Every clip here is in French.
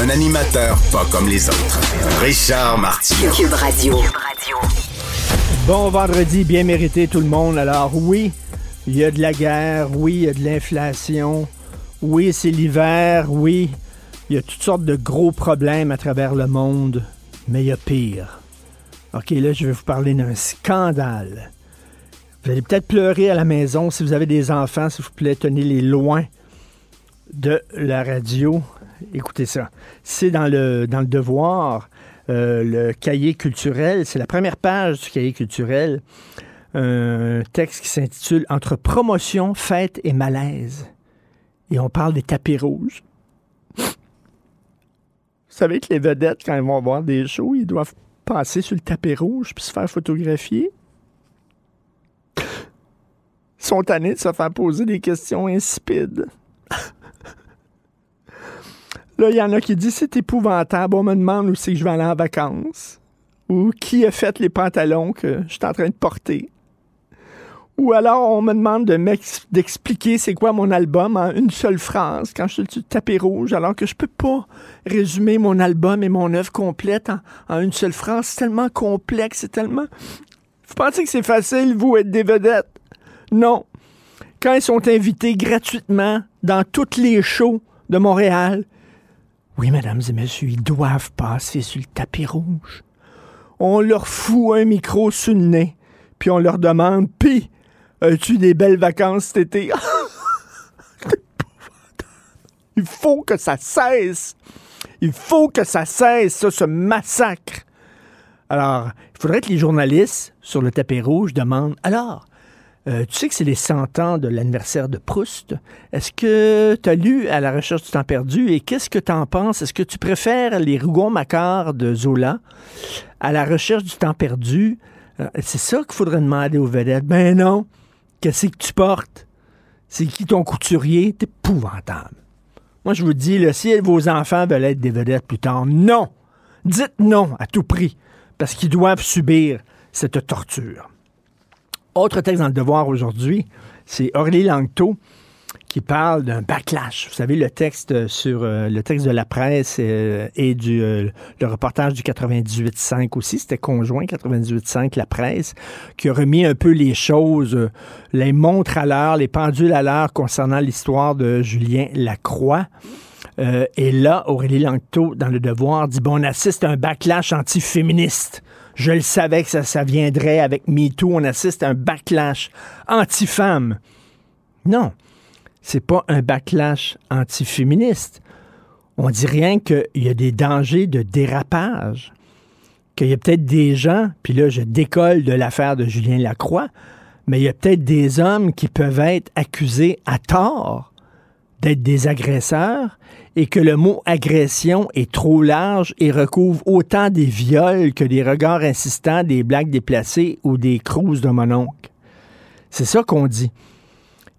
Un animateur pas comme les autres. Richard Martineau. Cube Radio. Bon vendredi, bien mérité tout le monde. Alors oui, il y a de la guerre, oui, il y a de l'inflation, oui, c'est l'hiver, oui, il y a toutes sortes de gros problèmes à travers le monde, mais il y a pire. OK, là, je vais vous parler d'un scandale. Vous allez peut-être pleurer à la maison si vous avez des enfants, s'il vous plaît, tenez-les loin de la radio. Écoutez ça. C'est dans le, dans le devoir, euh, le cahier culturel. C'est la première page du cahier culturel. Un texte qui s'intitule Entre promotion, fête et malaise. Et on parle des tapis rouges. Vous savez que les vedettes, quand ils vont voir des shows, ils doivent passer sur le tapis rouge puis se faire photographier. Ils sont tannés de se faire poser des questions insipides. Là, il y en a qui disent c'est épouvantable. On me demande où c'est que je vais aller en vacances. Ou qui a fait les pantalons que je suis en train de porter. Ou alors, on me demande d'expliquer c'est quoi mon album en une seule phrase quand je suis tapis rouge, alors que je peux pas résumer mon album et mon œuvre complète en, en une seule phrase. C'est tellement complexe, c'est tellement... Vous pensez que c'est facile, vous, être des vedettes? Non. Quand ils sont invités gratuitement dans toutes les shows de Montréal, oui, mesdames et messieurs, ils doivent passer sur le tapis rouge. On leur fout un micro sous le nez, puis on leur demande, pis, as-tu des belles vacances cet été? Il faut que ça cesse. Il faut que ça cesse, ça, ce massacre. Alors, il faudrait que les journalistes sur le tapis rouge demandent, alors, euh, tu sais que c'est les 100 ans de l'anniversaire de Proust. Est-ce que tu as lu À la recherche du temps perdu et qu'est-ce que tu en penses? Est-ce que tu préfères les Rougon-Macquart de Zola à la recherche du temps perdu? Euh, c'est ça qu'il faudrait demander aux vedettes. Ben non. Qu'est-ce que tu portes? C'est qui ton couturier? T'es épouvantable. Moi, je vous dis, si vos enfants veulent être des vedettes plus tard, non. Dites non à tout prix, parce qu'ils doivent subir cette torture. Autre texte dans le devoir aujourd'hui, c'est Aurélie Langto qui parle d'un backlash. Vous savez, le texte sur euh, le texte de la presse euh, et du euh, le reportage du 98.5 aussi, c'était conjoint 98.5 la presse, qui a remis un peu les choses, euh, les montres à l'heure, les pendules à l'heure concernant l'histoire de Julien Lacroix. Euh, et là, Aurélie Langto, dans le devoir, dit bon, on assiste à un backlash anti-féministe. Je le savais que ça, viendrait avec MeToo. On assiste à un backlash anti-femme. Non, c'est pas un backlash anti-féministe. On dit rien qu'il y a des dangers de dérapage, qu'il y a peut-être des gens, puis là, je décolle de l'affaire de Julien Lacroix, mais il y a peut-être des hommes qui peuvent être accusés à tort d'être des agresseurs et que le mot agression est trop large et recouvre autant des viols que des regards insistants, des blagues déplacées ou des crouses de mon oncle. C'est ça qu'on dit.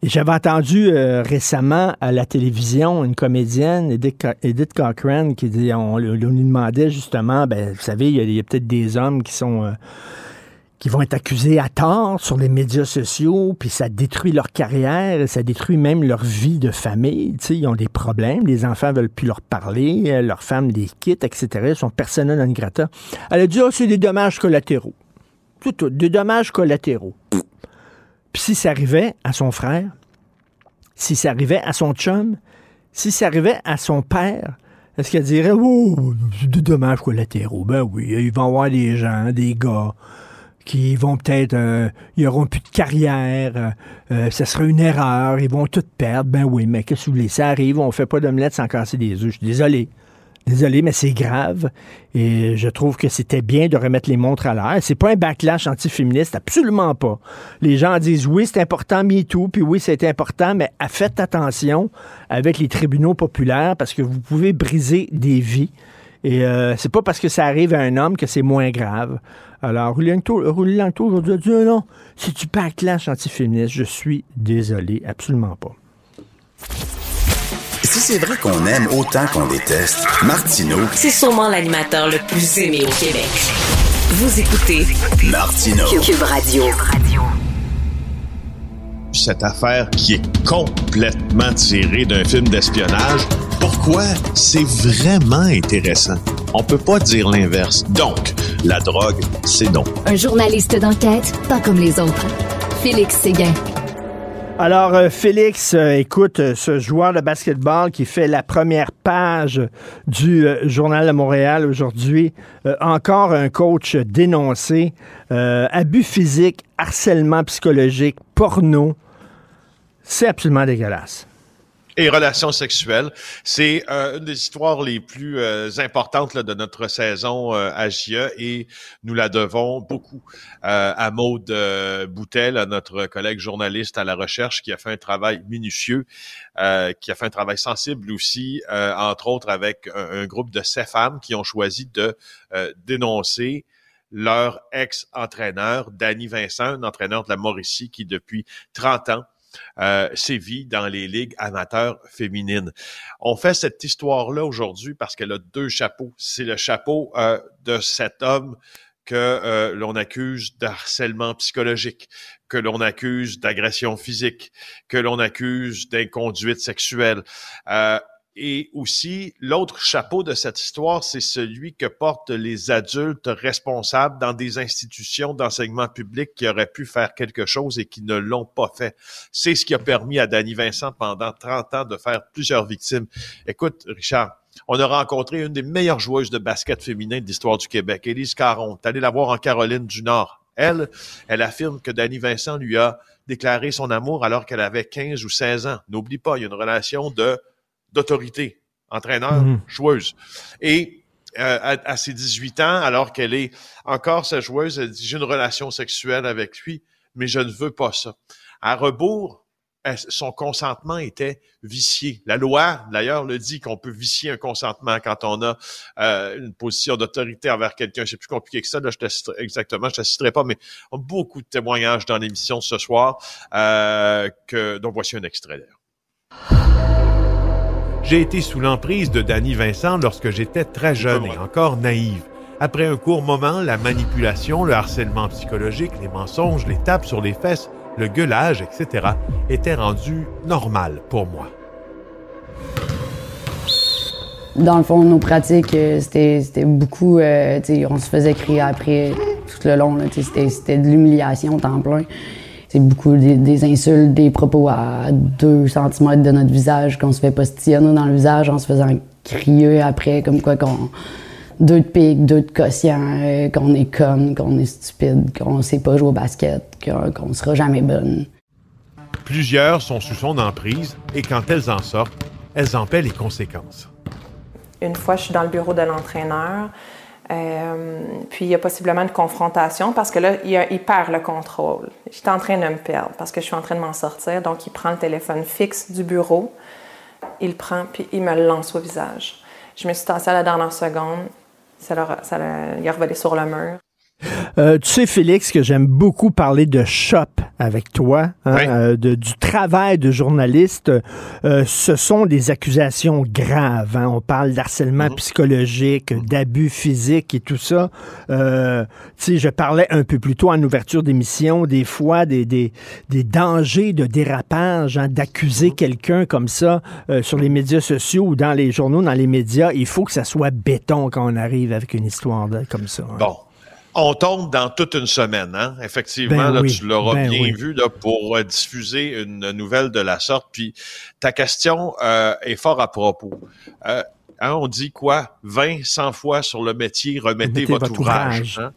J'avais entendu euh, récemment à la télévision une comédienne, Edith, Edith Cochrane, qui dit, on, lui demandait justement, ben, vous savez, il y a, il y a peut-être des hommes qui sont euh, qui vont être accusés à tort sur les médias sociaux, puis ça détruit leur carrière, ça détruit même leur vie de famille. Tu sais, ils ont des problèmes, les enfants veulent plus leur parler, euh, leurs femmes les quittent, etc. Ils sont persona non grata. Elle a dit, oh, c'est des dommages collatéraux. C'est tout, des dommages collatéraux. Puis si ça arrivait à son frère, si ça arrivait à son chum, si ça arrivait à son père, est-ce qu'elle dirait Oh, des dommages collatéraux? Ben oui, il va y avoir des gens, des gars qui vont peut-être, euh, ils auront plus de carrière, euh, euh, sera une erreur, ils vont tout perdre. Ben oui, mais qu'est-ce que vous voulez? Ça arrive, on fait pas d'omelette sans casser des œufs. Je suis désolé. Désolé, mais c'est grave. Et je trouve que c'était bien de remettre les montres à l'air. C'est pas un backlash antiféministe, absolument pas. Les gens disent oui, c'est important, MeToo, puis oui, c'est important, mais faites attention avec les tribunaux populaires parce que vous pouvez briser des vies. Et euh, c'est pas parce que ça arrive à un homme que c'est moins grave. Alors, Roulanto aujourd'hui a dit non, c'est du backlash antiféministe. Je suis désolé, absolument pas. Si c'est vrai qu'on aime autant qu'on déteste, Martineau, C'est sûrement l'animateur le plus aimé au Québec. Vous écoutez Martineau. Cube Radio. Cette affaire qui est complètement tirée d'un film d'espionnage. Pourquoi? C'est vraiment intéressant? On peut pas dire l'inverse. Donc, la drogue, c'est non. Un journaliste d'enquête, pas comme les autres. Félix Séguin. Alors, euh, Félix, euh, écoute, euh, ce joueur de basketball qui fait la première page du euh, Journal de Montréal aujourd'hui, euh, encore un coach dénoncé, euh, abus physique, harcèlement psychologique, porno. C'est absolument dégueulasse. Et relations sexuelles, c'est euh, une des histoires les plus euh, importantes de notre saison euh, à JE et nous la devons beaucoup euh, à Maude Boutel, à notre collègue journaliste à la recherche qui a fait un travail minutieux, qui a fait un travail sensible aussi, entre autres avec un, un groupe de ces femmes qui ont choisi de dénoncer leur ex-entraîneur, Danny Vincent, un entraîneur de la Mauricie qui depuis 30 ans euh, sévit dans les ligues amateurs féminines. On fait cette histoire-là aujourd'hui parce qu'elle a deux chapeaux. C'est le chapeau euh, de cet homme que euh, l'on accuse de harcèlement psychologique, que l'on accuse d'agression physique, que l'on accuse d'inconduite sexuelle. Et aussi, l'autre chapeau de cette histoire, c'est celui que portent les adultes responsables dans des institutions d'enseignement public qui auraient pu faire quelque chose et qui ne l'ont pas fait. C'est ce qui a permis à Danny Vincent pendant 30 ans de faire plusieurs victimes. Écoute, Richard, on a rencontré une des meilleures joueuses de basket féminin de l'histoire du Québec, Élise Caron. T'es la voir en Caroline du Nord. Elle, elle affirme que Danny Vincent lui a déclaré son amour alors qu'elle avait 15 ou 16 ans. N'oublie pas, il y a une relation de d'autorité, entraîneur, Mhm. joueuse. Et euh, à, à ses 18 ans, alors qu'elle est encore sa joueuse, elle dit, j'ai une relation sexuelle avec lui, mais je ne veux pas ça. À rebours, elle- son consentement était vicié. La loi, d'ailleurs, le dit qu'on peut vicier un consentement quand on a euh, une position d'autorité envers quelqu'un. C'est plus compliqué que ça. Là, je te exactement, je te citerai pas, mais on a beaucoup de témoignages dans l'émission ce soir. Euh, que, donc voici un extrait d'ailleurs. J'ai été sous l'emprise de Danny Vincent lorsque j'étais très jeune et encore naïve. Après un court moment, la manipulation, le harcèlement psychologique, les mensonges, les tapes sur les fesses, le gueulage, etc., étaient rendus normal pour moi. Dans le fond, nos pratiques, euh, c'était c'était beaucoup. euh, on se faisait crier après tout le long. c'était de l'humiliation temps plein. C'est beaucoup des, des insultes, des propos à 2 cm de notre visage, qu'on se fait postillonner dans le visage en se faisant crier après, comme quoi qu'on. Deux de pique, deux de quotient, euh, qu'on est conne, qu'on est stupide, qu'on sait pas jouer au basket, qu'on qu'on sera jamais bonne. Plusieurs sont sous son emprise et quand elles en sortent, elles en paient les conséquences. Une fois, je suis dans le bureau de l'entraîneur. Euh, puis il y a possiblement une confrontation parce que là, il, a- perd le contrôle. J'étais en train de me perdre parce que je suis en train de m'en sortir. Donc, il prend le téléphone fixe du bureau, il prend, puis il me lance au visage. Je me suis tassée à la dernière seconde. Ça l'a- ça l'a- il est revolé sur le mur. Euh, tu sais, Félix, que j'aime beaucoup parler de shop avec toi, hein, Oui. euh, de- du travail de journaliste. Euh, ce sont des accusations graves. hein. On parle d'harcèlement Mhm. psychologique, d'abus physiques et tout ça. Euh, tu sais, je parlais un peu plus tôt en ouverture d'émission, des fois, des, des, des dangers de dérapage, hein, d'accuser quelqu'un comme ça euh, sur les médias sociaux ou dans les journaux, dans les médias. Il faut que ça soit béton quand on arrive avec une histoire de- comme ça. hein. Bon. On tombe dans toute une semaine, hein? Effectivement, Ben là, oui, tu l'auras ben bien oui. vu là, pour euh, diffuser une nouvelle de la sorte. Puis ta question euh, est fort à propos. Euh, hein, on dit quoi? 20, 100 fois sur le métier, remettez Remettez votre, votre ouvrage. ouvrage. hein.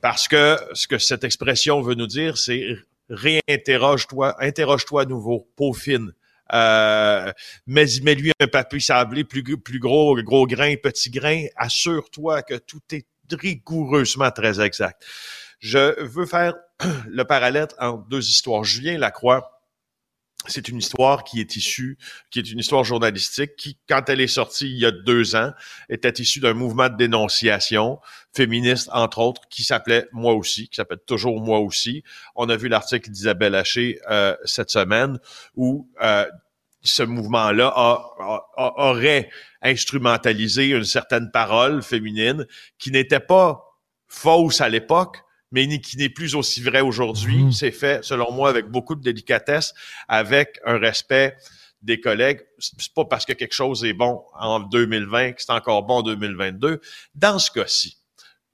Parce que ce que cette expression veut nous dire, c'est réinterroge-toi, interroge-toi à nouveau, peau fine. Euh, mais mets-lui un papier sablé plus, plus gros, gros grain, petit grain. Assure-toi que tout est rigoureusement très exact. Je veux faire le parallèle entre deux histoires. Julien Lacroix, c'est une histoire qui est issue, qui est une histoire journalistique qui, quand elle est sortie il y a deux ans, était issue d'un mouvement de dénonciation féministe, entre autres, qui s'appelait Moi aussi, qui s'appelle toujours Moi aussi. On a vu l'article d'Isabelle Haché euh, cette semaine où euh, ce mouvement-là a- a- a- aurait instrumentalisé une certaine parole féminine qui n'était pas fausse à l'époque, mais qui n'est plus aussi vrai aujourd'hui. C'est fait, selon moi, avec beaucoup de délicatesse, avec un respect des collègues. C'est pas parce que quelque chose est bon en 2020 que c'est encore bon en 2022. Dans ce cas-ci,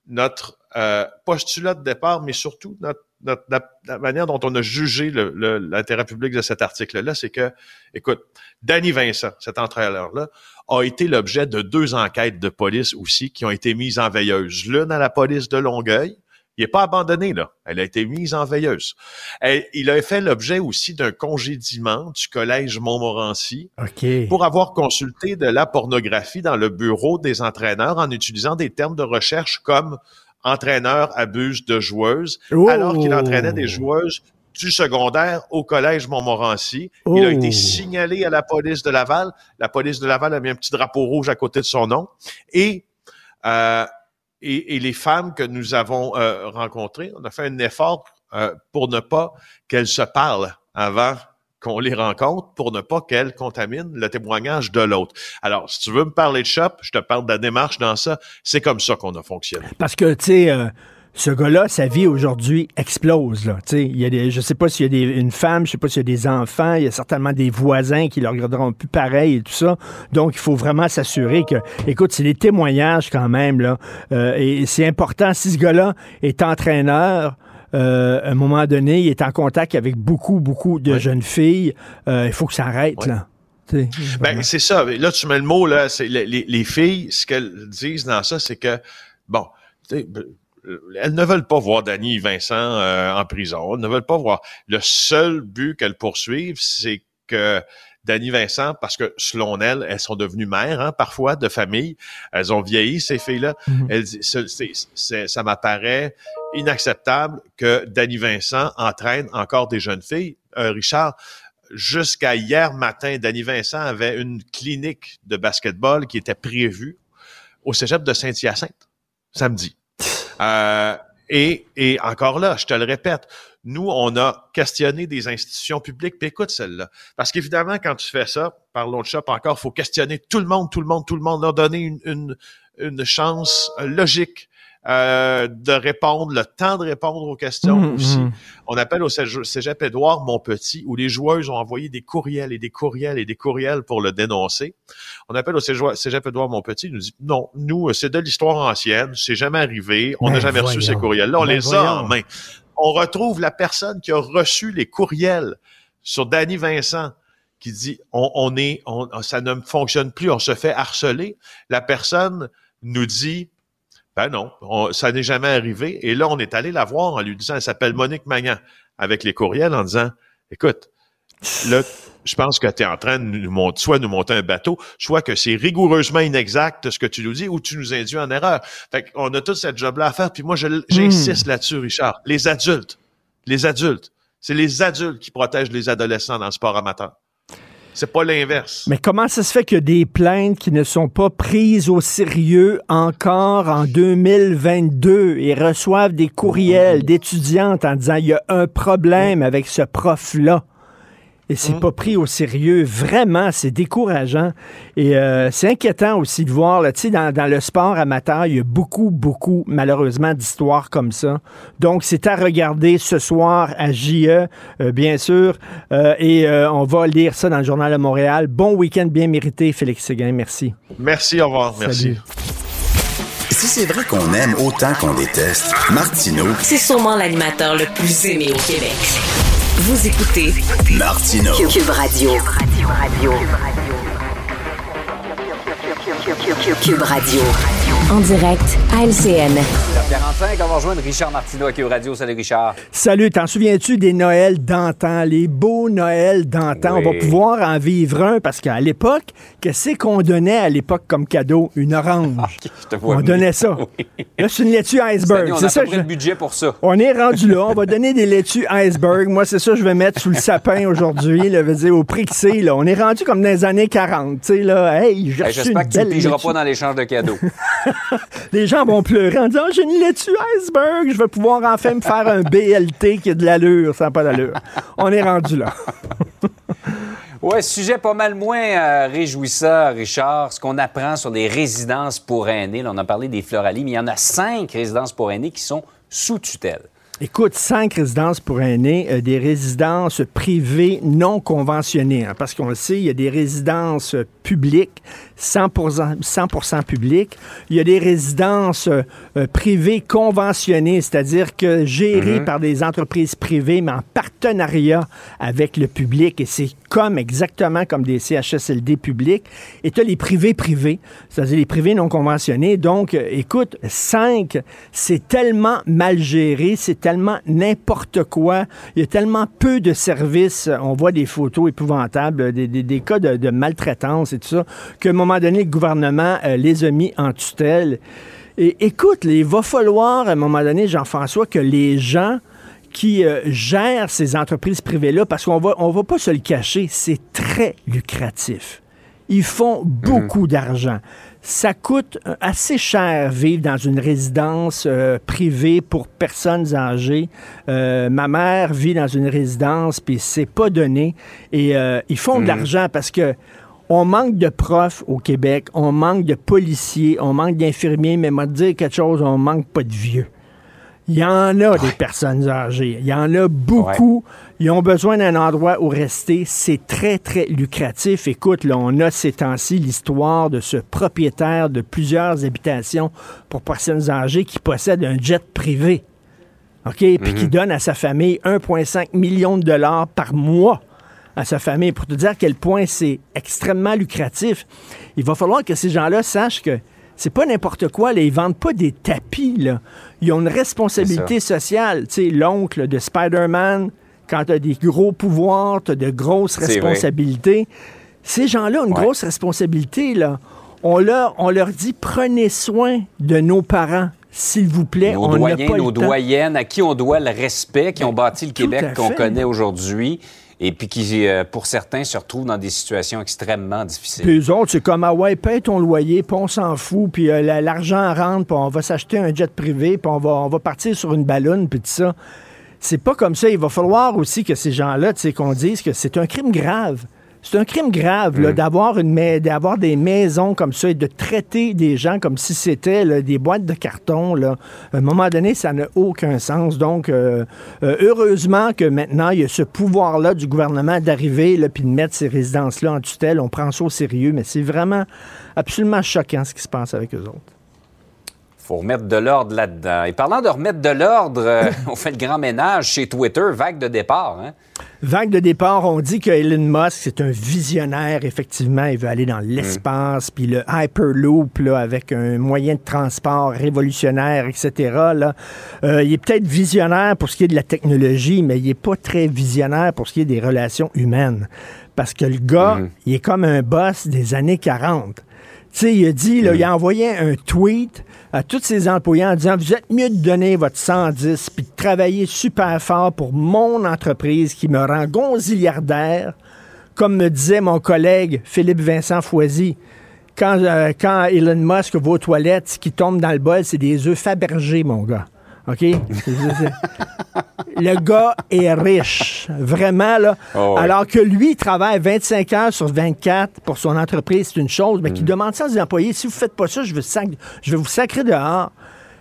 notre euh, postulat de départ, mais surtout notre, notre- la, la manière dont on a jugé le- le- l'intérêt public de cet article-là, c'est que, écoute, Danny Vincent, cet entraîneur-là, a été l'objet de deux enquêtes de police aussi qui ont été mises en veilleuse. L'une à la police de Longueuil, il n'est pas abandonné, là. Elle a été mise en veilleuse. Elle- il a fait l'objet aussi d'un congédiement du collège Montmorency OK. pour avoir consulté de la pornographie dans le bureau des entraîneurs en utilisant des termes de recherche comme entraîneur abuse de joueuses, Oh! alors qu'il entraînait des joueuses du secondaire au collège Montmorency. Il a été signalé à la police de Laval. La police de Laval a mis un petit drapeau rouge à côté de son nom. Et, euh, et, et les femmes que nous avons euh, rencontrées, on a fait un effort euh, pour ne pas qu'elles se parlent avant qu'on les rencontre pour ne pas qu'elles contaminent le témoignage de l'autre. Alors, si tu veux me parler de shop, je te parle de la démarche dans ça. C'est comme ça qu'on a fonctionné. Parce que, tu sais, euh, ce gars-là, sa vie aujourd'hui explose. Là. Tu sais, Il y a des, je sais pas s'il y a des, une femme, je sais pas s'il y a des enfants, il y a certainement des voisins qui le regarderont plus pareil et tout ça. Donc, il faut vraiment s'assurer que, écoute, c'est des témoignages quand même. Là, Euh, et c'est important, si ce gars-là est entraîneur, euh, à un moment donné, il est en contact avec beaucoup, beaucoup de jeunes filles, euh, il faut que ça arrête. Là. Ben, c'est ça. Là, tu mets le mot, là, c'est les, les- les filles, ce qu'elles disent dans ça, c'est que, bon, sais, euh, elles ne veulent pas voir Danny Vincent euh, en prison. Elles ne veulent pas voir. Le seul but qu'elles poursuivent, c'est que Danny Vincent, parce que selon elles, elles sont devenues mères, hein, parfois, de famille. Elles ont vieilli, ces filles-là. Mhm. Elles ça m'apparaît inacceptable que Danny Vincent entraîne encore des jeunes filles. Euh, Richard, jusqu'à hier matin, Danny Vincent avait une clinique de basketball qui était prévue au cégep de Saint-Hyacinthe, samedi. Euh, et, encore là, je te le répète, nous, on a questionné des institutions publiques, puis écoute celle-là. Parce qu'évidemment, quand tu fais ça, parlons de shop encore, faut questionner tout le monde, tout le monde, tout le monde, leur donner une, une, chance logique euh, de répondre, le temps de répondre aux questions Mhm, aussi. mhm. On appelle au cég- cégep Édouard Montpetit, où les joueuses ont envoyé des courriels et des courriels et des courriels pour le dénoncer. On appelle au cégep Édouard Montpetit, il nous dit non, nous, c'est de l'histoire ancienne, c'est jamais arrivé, on n'a Ben jamais reçu ces courriels-là, on Ben les a en main. On retrouve la personne qui a reçu les courriels sur Danny Vincent qui dit on, on est on, ça ne fonctionne plus, on se fait harceler. La personne nous dit ben non, on- ça n'est jamais arrivé. Et là, on est allé la voir en lui disant, elle s'appelle Monique Magnan, avec les courriels en disant, écoute, là, je pense que tu es en train de nous monter, soit nous monter un bateau, soit que c'est rigoureusement inexact ce que tu nous dis ou tu nous induis en erreur. Fait qu'on a tout cette job-là à faire. Puis moi, je- j'insiste là-dessus, Richard. Les adultes, les adultes, c'est les adultes qui protègent les adolescents dans le sport amateur. C'est pas l'inverse. Mais comment ça se fait qu'il y a des plaintes qui ne sont pas prises au sérieux encore en 2022 et reçoivent des courriels d'étudiantes en disant il y a un problème avec ce prof-là? Et c'est pas pris au sérieux. Vraiment, c'est décourageant. Et euh, c'est inquiétant aussi de voir, là, tu sais, dans, dans le sport amateur, il y a beaucoup, beaucoup, malheureusement, d'histoires comme ça. Donc, c'est à regarder ce soir à JE, euh, bien sûr. Euh, et euh, on va lire ça dans le Journal de Montréal. Bon week-end bien mérité, Félix Séguin. Merci. Merci, au revoir. Merci. Salut. Si c'est vrai qu'on aime autant qu'on déteste, Martineau, C'est sûrement l'animateur le plus aimé au Québec. Vous écoutez Martineau. Cube Radio. Cube Radio. En direct à LCN. 45, on va rejoindre Richard Martineau à Cube Radio. Salut Richard. Salut, t'en souviens-tu des Noëls d'antan, les beaux Noëls d'antan? Oui. On va pouvoir en vivre un parce qu'à l'époque, qu'est-ce qu'on donnait à l'époque comme cadeau? Une orange. Je te vois On donnait ça. Oui. Là, c'est une laitue iceberg. C'est a ça. je- le budget pour ça. On est rendu là. On va donner des laitues iceberg. Moi, c'est ça que je vais mettre sous le sapin aujourd'hui. Là, veut dire, au prix que c'est. Là. On est rendu comme dans les années 40. Tu sais, là. Hey, j'ai Hey, J'espère que tu ne pigeras pas dans l'échange de cadeaux. Les gens vont pleurer en disant J'ai une laitue iceberg, je vais pouvoir enfin me faire un BLT qui a de l'allure. Ça n'a pas d'allure. On est rendu là. Ouais, sujet pas mal moins euh, réjouissant, Richard. Ce qu'on apprend sur les résidences pour aînés. On a parlé des Floralies, mais il y en a cinq résidences pour aînés qui sont sous tutelle. Écoute, cinq résidences pour aînés, euh, des résidences privées non conventionnées. hein, parce qu'on le sait, il y a des résidences euh, publiques, 100%, 100% publiques. Il y a des résidences euh, privées conventionnées, c'est-à-dire que gérées par des entreprises privées, mais en partenariat avec le public. Et c'est comme exactement comme des CHSLD publics. Et tu as les privés privés, c'est-à-dire les privés non conventionnés. Donc, écoute, cinq, c'est tellement mal géré, c'est tellement n'importe quoi. Il y a tellement peu de services. On voit des photos épouvantables, des, des- des cas de, de maltraitance et tout ça, qu'à un moment donné, le gouvernement euh, les a mis en tutelle. Et écoute, il va falloir, à un moment donné, Jean-François, que les gens qui euh, gèrent ces entreprises privées-là, parce qu'on va, on va pas se le cacher, c'est très lucratif. Ils font beaucoup d'argent. Ça coûte euh, assez cher vivre dans une résidence euh, privée pour personnes âgées. Euh, ma mère vit dans une résidence, puis c'est pas donné. Et euh, ils font de l'argent parce que on manque de profs au Québec, on manque de policiers, on manque d'infirmiers, mais moi te dire quelque chose, on manque pas de vieux. Il y en a des personnes âgées. Il y en a beaucoup. Ils ont besoin d'un endroit où rester. C'est très, très lucratif. Écoute, là, on a ces temps-ci l'histoire de ce propriétaire de plusieurs habitations pour personnes âgées qui possède un jet privé. OK? Puis qui donne à sa famille 1,5 million de dollars par mois à sa famille pour te dire à quel point c'est extrêmement lucratif. Il va falloir que ces gens-là sachent que c'est pas n'importe quoi. Là. Ils vendent pas des tapis. Là. Ils ont une responsabilité sociale. Tu sais, l'oncle de Spider-Man, quand tu as des gros pouvoirs, tu as de grosses responsabilités. Ces gens-là ont une Ouais. grosse responsabilité. Là. On, leur, on leur dit prenez soin de nos parents, s'il vous plaît. Nos on doyens, pas nos doyennes, à qui on doit le respect, qui ont bâti le tout Québec qu'on connaît aujourd'hui, et puis qui, euh, pour certains, se retrouvent dans des situations extrêmement difficiles. Puis eux autres, c'est comme, ah ouais, paye ton loyer, puis on s'en fout, puis euh, la- l'argent rentre, puis on va s'acheter un jet privé, puis on va, on va partir sur une ballonne, puis tout ça. C'est pas comme ça. Il va falloir aussi que ces gens-là, tu sais, qu'on dise que c'est un crime grave. C'est un crime grave là, d'avoir une mai- d'avoir des maisons comme ça et de traiter des gens comme si c'était des boîtes de carton. Là. À un moment donné, ça n'a aucun sens. Donc, euh, euh, heureusement que maintenant, il y a ce pouvoir-là du gouvernement d'arriver là, puis de mettre ces résidences-là en tutelle. On prend ça au sérieux, mais c'est vraiment absolument choquant ce qui se passe avec eux autres. Faut remettre de l'ordre là-dedans. Et parlant de remettre de l'ordre, euh, on fait le grand ménage chez Twitter, vague de départ. Hein? Vague de départ, on dit que Elon Musk, c'est un visionnaire, effectivement. Il veut aller dans l'espace, puis le Hyperloop, là, avec un moyen de transport révolutionnaire, etc. Là. Euh, il est peut-être visionnaire pour ce qui est de la technologie, mais il n'est pas très visionnaire pour ce qui est des relations humaines. Parce que le gars, il est comme un boss des années 40. Sais, il a dit, là, il a envoyé un tweet à tous ses employés en disant Vous êtes mieux de donner votre 110 puis de travailler super fort pour mon entreprise qui me rend gonziliardaire, comme me disait mon collègue Philippe Vincent Foisy. Quand, euh, quand Elon Musk va aux toilettes, ce qui tombe dans le bol, c'est des œufs Fabergé, mon gars. OK? Le gars est riche. Vraiment, là. Oh ouais. Alors que lui, il travaille 25 heures sur 24 pour son entreprise, c'est une chose, mais qui demande ça à ses employés. Si vous ne faites pas ça, je vais, sac- je vais vous sacrer dehors.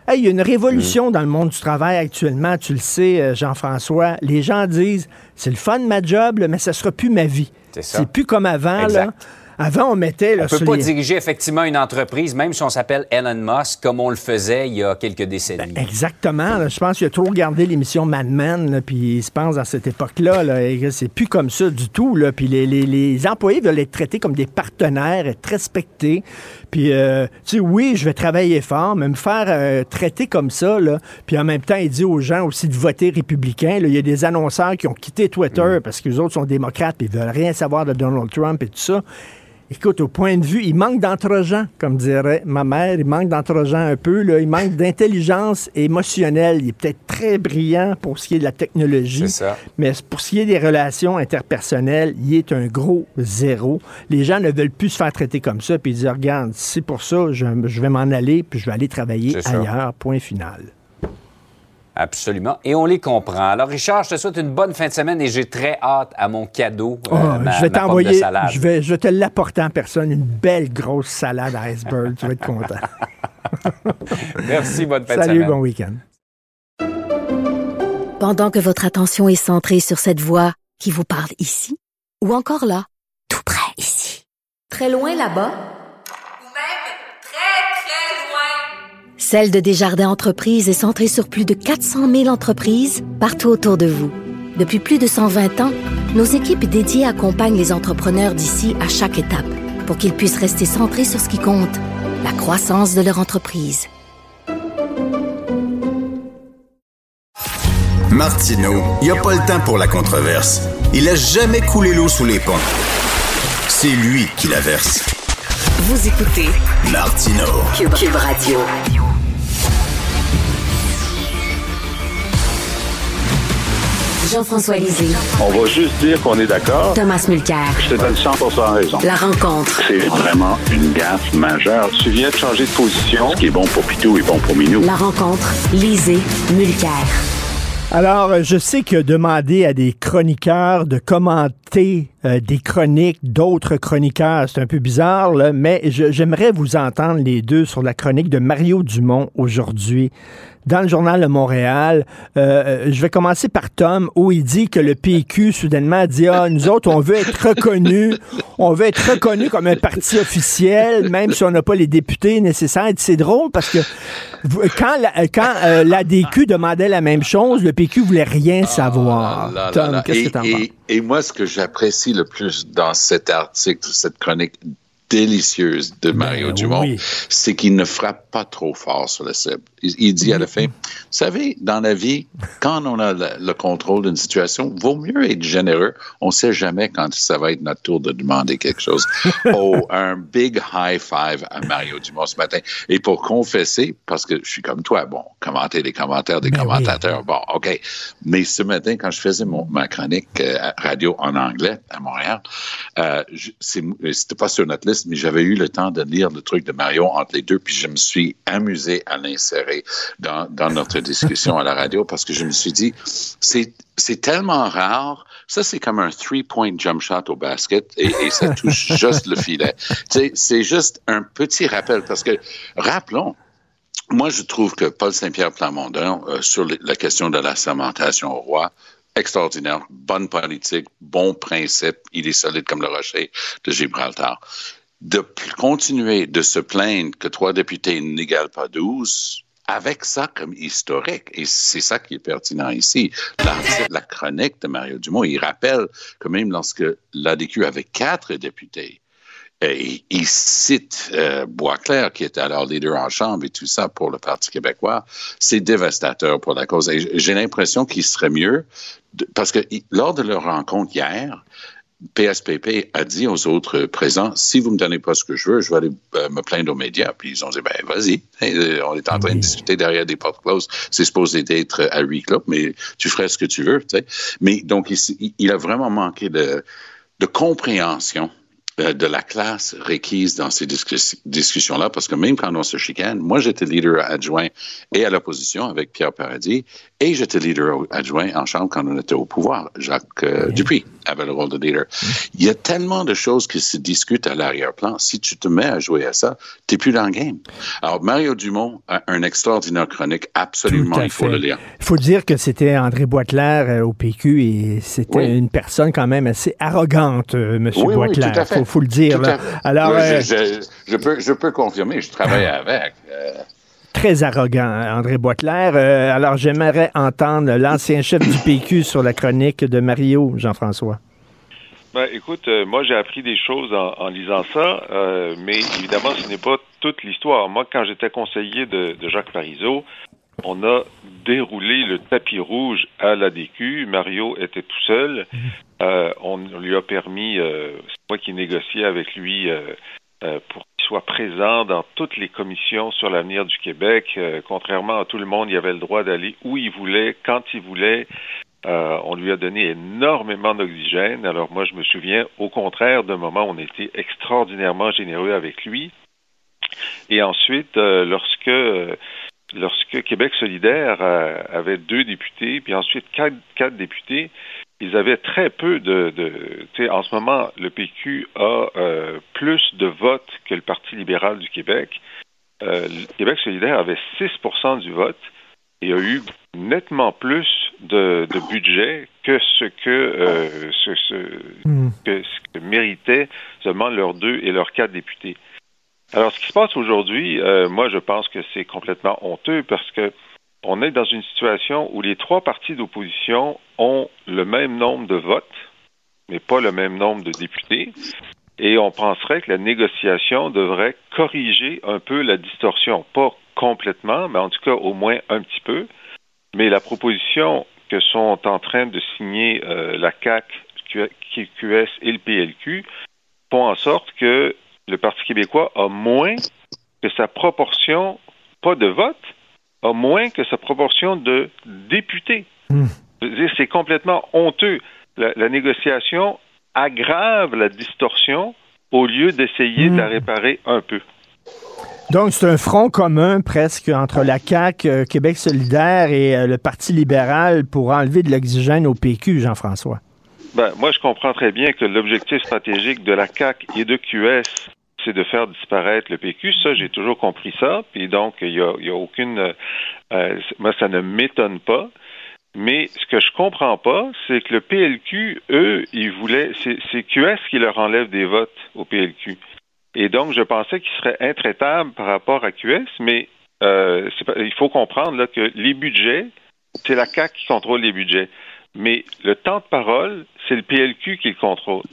Hey, il y a une révolution dans le monde du travail actuellement, tu le sais, euh, Jean-François. Les gens disent c'est le fun ma job, là, mais ça sera plus ma vie. C'est ça. C'est plus comme avant. Là. Avant, on mettait... Là, On peut sur pas les- diriger effectivement une entreprise, même si on s'appelle Elon Musk, comme on le faisait il y a quelques décennies. Exactement. là. Je pense qu'il a trop regardé l'émission Mad Men, puis il se pense à cette époque-là, là, et que c'est plus comme ça du tout. Là, puis les, les- les employés veulent être traités comme des partenaires, être respectés. Puis, euh, tu sais, oui, je vais travailler fort, mais me faire euh, traiter comme ça, là, puis en même temps, il dit aux gens aussi de voter républicain. là. Il y a des annonceurs qui ont quitté Twitter parce que les autres sont démocrates, puis ils veulent rien savoir de Donald Trump et tout ça. Écoute, au point de vue, il manque d'entre-gens, comme dirait ma mère. Il manque d'entre-gens un peu. Là. Il manque d'intelligence émotionnelle. Il est peut-être très brillant pour ce qui est de la technologie. C'est ça. Mais pour ce qui est des relations interpersonnelles, il est un gros zéro. Les gens ne veulent plus se faire traiter comme ça. Puis ils disent, regarde, c'est pour ça, je, je vais m'en aller, puis je vais aller travailler ailleurs. Point final. Absolument. Et on les comprend. Alors, Richard, je te souhaite une bonne fin de semaine et j'ai très hâte à mon cadeau. euh, ma- je vais t'envoyer, salade. je vais, je vais te l'apporter en personne, une belle grosse salade iceberg. tu vas être content. Merci, bonne fin de Salut, semaine. bon week-end. Pendant que votre attention est centrée sur cette voix qui vous parle ici, ou encore là, tout près ici, très loin là-bas, Ou même très, très loin. Celle de Desjardins Entreprises est centrée sur plus de 400 000 entreprises partout autour de vous. Depuis plus de 120 ans, nos équipes dédiées accompagnent les entrepreneurs d'ici à chaque étape pour qu'ils puissent rester centrés sur ce qui compte, la croissance de leur entreprise. Martineau, il n'y a pas le temps pour la controverse. Il a jamais coulé l'eau sous les ponts. C'est lui qui la verse. Vous écoutez. Cube, Cube Radio. Jean-François Lisée, On va juste dire qu'on est d'accord. Thomas Mulcair. Je te donne 100 raison. La rencontre. C'est vraiment une gaffe majeure. Tu viens de changer de position. Ce qui est bon pour Pitou est bon pour Minou. La rencontre. Lisée. Mulcair. Alors, je sais que demander à des chroniqueurs de commenter euh, des chroniques d'autres chroniqueurs, c'est un peu bizarre, là, mais j'aimerais vous entendre les deux sur la chronique de Mario Dumont aujourd'hui dans le journal de Montréal. Euh, euh, je vais commencer par Tom, où il dit que le PQ, soudainement, dit Ah, nous autres, on veut être reconnus, on veut être reconnus comme un parti officiel, même si on n'a pas les députés nécessaires. C'est drôle parce que quand la, quand, euh, l'ADQ demandait la même chose, le PQ voulait rien savoir. Ah, là, là, Tom, qu'est-ce que t'en et- penses? et moi, ce que j'apprécie le plus dans cet article, cette chronique délicieuse de Mario Ben Dumont, oui. c'est qu'il ne frappe pas trop fort sur la cible. Il, il dit à la fin, vous savez, dans la vie, quand on a le, le contrôle d'une situation, vaut mieux être généreux. On ne sait jamais quand ça va être notre tour de demander quelque chose. oh, un big high five à Mario Dumont ce matin. Et pour confesser, parce que je suis comme toi, bon, commenter les commentaires des Ben oui. commentateurs, bon, OK. Mais ce matin, quand je faisais mon, ma chronique euh, radio en anglais à Montréal, euh, c'était pas sur notre liste, mais j'avais eu le temps de lire le truc de Mario entre les deux, puis je me suis amusé à l'insérer dans, dans notre discussion à la radio parce que je me suis dit, c'est c'est tellement rare. Ça, c'est comme un three-point jump shot au basket et, et ça touche juste le filet. C'est juste un petit rappel parce que, rappelons, moi, je trouve que Paul Saint-Pierre Plamondon, euh, sur la question de la sermentation au roi, extraordinaire, bonne politique, bon principe, il est solide comme le rocher de Gibraltar. De continuer de se plaindre que trois députés n'égalent pas 12, avec ça comme historique, et c'est ça qui est pertinent ici, la chronique de Mario Dumont, il rappelle que même lorsque l'ADQ avait quatre députés, et il cite euh, Boisclair, qui était alors leader en Chambre et tout ça pour le Parti québécois. C'est dévastateur pour la cause. Et j'ai l'impression qu'il serait mieux, parce que lors de leur rencontre hier, PSPP a dit aux autres présents, si vous me donnez pas ce que je veux, je vais aller euh, me plaindre aux médias. Puis ils ont dit, ben vas-y, Euh, on est en train de discuter derrière des portes closes. C'est supposé être à huis clos, mais tu ferais ce que tu veux. tu sais. Mais donc, il, il a vraiment manqué de, de compréhension euh, de la classe requise dans ces discus- discussions-là, parce que même quand on se chicane, moi j'étais leader adjoint et à l'opposition avec Pierre Paradis, et j'étais leader adjoint en Chambre quand on était au pouvoir. Jacques euh, Dupuis avait le rôle de leader. Il y a tellement de choses qui se discutent à l'arrière-plan. Si tu te mets à jouer à ça, tu n'es plus dans le game. Alors, Mario Dumont a un extraordinaire chronique. Absolument, il faut le lire. Il faut dire que c'était André Boitelaire euh, au PQ et c'était Oui. une personne quand même assez arrogante, euh, M. Oui, oui, Boitelaire. tout à fait. faut, faut le dire. Là. Alors, Oui, euh, je, je- je peux, je peux confirmer, je travaille avec. euh, très arrogant, André Boisclair. Euh, alors, j'aimerais entendre l'ancien chef du PQ sur la chronique de Mario, Jean-François. Ben, écoute, euh, moi j'ai appris des choses en, en lisant ça, euh, mais évidemment ce n'est pas toute l'histoire. Moi, quand j'étais conseiller de, de Jacques Parizeau, on a déroulé le tapis rouge à l'ADQ. Mario était tout seul. Euh, on lui a permis, euh, c'est moi qui négociais avec lui euh, euh, pour qu'il soit présent dans toutes les commissions sur l'avenir du Québec. Contrairement à tout le monde, il avait le droit d'aller où il voulait, quand il voulait. On lui a donné énormément d'oxygène. Alors moi, je me souviens, au contraire, d'un moment on était extraordinairement généreux avec lui. Et ensuite, lorsque lorsque Québec solidaire avait deux députés, puis ensuite quatre, quatre députés, ils avaient très peu de... en ce moment, le PQ a euh, plus de votes que le Parti libéral du Québec. Euh, le Québec solidaire avait 6% du vote et a eu nettement plus de, de budget que ce que, euh, ce, ce- que ce que méritaient seulement leurs deux et leurs quatre députés. Alors, ce qui se passe aujourd'hui, moi, je pense que c'est complètement honteux parce que on est dans une situation où les trois partis d'opposition ont le même nombre de votes, mais pas le même nombre de députés. Et on penserait que la négociation devrait corriger un peu la distorsion. Pas complètement, mais en tout cas au moins un petit peu. Mais la proposition que sont en train de signer euh, la CAC, QS et le PLQ font en sorte que le Parti québécois a moins que sa proportion, pas de vote, a moins que sa proportion de députés. Veux dire, c'est complètement honteux. La, la négociation aggrave la distorsion au lieu d'essayer de la réparer un peu. Donc, c'est un front commun presque entre la CAQ, euh, Québec solidaire et euh, le Parti libéral pour enlever de l'oxygène au PQ, Jean-François. Ben, moi, je comprends très bien que l'objectif stratégique de la CAC et de QS, c'est de faire disparaître le PQ. Ça, j'ai toujours compris ça. Puis donc, il y a, y a aucune. euh, moi, ça ne m'étonne pas. Mais ce que je comprends pas, c'est que le PLQ, eux, ils voulaient. C'est QS qui leur enlève des votes au PLQ. Et donc, je pensais qu'ils seraient intraitables par rapport à QS, mais euh, il faut comprendre que les budgets, c'est la CAC qui contrôle les budgets. Mais le temps de parole, c'est le PLQ qui le contrôle.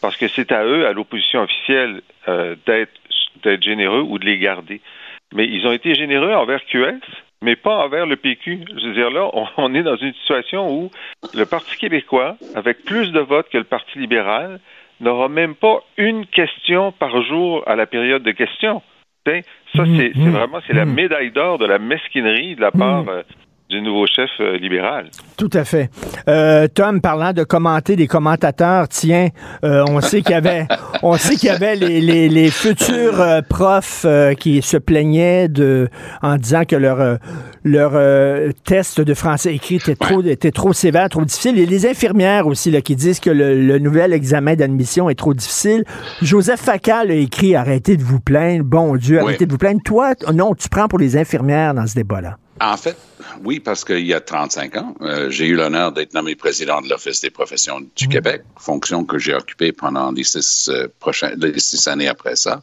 Parce que c'est à eux, à l'opposition officielle, euh, d'être généreux ou de les garder. Mais ils ont été généreux envers QS, mais pas envers le PQ. Je veux dire, là, on, on est dans une situation où le Parti québécois, avec plus de votes que le Parti libéral, n'aura même pas une question par jour à la période de questions. Ça, c'est c'est vraiment c'est la médaille d'or de la mesquinerie de la part euh, du nouveau chef euh, libéral. Tout à fait. Euh, Tom, parlant de commenter des commentateurs, tiens, euh, on sait qu'il y avait, on sait qu'il y avait les, les, les futurs euh, profs euh, qui se plaignaient de, en disant que leur leur euh, test de français écrit était trop était trop sévère, trop difficile. Et les infirmières aussi là, qui disent que le, le nouvel examen d'admission est trop difficile. Joseph Facal a écrit arrêtez de vous plaindre, bon Dieu, arrêtez de vous plaindre. Toi, non, tu prends pour les infirmières dans ce débat-là. En fait, oui, parce qu'il y a 35 ans, euh, j'ai eu l'honneur d'être nommé président de l'Office des professions du Québec, fonction que j'ai occupée pendant les six, euh, prochains, les six années après ça.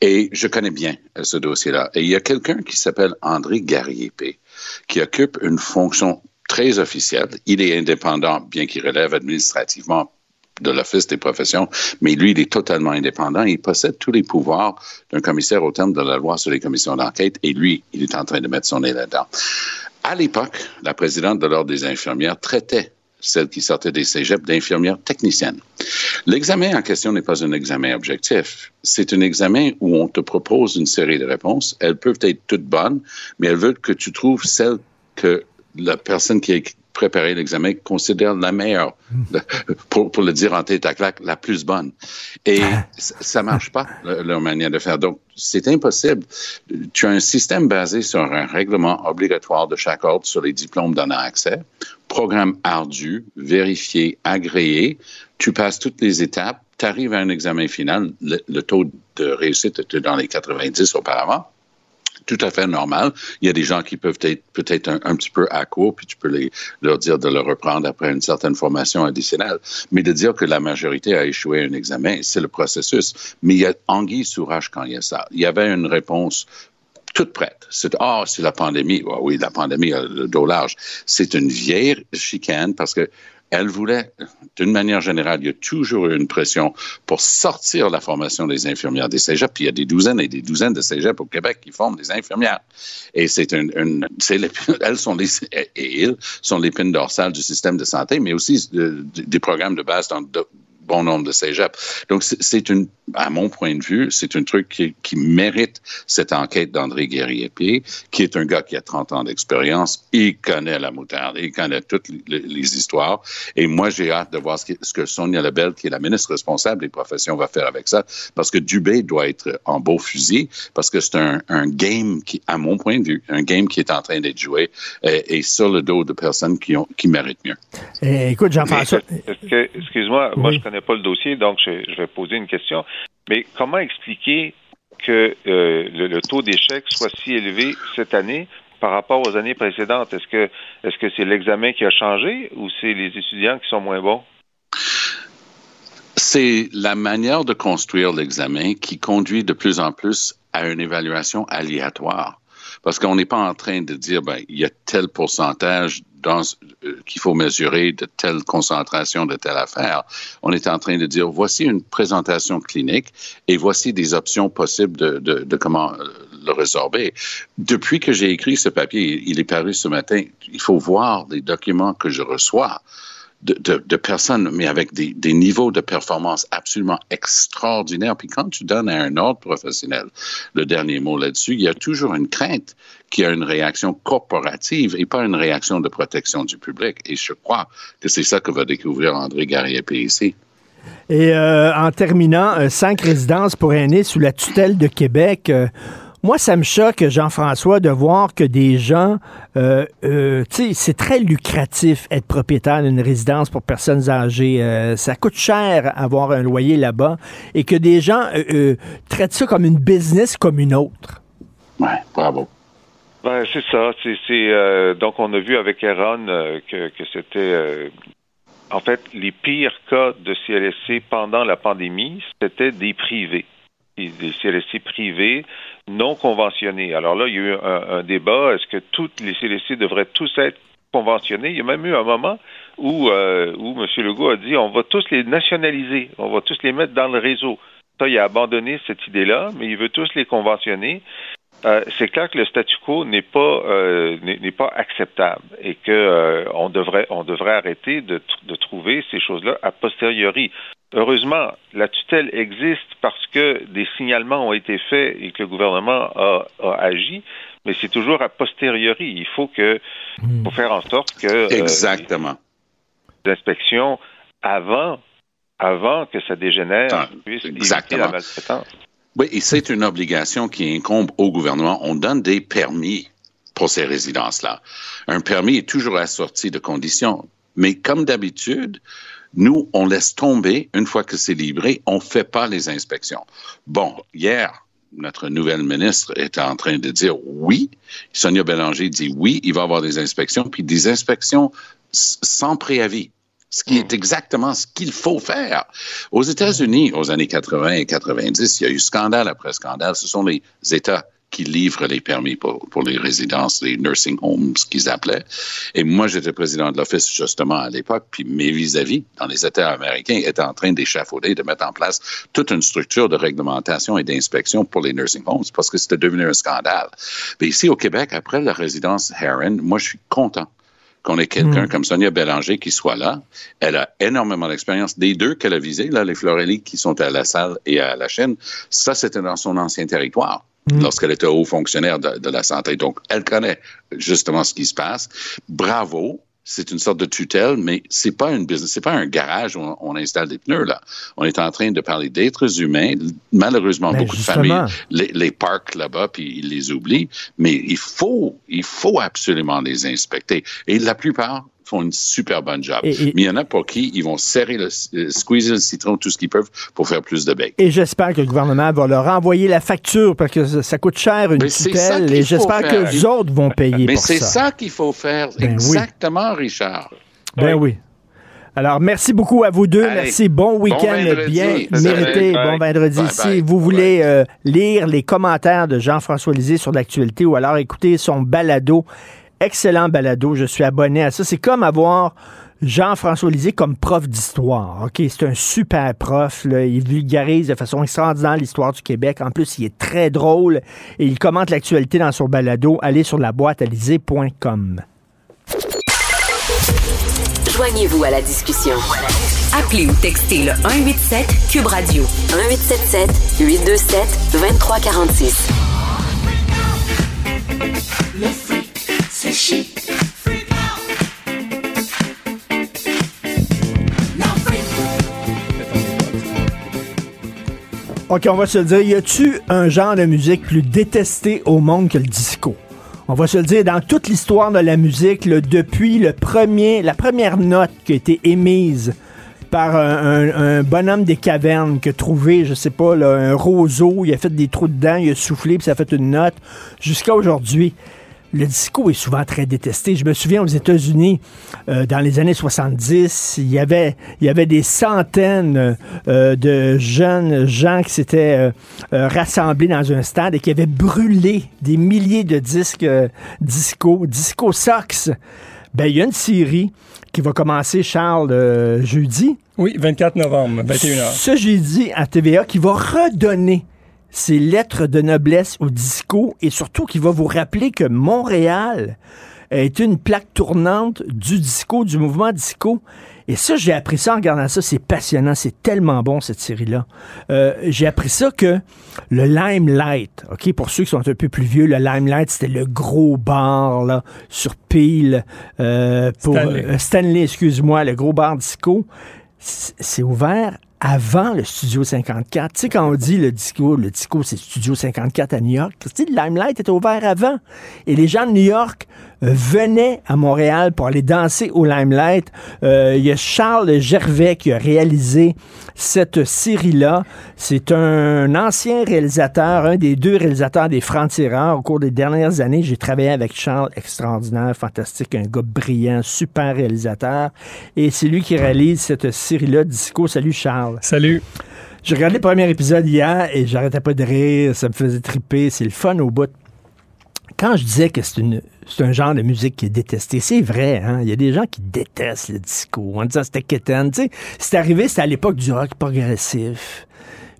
Et je connais bien euh, ce dossier-là. Et il y a quelqu'un qui s'appelle André Garriépé, qui occupe une fonction très officielle. Il est indépendant, bien qu'il relève administrativement de l'Office des professions, mais lui, il est totalement indépendant. Il possède tous les pouvoirs d'un commissaire au terme de la loi sur les commissions d'enquête, et lui, il est en train de mettre son nez là-dedans. À l'époque, la présidente de l'Ordre des infirmières traitait celle qui sortait des cégeps d'infirmières techniciennes. L'examen en question n'est pas un examen objectif. C'est un examen où on te propose une série de réponses. Elles peuvent être toutes bonnes, mais elles veulent que tu trouves celle que la personne qui a préparé l'examen considère la meilleure, pour, pour le dire en tête à claque, la plus bonne. Et c- ça marche pas, le- leur manière de faire. Donc, c'est impossible. Tu as un système basé sur un règlement obligatoire de chaque ordre sur les diplômes donnant accès, programme ardu, vérifié, agréé. Tu passes toutes les étapes, tu arrives à un examen final, le, le taux de réussite était dans les 90 auparavant tout à fait normal. Il y a des gens qui peuvent être peut-être un, petit peu à court, puis tu peux leur dire de le reprendre après une certaine formation additionnelle. Mais de dire que la majorité a échoué un examen, c'est le processus. Mais il y a anguille sous roche quand il y a ça. Il y avait une réponse toute prête. C'est ah, c'est la pandémie. oui, la pandémie a le dos large. C'est une vieille chicane parce que elle voulait, d'une manière générale, il y a toujours eu une pression pour sortir la formation des infirmières des cégeps. Puis il y a des douzaines et des douzaines de cégeps au Québec qui forment des infirmières. Et c'est une, une elles sont les, et ils sont l'épine dorsale du système de santé, mais aussi des programmes de base dans bon nombre de cégeps. Donc, c'est une, à mon point de vue, c'est un truc qui, qui, mérite cette enquête d'André Guerrier-Pied, qui est un gars qui a 30 ans d'expérience. Il connaît la moutarde, il connaît toutes les, les histoires. Et moi, j'ai hâte de voir ce que, ce que, Sonia Lebel, qui est la ministre responsable des professions, va faire avec ça. Parce que Dubé doit être en beau fusil, parce que c'est un, un, game qui, à mon point de vue, un game qui est en train d'être joué et, et, sur le dos de personnes qui, ont, qui méritent mieux. Et, écoute, Jean-François. Excuse-moi, moi, je connais pas le dossier, donc je, vais poser une question. Mais comment expliquer que euh, le, le, taux d'échec soit si élevé cette année par rapport aux années précédentes? Est-ce que est-ce que c'est l'examen qui a changé ou c'est les étudiants qui sont moins bons? C'est la manière de construire l'examen qui conduit de plus en plus à une évaluation aléatoire. Parce qu'on n'est pas en train de dire, ben, il y a tel pourcentage euh, qu'il faut mesurer de telle concentration de telle affaire. On est en train de dire, voici une présentation clinique et voici des options possibles de, de, de comment euh, le résorber. Depuis que j'ai écrit ce papier, il est paru ce matin, il faut voir les documents que je reçois de, personnes, mais avec des, niveaux de performance absolument extraordinaires. Puis quand tu donnes à un autre professionnel le dernier mot là-dessus, il y a toujours une crainte qu'il y a une réaction corporative et pas une réaction de protection du public. Et je crois que c'est ça que va découvrir André Garriépé ici. Et euh, en terminant, euh, cinq résidences pour aînés sous la tutelle de Québec. Euh, moi, ça me choque, Jean-François, de voir que des gens, euh, euh, tu sais, c'est très lucratif être propriétaire d'une résidence pour personnes âgées. Euh, ça coûte cher avoir un loyer là-bas et que des gens euh, traitent ça comme une business comme une autre. Ouais, bravo. Ben, c'est ça. C'est, donc, on a vu avec Aaron que, que c'était en fait, les pires cas de CLSC pendant la pandémie, c'était des privés. Des CLSC privés non conventionnés. Alors là, il y a eu un, débat. Est-ce que toutes les CLSC devraient tous être conventionnés? Il y a même eu un moment où, euh, où M. Legault a dit on va tous les nationaliser, on va tous les mettre dans le réseau. Ça, il a abandonné cette idée-là, mais il veut tous les conventionner. Euh, c'est clair que le statu quo n'est pas euh, n'est pas acceptable et que on devrait on devrait arrêter de, de trouver ces choses-là a posteriori. Heureusement, la tutelle existe parce que des signalements ont été faits et que le gouvernement a, a agi, mais c'est toujours a posteriori. Il faut que Hmm. faut faire en sorte que exactement euh, l'inspection avant avant que ça dégénère Ah, puisse éviter exactement. la maltraitance. Oui, et c'est une obligation qui incombe au gouvernement. On donne des permis pour ces résidences-là. Un permis est toujours assorti de conditions. Mais comme d'habitude, nous, on laisse tomber une fois que c'est livré. On ne fait pas les inspections. Bon, hier, notre nouvelle ministre est en train de dire oui. Sonia Bélanger dit oui, il va y avoir des inspections, puis des inspections sans préavis. Ce qui est exactement ce qu'il faut faire. Aux États-Unis, aux années 80 et 90, il y a eu scandale après scandale. Ce sont les États qui livrent les permis pour, pour les résidences, les nursing homes, qu'ils appelaient. Et moi, j'étais président de l'Office justement à l'époque, puis mes vis-à-vis dans les États américains étaient en train d'échafauder, de mettre en place toute une structure de réglementation et d'inspection pour les nursing homes parce que c'était devenu un scandale. Mais ici au Québec, après la résidence Heron, moi, je suis content qu'on ait quelqu'un Mm. comme Sonia Bélanger qui soit là. Elle a énormément d'expérience. Des deux qu'elle a visés, là, les Florelli qui sont à la salle et à la chaîne, ça, c'était dans son ancien territoire. Lorsqu'elle était haut fonctionnaire de, de la santé. Donc, elle connaît justement ce qui se passe. Bravo. C'est une sorte de tutelle, mais c'est pas une business, c'est pas un garage où on, on installe des pneus, là. On est en train de parler d'êtres humains. Malheureusement, Ben, beaucoup justement. de familles les, les parquent là-bas, puis ils les oublient. Mais il faut, il faut absolument les inspecter. Et la plupart font une super bonne job. Et- et- Mais il y en a pour qui ils vont serrer le, euh, squeezer le citron tout ce qu'ils peuvent pour faire plus de bacon. Et j'espère que le gouvernement va leur envoyer la facture parce que ça, ça coûte cher une Mais c'est ça tutelle qu'il et faut j'espère que faire. les autres vont payer Mais pour c'est ça. ça qu'il faut faire. Ben oui. Exactement, Richard. Ben oui. Alors, merci beaucoup à vous deux. Allez. merci. Bon week-end vendredi. bien mérité. Bye. Bon vendredi. Bye, si bye. vous voulez euh, lire les commentaires de Jean-François Lisée sur l'actualité ou alors écouter son balado, excellent balado, je suis abonné à ça. C'est comme avoir Jean-François Lisée comme prof d'histoire. C'est un super prof. Il vulgarise de façon extraordinaire l'histoire du Québec. En plus, il est très drôle et il commente l'actualité dans son balado. Allez sur la boîte Joignez-vous à la discussion. Appelez ou textez le 187 Cube Radio 1877 827 2346. OK, on va se le dire. Y a-tu un genre de musique plus détesté au monde que le disco? On va se le dire, dans toute l'histoire de la musique, depuis le premier, la première note qui a été émise par un, bonhomme des cavernes qui a trouvé, je sais pas, un roseau, il a fait des trous dedans, il a soufflé, puis ça a fait une note, jusqu'à aujourd'hui. Le disco est souvent très détesté. Je me souviens aux États-Unis, euh, dans les années 70, il y avait, il y avait des centaines euh, de jeunes gens qui s'étaient euh, rassemblés dans un stade et qui avaient brûlé des milliers de disques euh, disco, disco Sox. Ben, il y a une série qui va commencer, Charles, euh, jeudi. Oui, 24 novembre, 21h. Ce jeudi à TVA qui va redonner ses lettres de noblesse au disco et surtout qui va vous rappeler que Montréal est une plaque tournante du disco, du mouvement disco. Et ça, j'ai appris ça en regardant ça. C'est passionnant. C'est tellement bon, cette série-là. Euh, j'ai appris ça que le Limelight, OK, pour ceux qui sont un peu plus vieux, le Limelight, c'était le gros bar, là, sur pile, euh, pour Stanley. euh, Stanley, excuse-moi, le gros bar disco. C'est ouvert avant le Studio 54. Tu sais, quand on dit le disco, le disco, c'est Studio 54 à New York. Tu le Limelight était ouvert avant. Et les gens de New York euh, venaient à Montréal pour aller danser au Limelight. Euh, Il y a Charles Gervais qui a réalisé cette série-là. C'est un ancien réalisateur, un des deux réalisateurs des Francs-Tireurs. Au cours des dernières années, j'ai travaillé avec Charles, extraordinaire, fantastique, un gars brillant, super réalisateur. Et c'est lui qui réalise cette série-là, Disco. Salut Charles. Salut. J'ai regardé le premier épisode hier et j'arrêtais pas de rire, ça me faisait triper, c'est le fun au bout. Quand je disais que c'est une c'est un genre de musique qui est détesté, c'est vrai, hein? Il y a des gens qui détestent le disco en disant c'était quétaine. Tu sais, c'est arrivé, c'était à l'époque du rock progressif.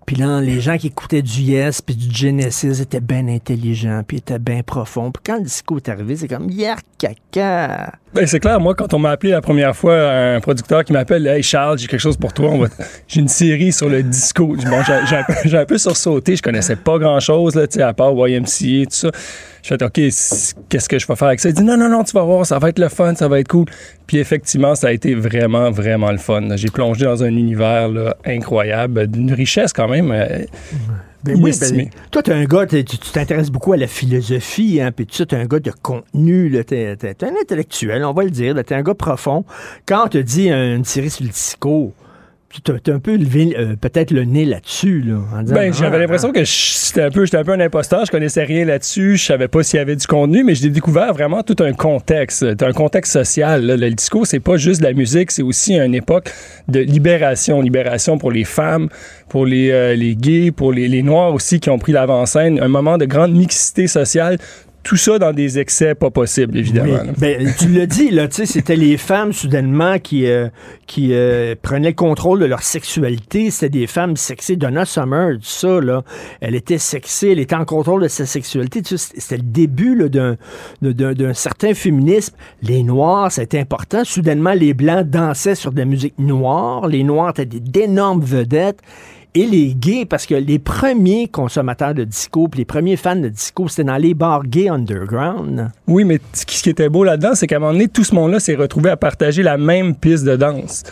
Puis là, les gens qui écoutaient du Yes puis du Genesis étaient bien intelligents, puis étaient bien profonds. Puis quand le disco est arrivé, c'est comme hier caca. Ben, c'est clair, moi, quand on m'a appelé la première fois, un producteur qui m'appelle Hey Charles, j'ai quelque chose pour toi. J'ai une série sur le disco. Bon, j'ai, un, peu- sursauté. Je connaissais pas grand chose, là, tu sais, à part YMCA, tout ça. Je fais OK, qu'est-ce que je vais faire avec ça? Il dit Non, non, non, tu vas voir, ça va être le fun, ça va être cool. Puis effectivement, ça a été vraiment, vraiment le fun. J'ai plongé dans un univers là, incroyable, d'une richesse quand même. euh, Ben oui, ben, toi, t'es un gars, tu t'intéresses beaucoup à la philosophie, hein, puis tu sais, t'es un gars de contenu, t'es, t'es un intellectuel, on va le dire, t'es un gars profond. Quand on te dit euh, une série sur le disco, tu t'as un peu levé euh, peut-être le nez là-dessus, là, Ben, j'avais ah, l'impression que je- j'étais un peu, un peu un imposteur. Je connaissais rien là-dessus. Je savais pas s'il y avait du contenu, mais j'ai découvert vraiment tout un contexte, un contexte social. là. Le disco, c'est pas juste de la musique, c'est aussi une époque de libération, libération pour les femmes, pour les, euh, les gays, pour les, les noirs aussi qui ont pris l'avant-scène, un moment de grande mixité sociale. Tout ça dans des excès pas possibles, évidemment. Oui. Ben, tu l'as dit, là, tu sais, c'était les femmes, soudainement, qui, euh, qui euh, prenaient le contrôle de leur sexualité. C'était des femmes sexées. Donna Summer, tout ça, là, elle était sexée, elle était en contrôle de sa sexualité. Tu sais, c'était le début là, d'un, de- d'un, d'un certain féminisme. Les Noirs, c'était important. Soudainement, les Blancs dansaient sur de la musique noire. Les Noirs étaient d'énormes vedettes. Et les gays, parce que les premiers consommateurs de disco, puis les premiers fans de disco, c'était dans les bars gays underground. Oui, mais ce qui était beau là-dedans, c'est qu'à un moment donné, tout ce monde-là s'est retrouvé à partager la même piste de danse.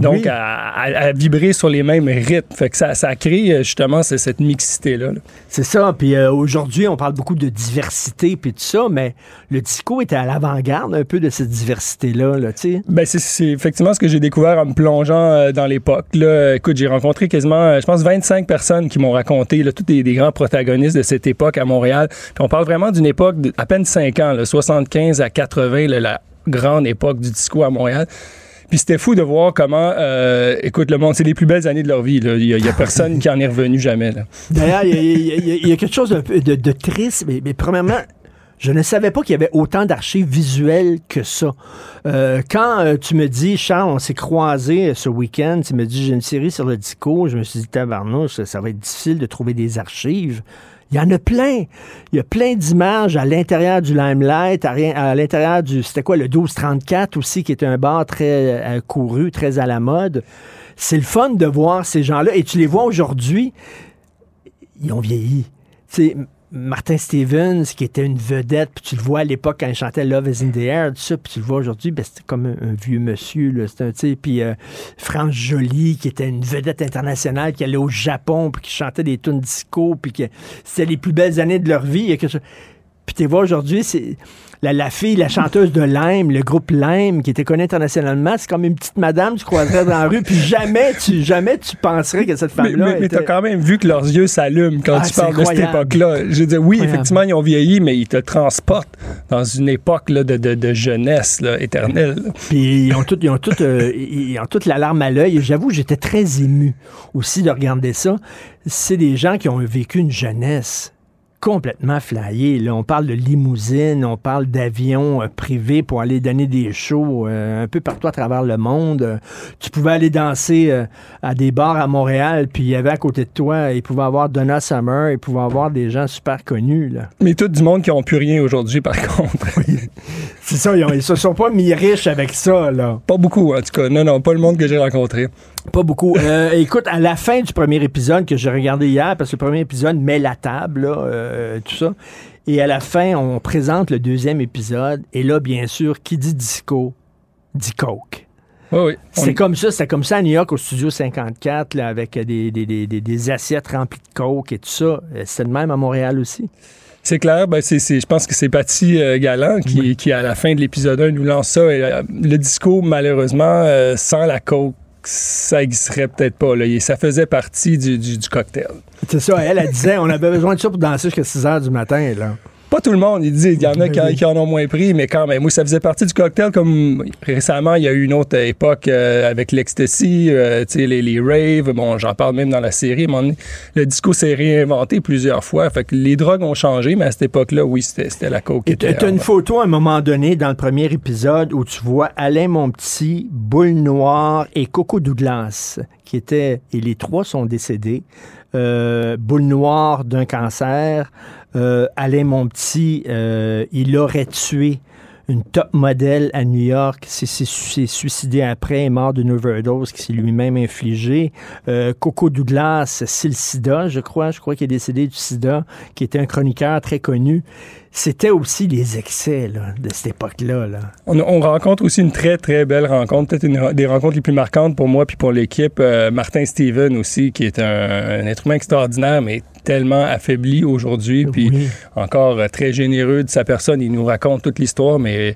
Donc, Oui. à, à- à vibrer sur les mêmes rythmes. Fait que ça, ça crée euh, justement cette mixité-là. là. C'est ça. Puis euh, aujourd'hui, on parle beaucoup de diversité puis tout ça, mais le disco était à l'avant-garde un peu de cette diversité-là, là. Ben, c'est- effectivement ce que j'ai découvert en me plongeant euh, dans l'époque. Là, écoute, j'ai rencontré quasiment, je pense, 25 personnes qui m'ont raconté, là, tous des, des grands protagonistes de cette époque à Montréal. Puis on parle vraiment d'une époque d'à peine 5 ans, là, 75 à 80, là, la grande époque du disco à Montréal. Puis c'était fou de voir comment, euh, écoute, le monde, c'est les plus belles années de leur vie. Il y a, personne qui en est revenu jamais. D'ailleurs, il y, a- quelque chose de, triste, mais, premièrement, je ne savais pas qu'il y avait autant d'archives visuelles que ça. Euh, quand euh, tu me dis, Charles, on s'est croisés ce week-end, tu me dis, j'ai une série sur le disco, je me suis dit, tabarnouche, ça va être difficile de trouver des archives. Il y en a plein. Il y a plein d'images à l'intérieur du Limelight, à, l'intérieur du, c'était quoi, le 1234 aussi, qui est un bar très euh, couru, très à la mode. C'est le fun de voir ces gens-là. Et tu les vois aujourd'hui, ils ont vieilli. Martin Stevens, qui était une vedette, puis tu le vois à l'époque quand il chantait Love is in the air, tout ça, puis tu le vois aujourd'hui, ben, c'était comme un, vieux monsieur, c'est un, sais, puis euh, France Joly, qui était une vedette internationale, qui allait au Japon, puis qui chantait des tunes disco, puis que c'était les plus belles années de leur vie. Puis tu vois aujourd'hui, c'est la, la fille, la chanteuse de Lime, le groupe Lime, qui était connue internationalement, c'est comme une petite madame, tu croiserais dans la rue, puis jamais tu, jamais tu penserais que cette femme-là mais, t'as quand même vu que leurs yeux s'allument quand Ah, tu parles de cette époque-là. Je veux dire, oui, Incroyable. effectivement, ils ont vieilli, mais ils te transportent dans une époque là, de, de- de jeunesse là, éternelle. Puis ils ont tout, ils ont tout, euh, ils ont toute la larme à l'œil. J'avoue, j'étais très ému aussi de regarder ça. C'est des gens qui ont vécu une jeunesse complètement flyée. Là. On parle de limousine, on parle d'avions euh, privés pour aller donner des shows euh, un peu partout à travers le monde. Euh, tu pouvais aller danser à des bars à Montréal, puis il y avait à côté de toi, il pouvait avoir Donna Summer, il pouvait avoir des gens super connus. Là. Mais tout du monde qui n'ont plus rien aujourd'hui, par contre. C'est ça, ils, ont- ils se sont pas mis riches avec ça. Là. Pas beaucoup, en tout cas. Non, non, pas le monde que j'ai rencontré. Pas beaucoup. Écoute, à la fin du premier épisode que j'ai regardé hier, parce que le premier épisode met la table, là, euh, tout ça. Et à la fin, on présente le deuxième épisode. Et là, bien sûr, qui dit disco, dit coke. Oui, oui. C'est On- comme ça, c'était comme ça à New York au studio 54, là, avec des, des, des, des- des assiettes remplies de coke et tout ça. Euh, C'est le même à Montréal aussi. C'est clair, ben c'est, c'est- je pense que c'est Patty euh, Galland qui, qui, à la fin de l'épisode 1, nous lance ça. Et, euh, le disco, malheureusement, euh, sans la coke, ça n'existerait peut-être pas. Là. Ça faisait partie du, du- du cocktail. C'est ça, elle, elle disait, on avait besoin de ça pour danser jusqu'à 6 heures du matin, là. Pas tout le monde, il dit. Il y en a qui, en ont moins pris, mais quand même. Moi, ça faisait partie du cocktail. Comme récemment, il y a eu une autre époque euh, avec l'ecstasy, euh, tu sais, les, les raves. Bon, j'en parle même dans la série. Donné, le disco s'est réinventé plusieurs fois. Fait que les drogues ont changé, mais à cette époque-là, oui, c'était c'était la coke. tu as une photo à un moment donné dans le premier épisode où tu vois Alain Monpetit, Boule Noire et Coco Douglas, qui étaient, et les trois sont décédés. Euh, Boule Noire d'un cancer. Euh, Alain Monpetit, euh, il aurait tué une top modèle à New York, s'est suicidé après, est mort d'une overdose qui s'est lui-même infligé. Euh, Coco Douglas, c'est le sida, je crois, je crois qu'il est décédé du sida, qui était un chroniqueur très connu. C'était aussi les excès de cette époque-là. Là. On, on rencontre aussi une très, très belle rencontre, peut-être une des rencontres les plus marquantes pour moi puis pour l'équipe. Martin Steven aussi, qui est un, un être humain extraordinaire, mais tellement affaibli aujourd'hui, puis encore euh, très généreux de sa personne. Il nous raconte toute l'histoire, mais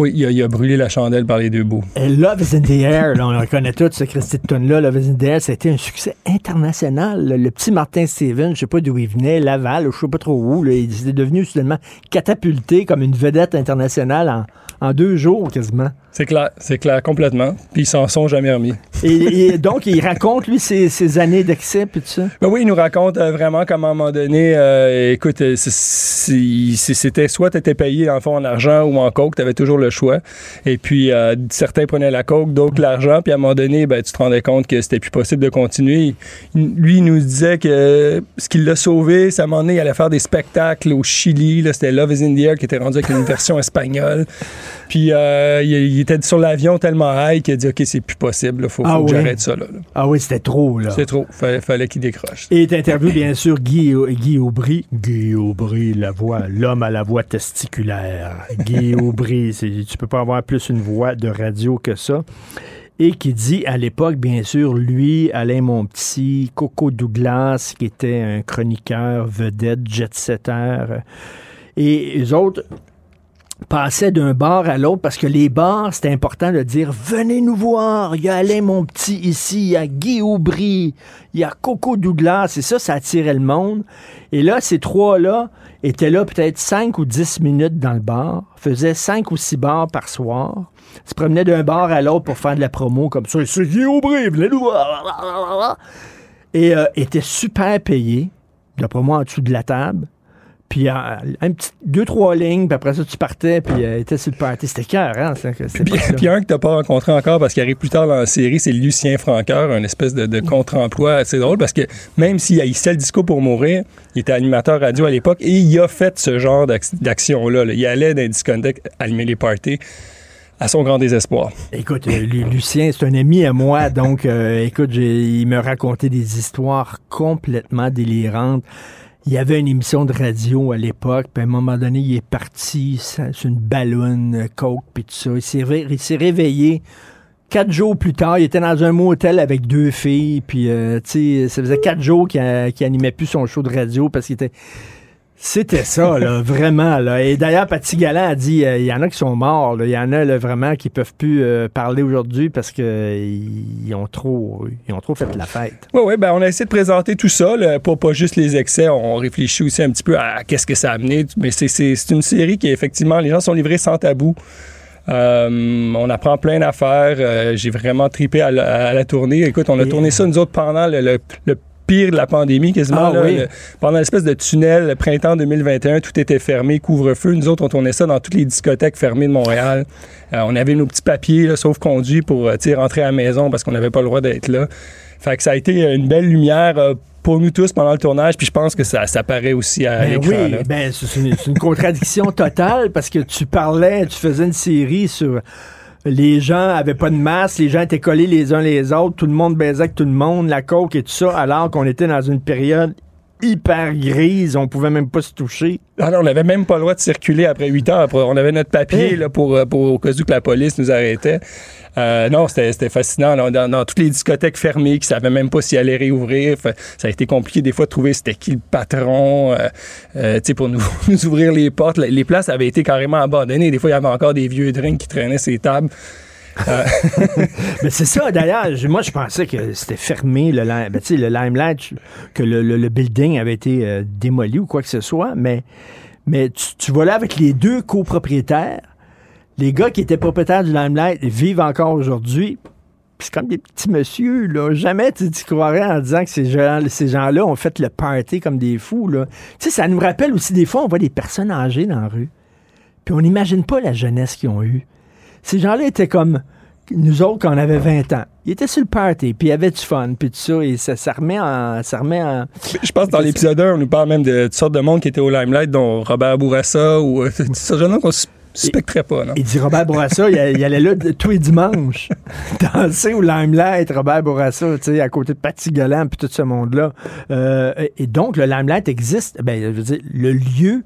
oui, il a, il a brûlé la chandelle par les deux bouts. Love is in the air, là, on le connaît tous, ce Christy là Love is in the air, ça a été un succès international. là. Le petit Martin Steven, je sais pas d'où il venait, Laval, je sais pas trop où, là, il est devenu soudainement catapulté comme une vedette internationale en, en deux jours quasiment. C'est clair, c'est clair complètement. Puis ils s'en sont jamais remis. Et, et donc, il raconte, lui, ses, ses années d'excès, puis tout ça? Ben oui, il nous raconte euh, vraiment comment à un moment donné, euh, écoute, euh, c'était soit tu étais payé le fond en argent ou en coke, tu avais toujours le choix. Et puis euh, certains prenaient la coke, d'autres l'argent, puis à un moment donné, ben, tu te rendais compte que c'était plus possible de continuer. Il- lui, il nous disait que ce qui l'a sauvé, c'est à un moment donné, il allait faire des spectacles au Chili, c'était Love is in the Air qui était rendu avec une version espagnole. Puis euh, il, il était sur l'avion tellement high qu'il a dit OK, c'est plus possible, il faut, faut Ah que j'arrête ça. Là, là. Ah oui, c'était trop, là. C'est trop, fallait, fallait qu'il décroche. Et t'interviews, bien sûr, Guy, Guy Aubry. Guy Aubry, la voix, l'homme à la voix testiculaire. Guy Aubry, tu peux pas avoir plus une voix de radio que ça. et qui dit à l'époque, bien sûr, lui, Alain Monpetit, Coco Douglas, qui était un chroniqueur vedette, jet-setter, et les autres passaient d'un bar à l'autre parce que les bars, c'était important de dire venez nous voir, il y a Alain mon petit ici, il y a Guy Aubry, il y a Coco Douglas, et ça, ça attirait le monde. Et là, ces trois-là étaient là peut-être 5 ou 10 minutes dans le bar, faisaient 5 ou 6 bars par soir, se promenaient d'un bar à l'autre pour faire de la promo comme ça. C'est Guy Aubry, venez nous voir. Et euh, étaient super payés, d'après moi, en dessous de la table. Puis euh, un petit, deux, trois lignes, puis après ça, tu partais, puis euh, était sur le party. C'était cœur, hein? Puis, un que t'as pas rencontré encore parce qu'il arrive plus tard dans la série, c'est Lucien Franqueur, un espèce de, de contre-emploi assez drôle parce que même s'il haïssait le disco pour mourir, il était animateur radio à l'époque et il a fait ce genre d'ac- d'action-là. là. Il allait dans les discothèques allumer les parties à son grand désespoir. Écoute, euh, Lu- Lucien, c'est un ami à moi, donc euh, écoute, il me racontait des histoires complètement délirantes. Il y avait une émission de radio à l'époque, puis à un moment donné, il est parti sur une ballonne, euh, coke, puis tout ça. Il s'est ré- il s'est réveillé. Quatre jours plus tard, il était dans un motel avec deux filles, puis euh, tu sais, ça faisait quatre jours qu'il qu'il animait plus son show de radio parce qu'il était c'était ça, là, vraiment. Là. Et d'ailleurs, Paty Galland a dit euh, il y en a qui sont morts. Il y en a là, vraiment qui peuvent plus euh, parler aujourd'hui parce que euh, ils ont trop ils ont trop fait la fête. Oui, oui, ben on a essayé de présenter tout ça, là, pour pas juste les excès. On réfléchit aussi un petit peu à qu'est-ce que ça a amené. Mais c'est- une série qui, effectivement, les gens sont livrés sans tabou. Euh, on apprend plein d'affaires. Euh, J'ai vraiment tripé à la, à la tournée. Écoute, on a tourné ça, nous autres, pendant le, le- le pire de la pandémie, quasiment. Ah là, oui. le- pendant l'espèce de tunnel, le printemps 2021, tout était fermé, couvre-feu. Nous autres, on tournait ça dans toutes les discothèques fermées de Montréal. Euh, on avait nos petits papiers, là, sauf conduit, pour euh, rentrer à la maison parce qu'on n'avait pas le droit d'être là. Fait que ça a été une belle lumière euh, pour nous tous pendant le tournage, puis je pense que ça, ça paraît aussi à Ben oui, là. ben, c'est une, c'est une contradiction totale parce que tu parlais, tu faisais une série sur les gens avaient pas de masque, les gens étaient collés les uns les autres, tout le monde baisait avec tout le monde, la coke et tout ça, alors qu'on était dans une période hyper grise, on pouvait même pas se toucher. Ah non, on n'avait même pas le droit de circuler après 8 heures. Après, On avait notre papier Hey. là, pour, euh, pour au cas où que la police nous arrêtait. Euh, non, c'était c'était fascinant. là. Dans, dans toutes les discothèques fermées, qui ne savaient même pas s'ils allaient réouvrir. Fait- ça a été compliqué des fois de trouver c'était qui le patron euh, euh, tu sais, pour nous, nous ouvrir les portes. Les- Les places avaient été carrément abandonnées. Des fois, il y avait encore des vieux drinks qui traînaient ces tables. Euh, Mais c'est ça, d'ailleurs, moi je pensais que c'était fermé, le, ben, le Limelight, que le, le- building avait été euh, démoli ou quoi que ce soit, mais, mais tu, vois là avec les deux copropriétaires, les gars qui étaient propriétaires du Limelight vivent encore aujourd'hui. C'est comme des petits messieurs, là. Jamais tu tu croirais en disant que ces gens, ces gens-là ont fait le party comme des fous, là. Tu sais, ça nous rappelle aussi, des fois, on voit des personnes âgées dans la rue. Puis on n'imagine pas la jeunesse qu'ils ont eue. Ces gens-là étaient comme nous autres quand on avait 20 ans. Ils étaient sur le party, puis il y avait du fun, puis tout ça, et ça, ça remet en... Ça remet en... Je pense que dans l'épisode 1, on nous parle même de toutes sortes de monde qui étaient au Limelight, dont Robert Bourassa ou euh, ce genre qu'on sus- suspecterait pas. Non? Il dit Robert Bourassa, il, il allait là tous les dimanches danser au Limelight, Robert Bourassa, tu sais, à côté de Patty Galland, puis tout ce monde-là. Euh, et donc, le Limelight existe, ben, je veux dire, le lieu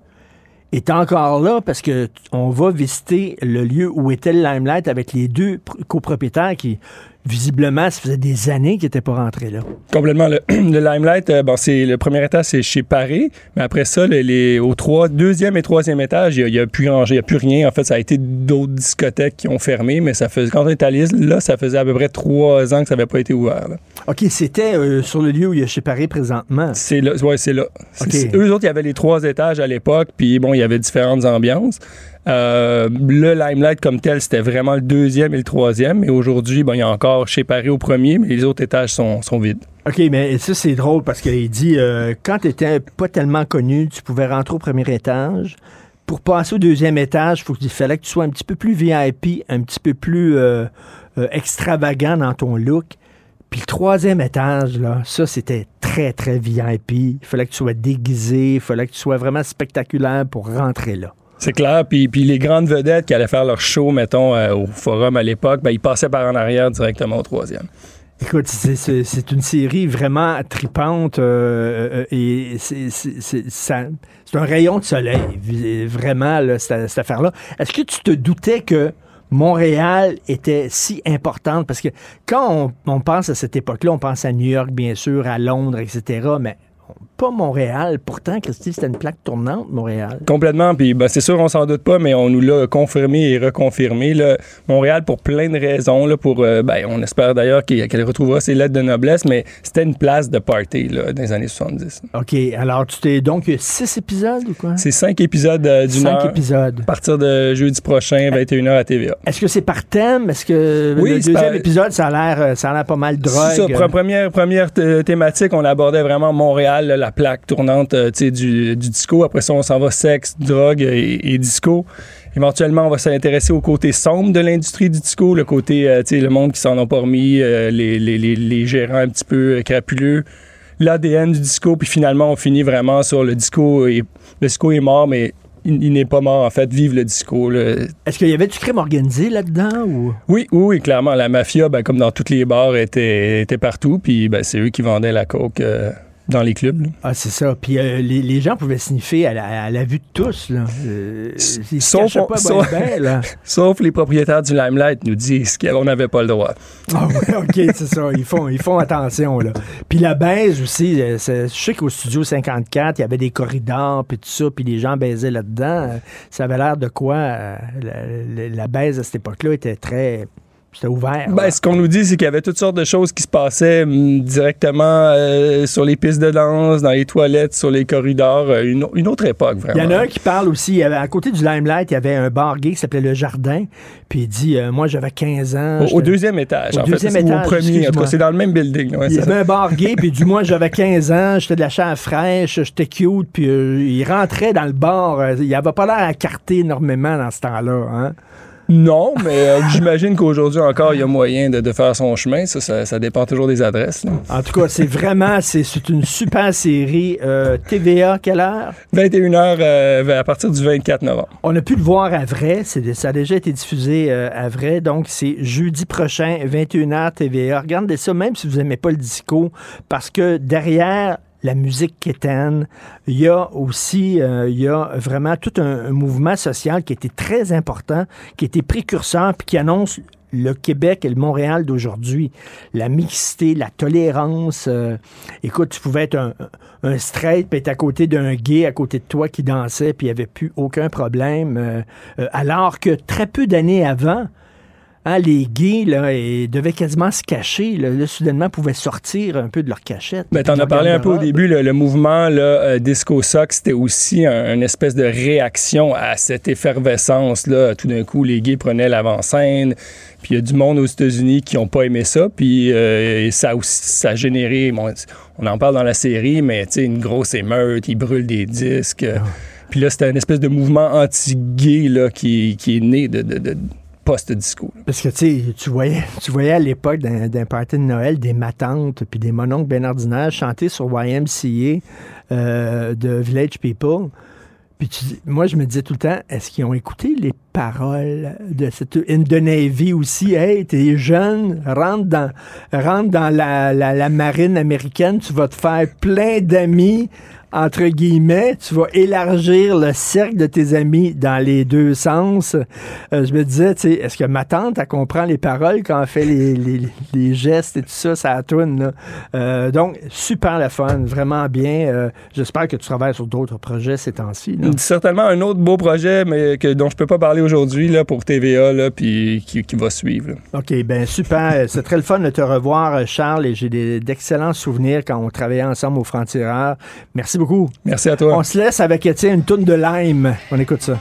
est encore là parce que on va visiter le lieu où était le Limelight avec les deux pr- copropriétaires qui, visiblement, ça faisait des années qu'ils n'étaient pas rentrés là. Complètement. Le, le Limelight, euh, bon, c'est le premier étage, c'est chez Paré, mais après ça, les, les- au trois, deuxième et troisième étage, il n'y a, plus rangé, il y a plus rien. En fait, ça a été d'autres discothèques qui ont fermé, mais ça faisait, quand on est à l'île, là, ça faisait à peu près trois ans que ça n'avait pas été ouvert. là. OK, c'était euh, sur le lieu où il y a chez Paris présentement. C'est là, ouais, c'est là. Eux autres, il y avait les trois étages à l'époque, puis bon, il y avait différentes ambiances. Euh, le Limelight comme tel, c'était vraiment le deuxième et le troisième. Et aujourd'hui, bon, il y a encore chez Paris au premier, mais les autres étages sont, sont vides. OK, mais ça, c'est drôle parce qu'il dit euh, quand tu n'étais pas tellement connu, tu pouvais rentrer au premier étage. Pour passer au deuxième étage, qu'il fallait que tu sois un petit peu plus VIP, un petit peu plus euh, extravagant dans ton look. Puis le troisième étage, là, ça, c'était très, très VIP. Il fallait que tu sois déguisé, il fallait que tu sois vraiment spectaculaire pour rentrer là. C'est clair. Puis, puis les grandes vedettes qui allaient faire leur show, mettons, euh, au forum à l'époque, ben, ils passaient par en arrière directement au troisième. Écoute, c'est- une série vraiment tripante euh, euh, et c'est un rayon de soleil, vraiment, cette affaire-là. Est-ce que tu te doutais que Montréal était si importante? Parce que quand on, on pense à cette époque-là, on pense à New York, bien sûr, à Londres, etc., mais pas Montréal. Pourtant, Christy, c'était une plaque tournante, Montréal. Complètement. Puis ben, c'est sûr, on s'en doute pas, mais on nous l'a confirmé et reconfirmé. Là. Montréal, pour plein de raisons, là, pour, euh, ben, on espère d'ailleurs qu'elle retrouvera ses lettres de noblesse, mais c'était une place de party là, dans les années 70. OK. Alors, tu t'es donc il y a six épisodes ou quoi? C'est cinq épisodes euh, d'une Cinq heure. épisodes. À partir de jeudi prochain, 21h à TVA. Est-ce que c'est par thème? Est-ce que Oui, le deuxième par- épisode, ça a l'air euh, ça a l'air pas mal drogue? C'est ça, pre- première, première thématique, on abordait vraiment Montréal, là, la plaque tournante euh, du, du disco. Après ça, on s'en va sexe, drogue et, et disco. Éventuellement, on va s'intéresser au côté sombre de l'industrie du disco, le côté, euh, tu sais, le monde qui s'en ont pas remis, euh, les, les- les- les gérants un petit peu euh, crapuleux, l'ADN du disco, puis finalement, on finit vraiment sur le disco. Et, le disco est mort, mais il, il n'est pas mort, en fait. Vive le disco. Est-ce qu'il y avait du crime organisé là-dedans? Ou... Oui, oui, oui, clairement. La mafia, ben, comme dans tous les bars, était, était partout. Puis ben, c'est eux qui vendaient la coke dans les clubs. là. Ah, c'est ça. Puis euh, les, les gens pouvaient sniffer à la, à la vue de tous. Là. Euh, ils se Sauf, cachaient pas sauf- ben, là. sauf les propriétaires du Limelight nous disent qu'on n'avait pas le droit. Ah oui, OK, c'est ça. Ils font, ils font attention, là. Puis la baise aussi, euh, je sais qu'au Studio 54, il y avait des corridors, puis tout ça, puis les gens baisaient là-dedans. Ça avait l'air de quoi? euh, la, la- la baise à cette époque-là était très... C'était ouvert. Ben, ce qu'on nous dit, c'est qu'il y avait toutes sortes de choses qui se passaient hum, directement euh, sur les pistes de danse, dans les toilettes, sur les corridors. euh, une, une autre époque, Il y vraiment. en a un qui parle aussi, à côté du Limelight, il y avait un bar gay qui s'appelait Le Jardin, puis il dit, euh, moi j'avais 15 ans. Au, deuxième étage, Au en fait. deuxième étage, au premier, en tout cas, c'est dans le même building. ouais, Il y avait ça. un bar gay, puis du moins j'avais 15 ans, j'étais de la chair fraîche, j'étais cute, puis il rentrait dans le bar. il avait pas l'air à carter énormément dans ce temps-là. Hein? Non, mais euh, j'imagine qu'aujourd'hui encore, il y a moyen de, de faire son chemin. Ça, ça, ça dépend toujours des adresses. là. En tout cas, c'est vraiment, c'est une super série. Euh, TVA, quelle heure? 21h euh, à partir du 24 novembre. On a pu le voir à vrai. Ça a déjà été diffusé à vrai. Donc, c'est jeudi prochain, 21h TVA. Regardez ça, même si vous n'aimez pas le disco, parce que derrière la musique quétaine, il y a aussi, euh, il y a vraiment tout un, mouvement social qui était très important, qui était précurseur, puis qui annonce le Québec et le Montréal d'aujourd'hui. La mixité, la tolérance. euh, écoute, tu pouvais être un, un straight, puis être à côté d'un gay à côté de toi qui dansait, puis il n'y avait plus aucun problème. euh, alors que très peu d'années avant, hein, les gays là, et devaient quasiment se cacher. Là, Là, soudainement, pouvaient sortir un peu de leur cachette. Ben, t'en as parlé un peu au début, le, le mouvement là, euh, Disco Sox, c'était aussi un- une espèce de réaction à cette effervescence. Là. Tout d'un coup, les gays prenaient l'avant-scène, puis il y a du monde aux États-Unis qui n'ont pas aimé ça, puis euh, ça, a aussi, ça a généré, bon, on en parle dans la série, mais une grosse émeute, ils brûlent des disques. Ah. Puis là, c'était une espèce de mouvement anti-gay là, qui, qui est né de, de- de Parce que tu voyais, tu voyais à l'époque d'un party de Noël des matantes puis des mononcles bien ordinaires chanter sur YMCA euh, de Village People. Puis moi, je me disais tout le temps, est-ce qu'ils ont écouté les paroles de cette In the Navy aussi? Hey, t'es jeune, rentre dans, rentre dans la, la- la marine américaine, tu vas te faire plein d'amis, entre guillemets, tu vas élargir le cercle de tes amis dans les deux sens. Euh, je me disais, tu sais, est-ce que ma tante, elle comprend les paroles quand elle fait les, les- les gestes et tout ça, ça tourne. Euh, donc, super le fun, vraiment bien. Euh, J'espère que tu travailles sur d'autres projets ces temps-ci. Certainement un autre beau projet, mais que, dont je peux pas parler aujourd'hui là, pour TVA, là, puis qui, qui va suivre. là. OK, ben super. C'est très le fun de te revoir, Charles, et j'ai des- d'excellents souvenirs quand on travaillait ensemble au Franc-Tireur. Merci beaucoup. Merci à toi. On se laisse avec, tiens, une toune de lime. On écoute ça.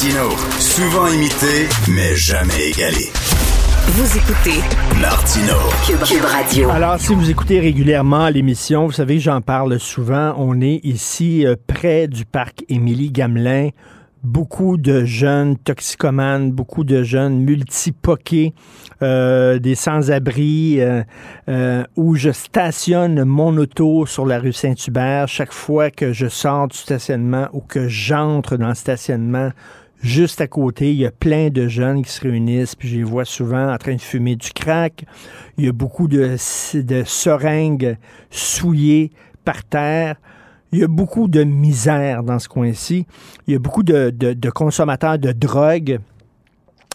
Martino, souvent imité, mais jamais égalé. Vous écoutez Martino. Cube, Cube Radio. Alors, si vous écoutez régulièrement l'émission, vous savez j'en parle souvent. On est ici euh, près du parc Émilie Gamelin. Beaucoup de jeunes toxicomanes, beaucoup de jeunes multipoqués, euh, des sans-abri, euh, euh, où je stationne mon auto sur la rue Saint-Hubert. Chaque fois que je sors du stationnement ou que j'entre dans le stationnement, juste à côté, il y a plein de jeunes qui se réunissent, puis je les vois souvent en train de fumer du crack. Il y a beaucoup de, de seringues souillées par terre. Il y a beaucoup de misère dans ce coin-ci. Il y a beaucoup de, de- de consommateurs de drogue.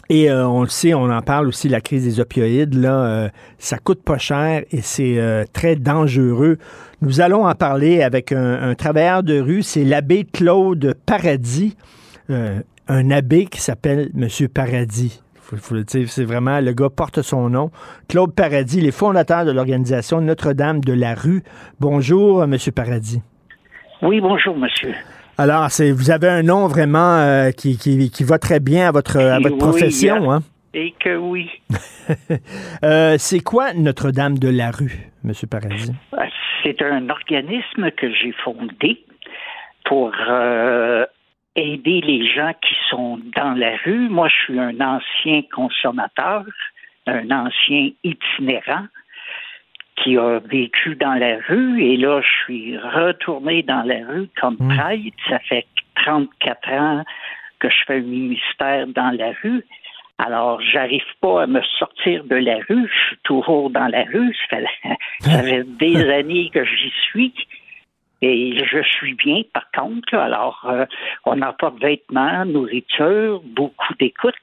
Et euh, on le sait, on en parle aussi, la crise des opioïdes, là, euh, ça coûte pas cher et c'est euh, très dangereux. Nous allons en parler avec un, un travailleur de rue, c'est l'abbé Claude Paradis, euh, un abbé qui s'appelle Monsieur Paradis. Faut, faut le dire, c'est vraiment, le gars porte son nom. Claude Paradis, les fondateurs de l'organisation Notre-Dame de la rue. Bonjour, euh, Monsieur Paradis. Oui, bonjour, monsieur. Alors, c'est, vous avez un nom vraiment euh, qui, qui, qui va très bien à votre, à votre Oui, profession. euh, Hein? Et que oui. Euh, c'est quoi Notre-Dame de la rue, Monsieur Paradis? C'est un organisme que j'ai fondé pour euh, aider les gens qui sont dans la rue. Moi, je suis un ancien consommateur, un ancien itinérant qui a vécu dans la rue et là, je suis retourné dans la rue comme prêtre. Ça fait 34 ans que je fais un ministère dans la rue. Alors, j'arrive pas à me sortir de la rue. Je suis toujours dans la rue. Ça fait, ça fait des années que j'y suis. Et je suis bien, par contre. là. Alors, euh, on n'a pas de vêtements, nourriture, beaucoup d'écoute.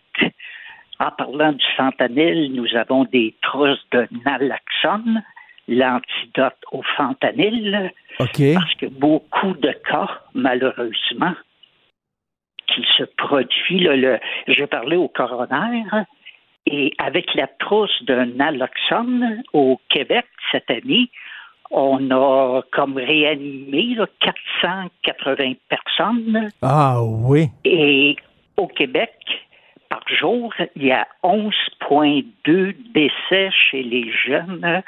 En parlant du fentanyl, nous avons des trousses de naloxone, l'antidote au fentanyl. Parce que beaucoup de cas, malheureusement, qui se produit, là, le, j'ai parlé au coroner, et avec la trousse de naloxone au Québec cette année, on a comme réanimé là, 480 personnes. Ah oui. Et au Québec, par jour, il y a 11,2 décès chez les jeunes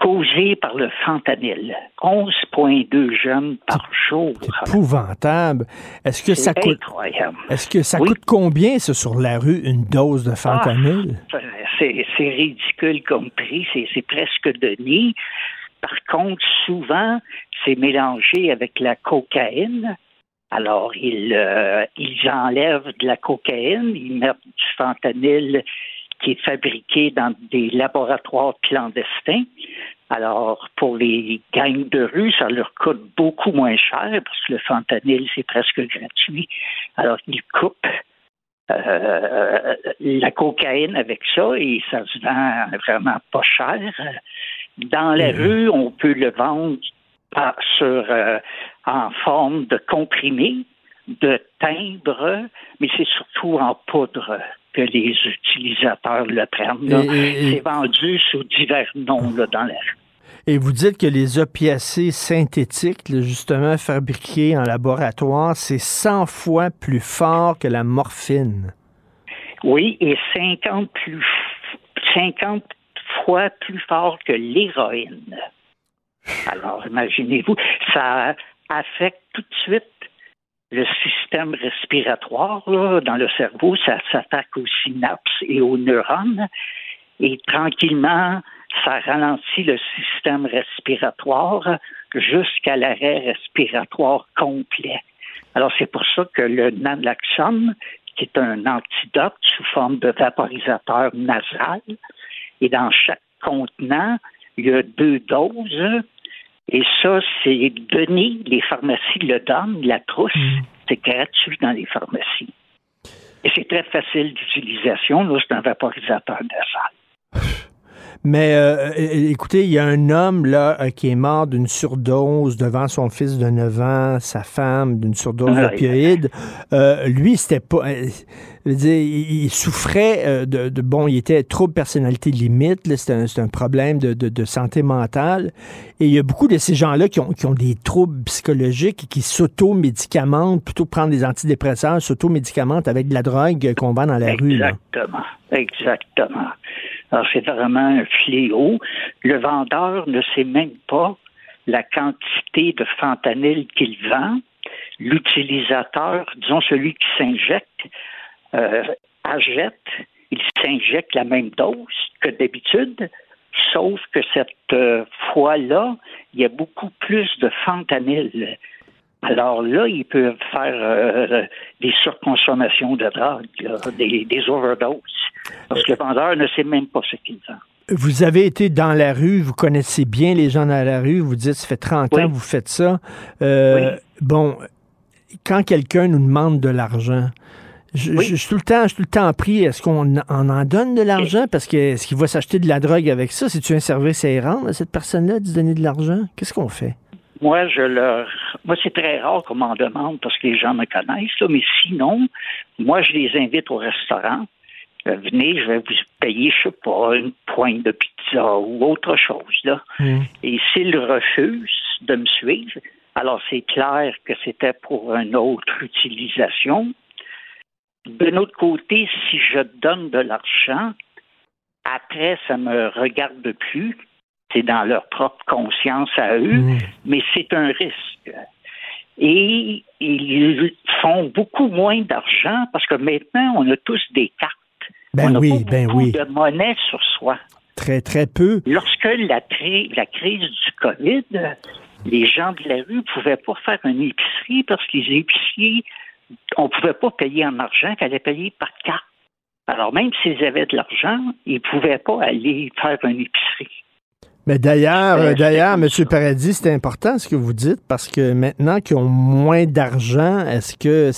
causés par le fentanyl. 11,2 jeunes par jour. Épouvantable. Est-ce que ça C'est coûte incroyable. Est-ce que ça Oui. coûte combien, ça, sur la rue, une dose de fentanyl? Ah, c'est, c'est ridicule comme prix, c'est, c'est presque donné. Par contre, souvent, c'est mélangé avec la cocaïne. Alors, ils, euh, ils enlèvent de la cocaïne, ils mettent du fentanyl qui est fabriqué dans des laboratoires clandestins. Alors, pour les gangs de rue, ça leur coûte beaucoup moins cher parce que le fentanyl, c'est presque gratuit. Alors, ils coupent euh, la cocaïne avec ça et ça se vend vraiment pas cher. Dans la rue, on peut le vendre par- sur, euh, en forme de comprimé, de timbre, mais c'est surtout en poudre que les utilisateurs le prennent. et- C'est vendu sous divers noms là, dans la rue. Et vous dites que les opiacés synthétiques, là, justement fabriqués en laboratoire, c'est 100 fois plus fort que la morphine. Oui, et 50, plus, 50 fois plus fort que l'héroïne. Alors, imaginez-vous, ça affecte tout de suite le système respiratoire dans le cerveau, ça s'attaque aux synapses et aux neurones, et tranquillement, ça ralentit le système respiratoire jusqu'à l'arrêt respiratoire complet. Alors, c'est pour ça que le naloxone, qui est un antidote sous forme de vaporisateur nasal, et dans chaque contenant, il y a deux doses. Et ça, c'est donné, les pharmacies le donnent, la trousse, c'est gratuit dans les pharmacies. Et c'est très facile d'utilisation, là, c'est un vaporisateur nasal. Mais euh, écoutez, il y a un homme là euh, qui est mort d'une surdose devant son fils de 9 ans, sa femme d'une surdose Aïe, d'opioïdes. Euh, lui, c'était pas. euh, je veux dire, il, souffrait euh, de, de- Bon, il était trouble personnalité limite. là, C'était un, un problème de, de- de santé mentale. Et il y a beaucoup de ces gens-là qui ont, qui ont des troubles psychologiques et qui s'auto-médicamentent plutôt que prendre des antidépresseurs, s'auto-médicamentent avec de la drogue qu'on vend dans la rue. Exactement. Exactement. Alors, c'est vraiment un fléau. Le vendeur ne sait même pas la quantité de fentanyl qu'il vend. L'utilisateur, disons celui qui s'injecte, euh, achète, il s'injecte la même dose que d'habitude, sauf que cette euh, fois-là, il y a beaucoup plus de fentanyl. Alors là, ils peuvent faire euh, des surconsommations de drogue, là, des, des overdoses, parce que le vendeur ne sait même pas ce qu'il vend. Vous avez été dans la rue, vous connaissez bien les gens dans la rue, vous dites, ça fait 30 ans que vous faites ça. Euh, Bon, quand quelqu'un nous demande de l'argent, je, je- je suis tout le temps, je suis tout le temps pris. Est-ce qu'on en, en donne de l'argent? Parce que est-ce qu'il va s'acheter de la drogue avec ça? C'est-tu un service à rendre à cette personne-là de se donner de l'argent? Qu'est-ce qu'on fait? Moi, je leur. Moi, c'est très rare qu'on m'en demande parce que les gens me connaissent, là, mais sinon, moi, je les invite au restaurant. Euh, venez, je vais vous payer, je sais pas, une pointe de pizza ou autre chose, là. Et s'ils refusent de me suivre, alors c'est clair que c'était pour une autre utilisation. De notre côté, si je donne de l'argent, après, ça me regarde plus. C'est dans leur propre conscience à eux, mais c'est un risque. Et ils font beaucoup moins d'argent parce que maintenant, on a tous des cartes. Ben on a oui, pas ben beaucoup oui. de monnaie sur soi. Très, très peu. Lorsque la, crise du COVID, les gens de la rue ne pouvaient pas faire une épicerie parce que les épiciers, on ne pouvait pas payer en argent, qu'elle allait payer par carte. Alors même s'ils avaient de l'argent, ils ne pouvaient pas aller faire une épicerie. Mais d'ailleurs, Euh, d'ailleurs, M. Paradis, c'est important ce que vous dites parce que maintenant qu'ils ont moins d'argent, est-ce que.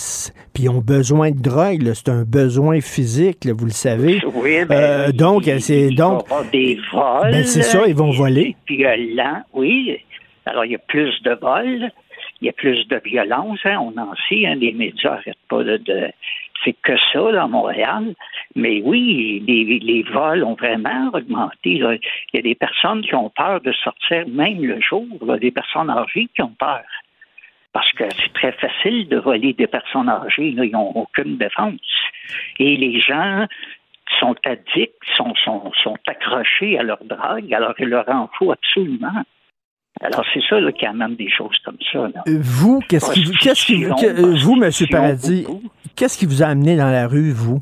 Puis ils ont besoin de drogue, c'est un besoin physique, là, vous le savez. Oui, ben, Euh, donc, c'est. Donc, des vols. Ben, c'est ça, ils vont voler. Violents, oui. Alors, il y a plus de vols, il y a plus de violence. hein, on en sait, hein, les médias n'arrêtent pas de. de- c'est que ça, à Montréal. Mais oui, les, vols ont vraiment augmenté. Il y a des personnes qui ont peur de sortir même le jour, là, des personnes âgées qui ont peur. Parce que c'est très facile de voler des personnes âgées. là, ils n'ont aucune défense. Et les gens sont addicts, sont accrochés à leur drogue, alors il leur en faut absolument. Alors c'est ça là, qui amène des choses comme ça. là. euh, vous, qu'est-ce qui, vous- qu'est-ce qui, vous- que- euh, vous, M. Paradis, qu'est-ce qui vous a amené dans la rue, vous?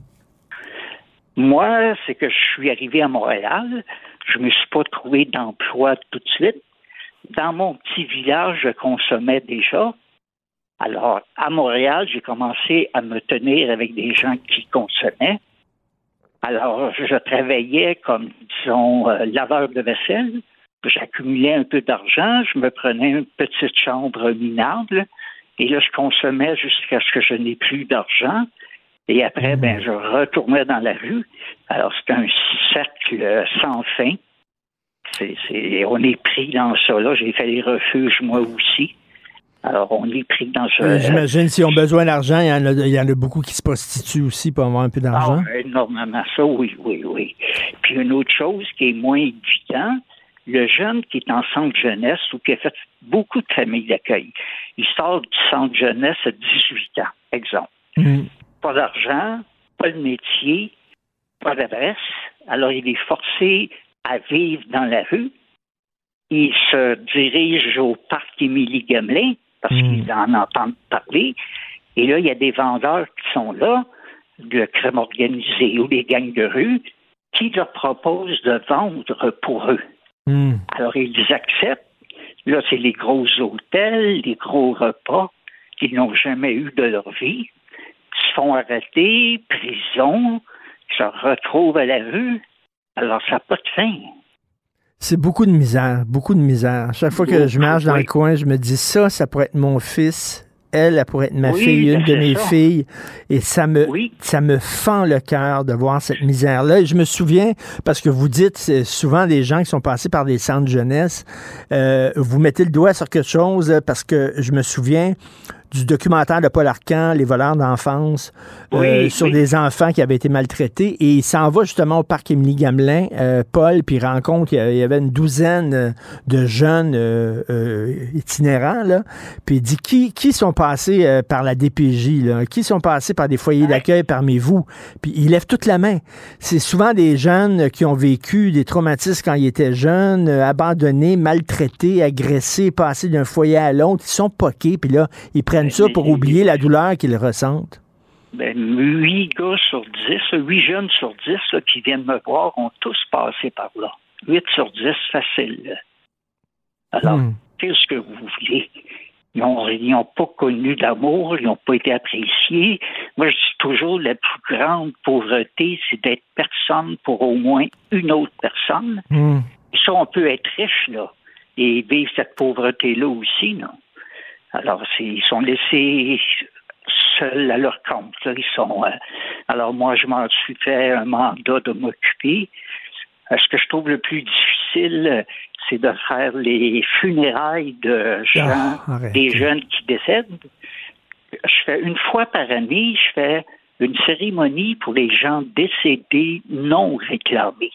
Moi, c'est que je suis arrivé à Montréal. Je me suis pas trouvé d'emploi tout de suite. Dans mon petit village, je consommais déjà. Alors, à Montréal, j'ai commencé à me tenir avec des gens qui consommaient. Alors, je travaillais comme, disons, euh, laveur de vaisselle. J'accumulais un peu d'argent. Je me prenais une petite chambre minable. Et là, je consommais jusqu'à ce que je n'ai plus d'argent. Et après, ben, je retournais dans la rue. Alors, c'est un cercle sans fin. On est pris dans ça. Là, j'ai fait les refuges, moi aussi. Alors, on est pris dans ce... Euh, J'imagine s'ils ont besoin d'argent, il y, en a, il y en a beaucoup qui se prostituent aussi pour avoir un peu d'argent. Ah, énormément ça, oui, oui, oui. Puis une autre chose qui est moins évident, le jeune qui est en centre jeunesse ou qui a fait beaucoup de familles d'accueil, il sort du centre jeunesse à 18 ans, exemple. Pas d'argent, pas de métier, pas d'adresse. Alors il est forcé à vivre dans la rue. Il se dirige au parc Émilie Gamelin parce qu'il en entend parler. Et là, il y a des vendeurs qui sont là, de crème organisée ou des gangs de rue, qui leur proposent de vendre pour eux. Alors, ils acceptent. Là, c'est les gros hôtels, les gros repas qu'ils n'ont jamais eu de leur vie. Ils se font arrêter, prison, ils se retrouvent à la rue. Alors, ça n'a pas de fin. C'est beaucoup de misère, beaucoup de misère. Chaque fois que je marche dans le coin, je me dis ça, ça pourrait être mon fils Elle, elle pourrait être ma Oui, fille, une ben, de c'est mes ça. filles. Et ça me, ça me fend le cœur de voir cette misère-là. Et je me souviens, parce que vous dites, souvent des gens qui sont passés par des centres jeunesse, euh, vous mettez le doigt sur quelque chose parce que je me souviens du documentaire de Paul Arcan, Les voleurs d'enfance, euh, Oui, sur des enfants qui avaient été maltraités. Et il s'en va justement au parc Émilie Gamelin, euh, Paul, puis il rencontre, il y avait une douzaine euh, de jeunes euh, itinérants, là. Puis il dit, qui, qui sont passés par la DPJ, là? Qui sont passés par des foyers d'accueil parmi vous? Puis il lève toute la main. C'est souvent des jeunes qui ont vécu des traumatismes quand ils étaient jeunes, abandonnés, maltraités, agressés, passés d'un foyer à l'autre. Ils sont poqués, puis là, ils prennent ça pour oublier la douleur qu'ils ressentent? Ben, 8 gars sur 10, 8 jeunes sur 10 là, qui viennent me voir ont tous passé par là. 8 sur 10, facile. Alors, Hmm. qu'est-ce que vous voulez? Ils n'ont pas connu d'amour, ils n'ont pas été appréciés. Moi, je dis toujours, la plus grande pauvreté, c'est d'être personne pour au moins une autre personne. Hmm. Ça, on peut être riche, là, et vivre cette pauvreté-là aussi, non? Alors, ils sont laissés seuls à leur compte. là. Ils sont. euh, alors, moi, je m'en suis fait un mandat de m'occuper. Euh, ce que je trouve le plus difficile, euh, c'est de faire les funérailles de gens, Ah, des jeunes qui décèdent. Je fais une fois par année, je fais une cérémonie pour les gens décédés non réclamés.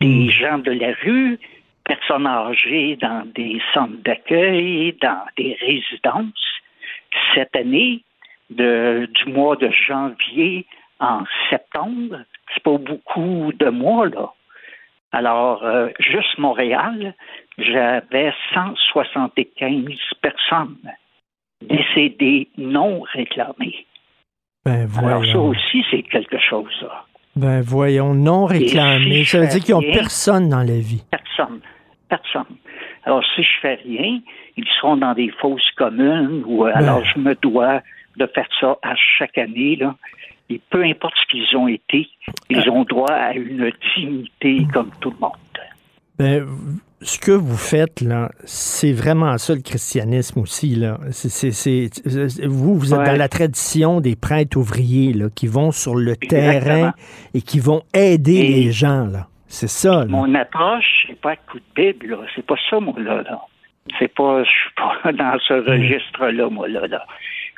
Des gens de la rue, personnes âgées dans des centres d'accueil, dans des résidences. Cette année, de- du mois de janvier en septembre, c'est pas beaucoup de mois, là. Alors, euh, juste Montréal, j'avais 175 personnes décédées non réclamées. Ben Alors, ça aussi, c'est quelque chose, là. Ben voyons, non réclamé. Si Ça veut dire qu'ils n'ont personne dans la vie. Personne. Personne. Alors, si je fais rien, ils seront dans des fausses communes ou euh, Ben. alors je me dois de faire ça à chaque année, là. Et peu importe ce qu'ils ont été, ils ont droit à une dignité comme tout le monde. Ben, ce que vous faites, là, c'est vraiment ça le christianisme aussi. Là. Vous, vous êtes Ouais. dans la tradition des prêtres ouvriers là, qui vont sur le Exactement. terrain et qui vont aider Et- les gens. Là. C'est ça. Là. Mon approche, c'est pas coup de Bible, là. C'est pas ça, moi, là. là. C'est pas, je suis pas dans ce registre-là, moi, là, là.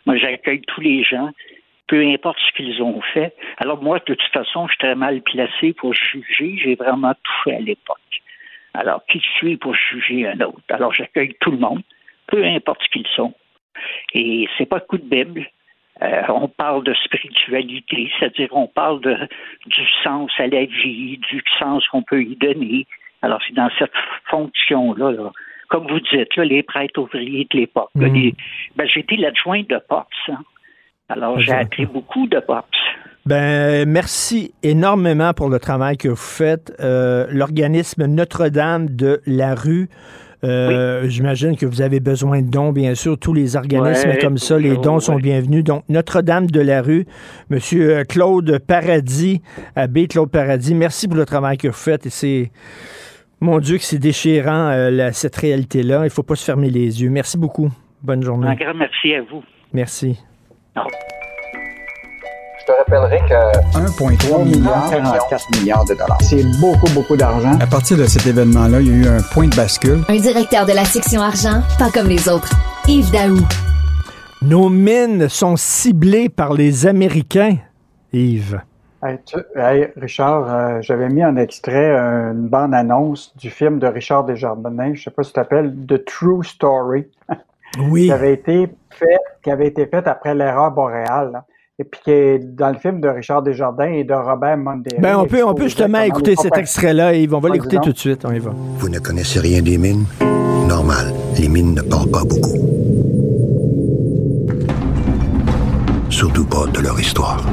Moi, j'accueille tous les gens, peu importe ce qu'ils ont fait. Alors, moi, de toute façon, je suis très mal placé pour juger. J'ai vraiment tout fait à l'époque. Alors, qui suis pour juger un autre? Alors, j'accueille tout le monde, peu importe ce qu'ils sont. Et c'est pas coup de Bible. Euh, on parle de spiritualité, c'est-à-dire on parle de, du sens à la vie, du sens qu'on peut y donner. Alors c'est dans cette fonction-là, là. comme vous dites, là, les prêtres ouvriers de l'époque. les- ben, J'étais l'adjoint de POPS. hein. Alors j'ai appris beaucoup de POPS. Ben, merci énormément pour le travail que vous faites. Euh, L'organisme Notre-Dame de la rue, euh, j'imagine que vous avez besoin de dons, bien sûr. Tous les organismes Ouais, comme ça, les dons sont bienvenus. Donc, Notre-Dame de la rue, Monsieur euh, Claude Paradis, abbé Claude Paradis, merci pour le travail que vous faites. Et c'est, mon Dieu, que c'est déchirant, euh, la- cette réalité-là. Il ne faut pas se fermer les yeux. Merci beaucoup. Bonne journée. Un grand merci à vous. Merci. Je te rappellerai que 1,3 milliard, 44 milliards de dollars. C'est beaucoup, beaucoup d'argent. À partir de cet événement-là, il y a eu un point de bascule. Un directeur de la section argent, pas comme les autres. Yves Daou. Nos mines sont ciblées par les Américains, Yves. Hey, tu- hey, Richard, euh, j'avais mis en extrait euh, une bande-annonce du film de Richard Desjardins, je sais pas si tu t'appelles The True Story. Oui. qui avait été fait, qui avait été fait après l'erreur boréale. là. Et puis qui est dans le film de Richard Desjardins et de Robert Monderi. Ben, on peut, on peut justement écouter cet extrait-là, Yves. On va l'écouter tout de suite. On y va. Vous ne connaissez rien des mines? Normal, les mines ne parlent pas beaucoup. Surtout pas de leur histoire.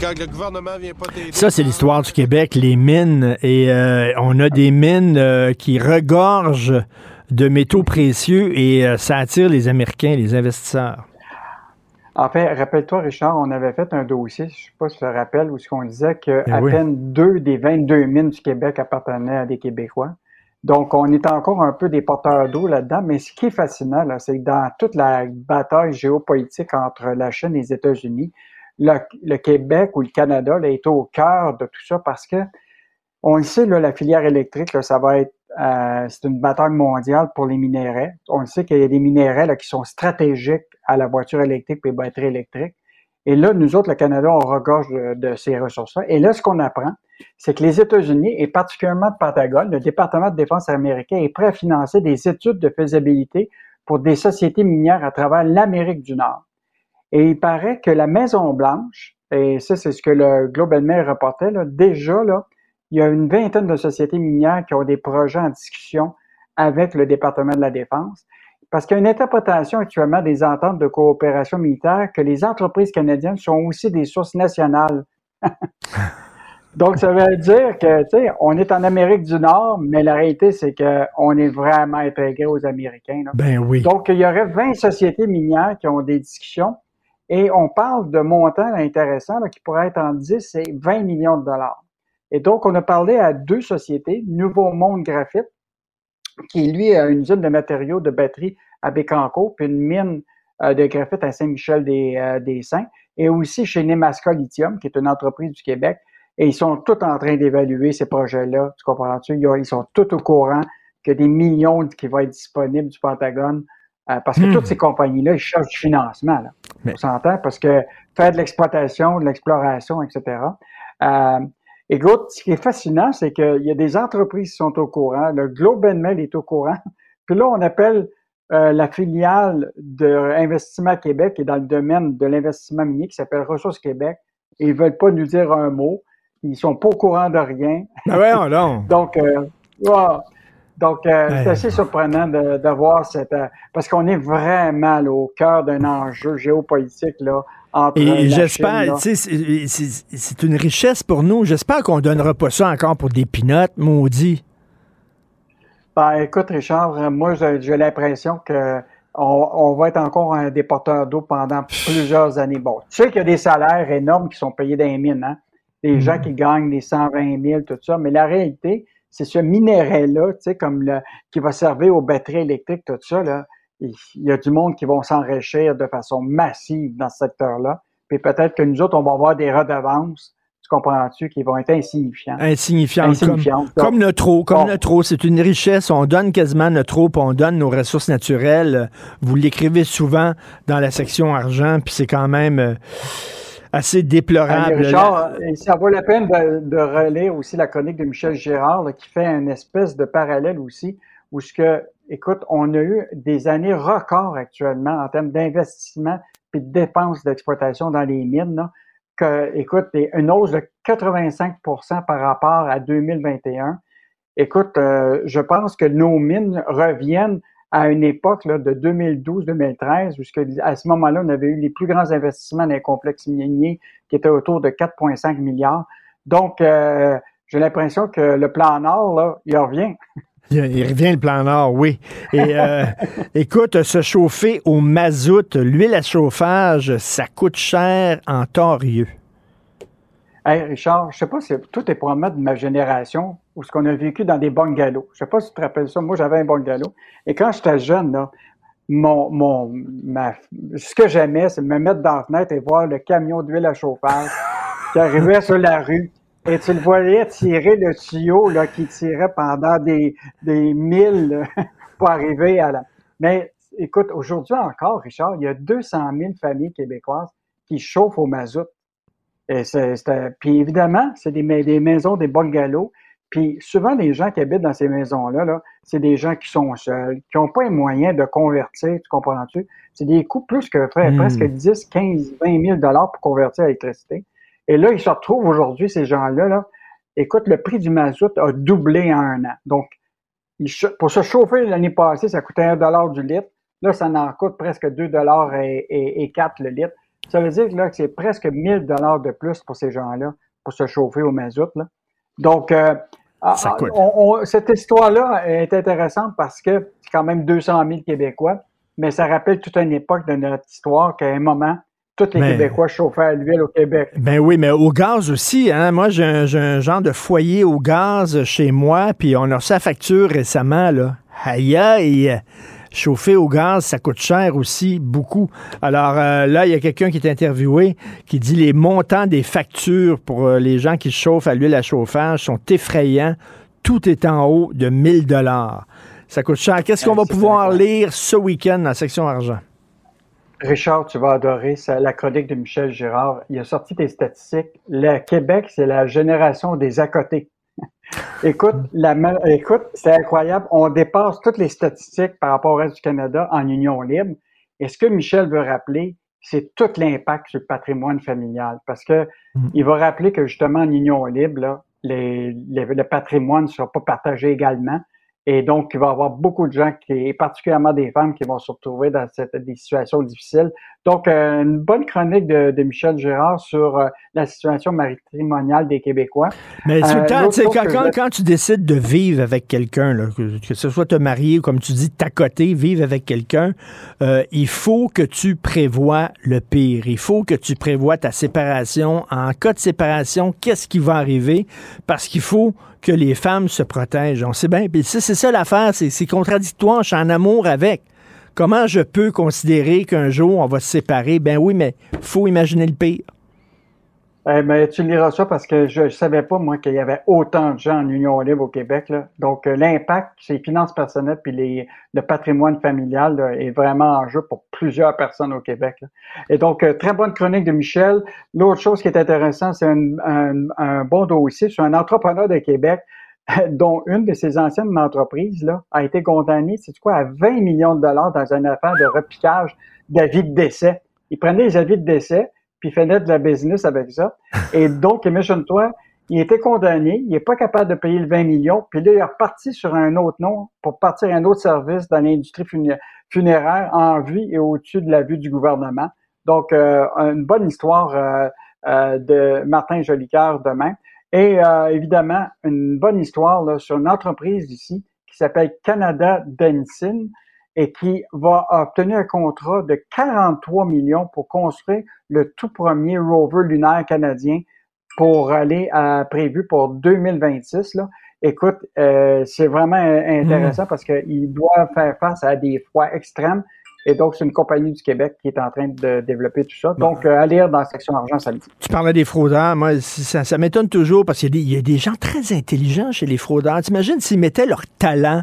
Quand le gouvernement vient pas t'aider... Ça, c'est l'histoire du Québec, les mines. Et euh, on a des mines euh, qui regorgent de métaux précieux et euh, ça attire les Américains, les investisseurs. En fait, rappelle-toi, Richard, on avait fait un dossier, je ne sais pas si tu te rappelles, où ce qu'on disait qu'à Ben oui. peine deux des 22 mines du Québec appartenaient à des Québécois. Donc, on est encore un peu des porteurs d'eau là-dedans. Mais ce qui est fascinant, c'est que dans toute la bataille géopolitique entre la Chine et les États-Unis, le, Québec ou le Canada là, est au cœur de tout ça parce que on le sait, là, la filière électrique, là, ça va être euh, c'est une bataille mondiale pour les minéraux. On le sait qu'il y a des minéraux là, qui sont stratégiques à la voiture électrique et les batteries électriques. Et là, nous autres, le Canada, on regorge de, de ces ressources-là. Et là, ce qu'on apprend, c'est que les États-Unis, et particulièrement le Pentagone, le département de défense américain, est prêt à financer des études de faisabilité pour des sociétés minières à travers l'Amérique du Nord. Et il paraît que la Maison-Blanche, et ça, c'est ce que le Globe and Mail reportait, là, déjà, là, il y a une vingtaine de sociétés minières qui ont des projets en discussion avec le département de la Défense. Parce qu'il y a une interprétation actuellement des ententes de coopération militaire que les entreprises canadiennes sont aussi des sources nationales. Donc, ça veut dire que, tu sais, on est en Amérique du Nord, mais la réalité, c'est qu'on est vraiment intégré aux Américains. là. Ben oui. Donc, il y aurait 20 sociétés minières qui ont des discussions et on parle de montants intéressants qui pourraient être en 10 et 20 millions de dollars. Et donc, on a parlé à deux sociétés, Nouveau Monde Graphite, qui lui a une usine de matériaux de batterie à Bécancourt, puis une mine euh, de graphite à Saint-Michel-des-Saints, et aussi chez Nemaska Lithium, qui est une entreprise du Québec. Et ils sont tous en train d'évaluer ces projets-là. Tu comprends-tu? Ils, ont- ils sont tous au courant que des millions qui vont être disponibles du Pentagone, euh, parce que Hmm. toutes ces compagnies-là, ils cherchent du financement. Là. Mais- On s'entend? Parce que faire de l'exploitation, de l'exploration, etc. Euh, écoute, ce qui est fascinant, c'est qu'il y a des entreprises qui sont au courant. Le Globe and Mail est au courant. Puis là, on appelle euh, la filiale de Investissement Québec qui est dans le domaine de l'investissement minier qui s'appelle Ressources Québec. Et ils veulent pas nous dire un mot. Ils sont pas au courant de rien. Ben voyons donc. Donc, euh, ouais. Donc euh, Ouais. c'est assez surprenant de, de voir cette... euh, parce qu'on est vraiment là, au cœur d'un enjeu géopolitique là, entre Et j'espère, tu sais, c'est- une richesse pour nous. J'espère qu'on donnera pas ça encore pour des pinottes, maudit. Ben, écoute, Richard, moi, j'ai l'impression que on, on va être encore un déporteur d'eau pendant plusieurs années. Bon, tu sais qu'il y a des salaires énormes qui sont payés dans les mines, hein? Des Mm. gens qui gagnent des 120 000, tout ça. Mais la réalité, c'est ce minerai-là, tu sais, comme le, qui va servir aux batteries électriques, tout ça, là. Il y a du monde qui vont s'enrichir de façon massive dans ce secteur-là. Puis peut-être que nous autres, on va avoir des redevances, tu comprends-tu, qui vont être insignifiantes. Insignifiante. Comme, Insignifiantes. comme eau. Comme bon. notre eau. C'est une richesse. On donne quasiment notre eau, puis on donne nos ressources naturelles. Vous l'écrivez souvent dans la section argent, puis c'est quand même euh, assez déplorable. Richard, et ça vaut la peine de, de relire aussi la chronique de Michel Girard là, qui fait une espèce de parallèle aussi où ce que, écoute, on a eu des années records actuellement en termes d'investissement puis de dépenses d'exploitation dans les mines. Là, que, écoute, une hausse de 85% par rapport à 2021. Écoute, euh, je pense que nos mines reviennent à une époque là, de 2012-2013, où ce que, à ce moment-là, on avait eu les plus grands investissements dans les complexes miniers qui étaient autour de 4,5 milliards. Donc, euh, j'ai l'impression que le plan Nord, là, il revient. Il, il revient le plan Nord, oui. Et euh, écoute, se chauffer au mazout, l'huile à chauffage, ça coûte cher en torieux. Hey, Richard, je sais pas si tout est probablement de ma génération ou ce qu'on a vécu dans des bungalows. Je sais pas si tu te rappelles ça. Moi, j'avais un bungalow. Et quand j'étais jeune, là, mon, mon, ma, ce que j'aimais, c'est me mettre dans la fenêtre et voir le camion d'huile à chauffage qui arrivait sur la rue. Et tu le voyais tirer le tuyau là, qui tirait pendant des, des milles pour arriver à la. Mais écoute, aujourd'hui encore, Richard, il y a 200 000 familles québécoises qui chauffent au mazout. Et c'est, c'est- puis évidemment, c'est des, des maisons, des bungalows. Puis souvent, les gens qui habitent dans ces maisons-là, là, c'est des gens qui sont seuls, qui n'ont pas les moyens de convertir, tu comprends-tu? C'est des coûts plus que pre- Mm. presque 10, 15, 20 000 dollars pour convertir à l'électricité. Et là, ils se retrouvent aujourd'hui, ces gens-là, là. Écoute, le prix du mazout a doublé en un an. Donc, pour se chauffer l'année passée, ça coûtait 1 dollar du litre. Là, ça en coûte presque 2 dollars et, et, et 4 le litre. Ça veut dire que, là, que c'est presque 1000 dollars de plus pour ces gens-là pour se chauffer au mazout. Là. Donc, euh, ah, Ça ah, coûte. on- on- cette histoire-là est intéressante parce que c'est quand même 200 000 Québécois, mais ça rappelle toute une époque de notre histoire qu'à un moment, tous les Québécois chauffaient à l'huile au Québec. Ben oui, mais au gaz aussi. Hein? Moi, j'ai un, j'ai un genre de foyer au gaz chez moi, puis on a reçu la facture récemment. Là. Aïe, aïe! Chauffer au gaz, ça coûte cher aussi, beaucoup. Alors euh, là, il y a quelqu'un qui est interviewé qui dit les montants des factures pour euh, les gens qui chauffent à l'huile à chauffage sont effrayants. Tout est en haut de 1000 dollars. Ça coûte cher. Qu'est-ce qu'on va pouvoir lire ce week-end dans la section argent? Richard, tu vas adorer ça, la chronique de Michel Girard. Il a sorti des statistiques. Le Québec, c'est la génération des à côté. Écoute, la, écoute, c'est incroyable. On dépasse toutes les statistiques par rapport au reste du Canada en union libre. Et ce que Michel veut rappeler, c'est tout l'impact sur le patrimoine familial. Parce que il va rappeler que justement en union libre, là, les, les- le patrimoine ne sera pas partagé également. Et donc, il va y avoir beaucoup de gens, qui, et particulièrement des femmes, qui vont se retrouver dans cette, des situations difficiles. Donc, euh, une bonne chronique de, de Michel Gérard sur euh, la situation matrimoniale des Québécois. Mais tout le Euh, temps, sais, chose quand, quand- je- quand tu décides de vivre avec quelqu'un, que, que ce soit te marier ou comme tu dis, t'accoter, vivre avec quelqu'un, euh, il faut que tu prévois le pire. Il faut que tu prévois ta séparation. En cas de séparation, qu'est-ce qui va arriver? Parce qu'il faut que les femmes se protègent. On sait bien. Puis c'est ça l'affaire. C'est contradictoire. Je suis en amour avec. Comment je peux considérer qu'un jour on va se séparer? Ben oui, mais faut imaginer le pire. Eh ben, tu liras ça parce que je ne savais pas, moi, qu'il y avait autant de gens en union libre au Québec. Donc, euh, l'impact sur les finances personnelles puis les, le patrimoine familial est vraiment en jeu pour plusieurs personnes au Québec. Et donc, euh, très bonne chronique de Michel. L'autre chose qui est intéressante, c'est un, un- un bon dossier sur un entrepreneur de Québec dont une de ses anciennes entreprises là, a été condamnée, c'est quoi, à 20 millions de dollars dans une affaire de repiquage d'avis de décès. Il prenait les avis de décès, puis il faisait de la business avec ça. Et donc, imagine-toi, il était condamné, il n'est pas capable de payer le 20 millions, puis là, il est reparti sur un autre nom pour partir à un autre service dans l'industrie funé- funéraire en vue et au-dessus de la vue du gouvernement. Donc, euh, une bonne histoire euh, euh, de Martin Jolicoeur demain. Et euh, évidemment, une bonne histoire là, sur une entreprise ici qui s'appelle Canada Benzine et qui va obtenir un contrat de 43 millions pour construire le tout premier rover lunaire canadien pour aller à, prévu pour 2026. Là. Écoute, euh, c'est vraiment euh, intéressant parce qu'il doit faire face à des froids extrêmes. Et donc, c'est une compagnie du Québec qui est en train de développer tout ça. Donc, euh, à lire dans la section argent samedi. Tu parlais des fraudeurs. Moi, ça, ça m'étonne toujours parce qu'il y, a des- il y a des gens très intelligents chez les fraudeurs. T'imagines s'ils mettaient leur talent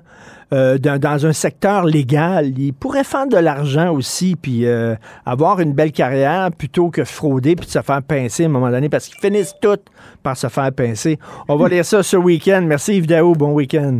euh, dans, dans un secteur légal, ils pourraient faire de l'argent aussi, puis euh, avoir une belle carrière plutôt que frauder puis de se faire pincer à un moment donné parce qu'ils finissent tous par se faire pincer. On va lire ça ce week-end. Merci Yves Daou. Bon week-end.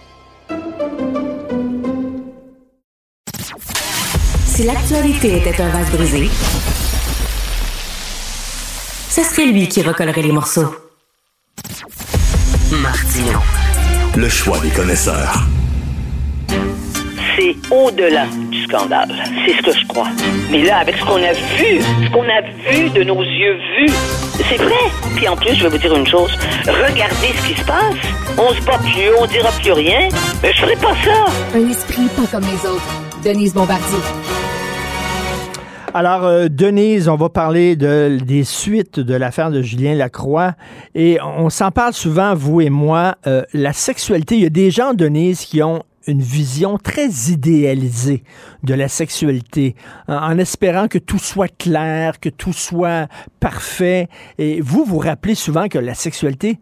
Si l'actualité était un vase brisé, ce serait lui qui recollerait les morceaux. Martino. Le choix des connaisseurs. C'est au-delà du scandale. C'est ce que je crois. Mais là, avec ce qu'on a vu, ce qu'on a vu de nos yeux vus, c'est vrai. Puis en plus, je vais vous dire une chose. Regardez ce qui se passe. On se bat plus, on dira plus rien. Mais je ferai pas ça. Un esprit pas comme les autres. Denise Bombardier. Alors, euh, Denise, on va parler de, des suites de l'affaire de Julien Lacroix. Et on s'en parle souvent, vous et moi. euh, la sexualité, il y a des gens, Denise, qui ont une vision très idéalisée de la sexualité, en, en espérant que tout soit clair, que tout soit parfait. Et vous, vous rappelez souvent que la sexualité,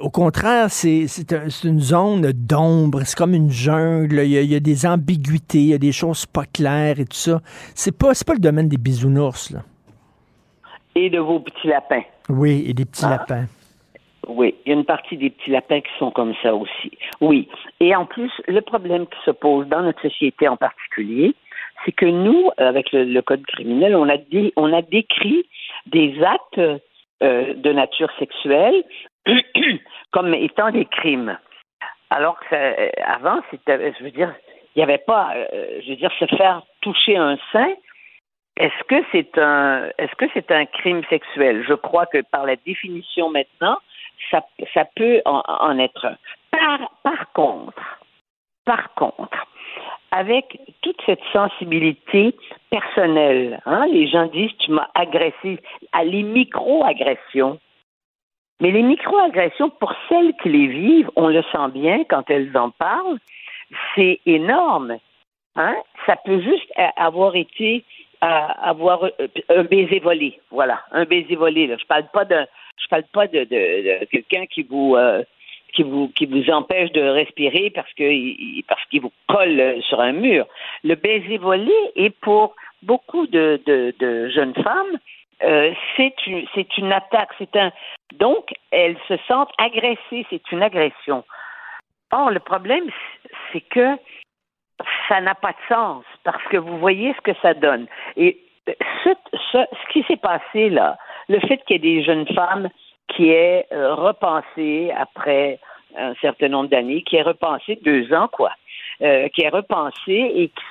au contraire, c'est c'est un- c'est une zone d'ombre, c'est comme une jungle, il y, a, il y a des ambiguïtés, il y a des choses pas claires et tout ça. C'est pas, pas le domaine des bisounours, là. Et de vos petits lapins. Oui, et des petits Ah. lapins. Oui, il y a une partie des petits lapins qui sont comme ça aussi. Oui. Et en plus, le problème qui se pose dans notre société en particulier, c'est que nous, avec le, le code criminel, on a, dé- on a décrit des actes euh, de nature sexuelle comme étant des crimes. Alors que ça- euh, avant, c'était, je veux dire, il n'y avait pas, euh, je veux dire, se faire toucher un sein. Est-ce que c'est un, est-ce que c'est un crime sexuel? Je crois que par la définition maintenant, ça, ça peut en, en être un. Par, par contre, par contre, avec toute cette sensibilité personnelle, hein, les gens disent tu m'as agressé à les micro-agressions. Mais les micro-agressions, pour celles qui les vivent, on le sent bien quand elles en parlent, c'est énorme. Hein? Ça peut juste avoir été euh, avoir euh, un baiser volé, voilà, un baiser volé. Je parle pas de, je parle pas de, de- de quelqu'un qui vous euh, qui vous qui vous empêche de respirer parce que parce qu'il vous colle euh, sur un mur. Le baiser volé est pour beaucoup de, de, de jeunes femmes euh, c'est une, une attaque, c'est un. Donc, elles se sentent agressées, c'est une agression. Or, le problème, c'est que ça n'a pas de sens parce que vous voyez ce que ça donne. Et ce, ce, qui s'est passé là, le fait qu'il y ait des jeunes femmes qui aient euh, repensé après un certain nombre d'années, qui aient repensé deux ans, quoi, euh, qui aient repensé et qui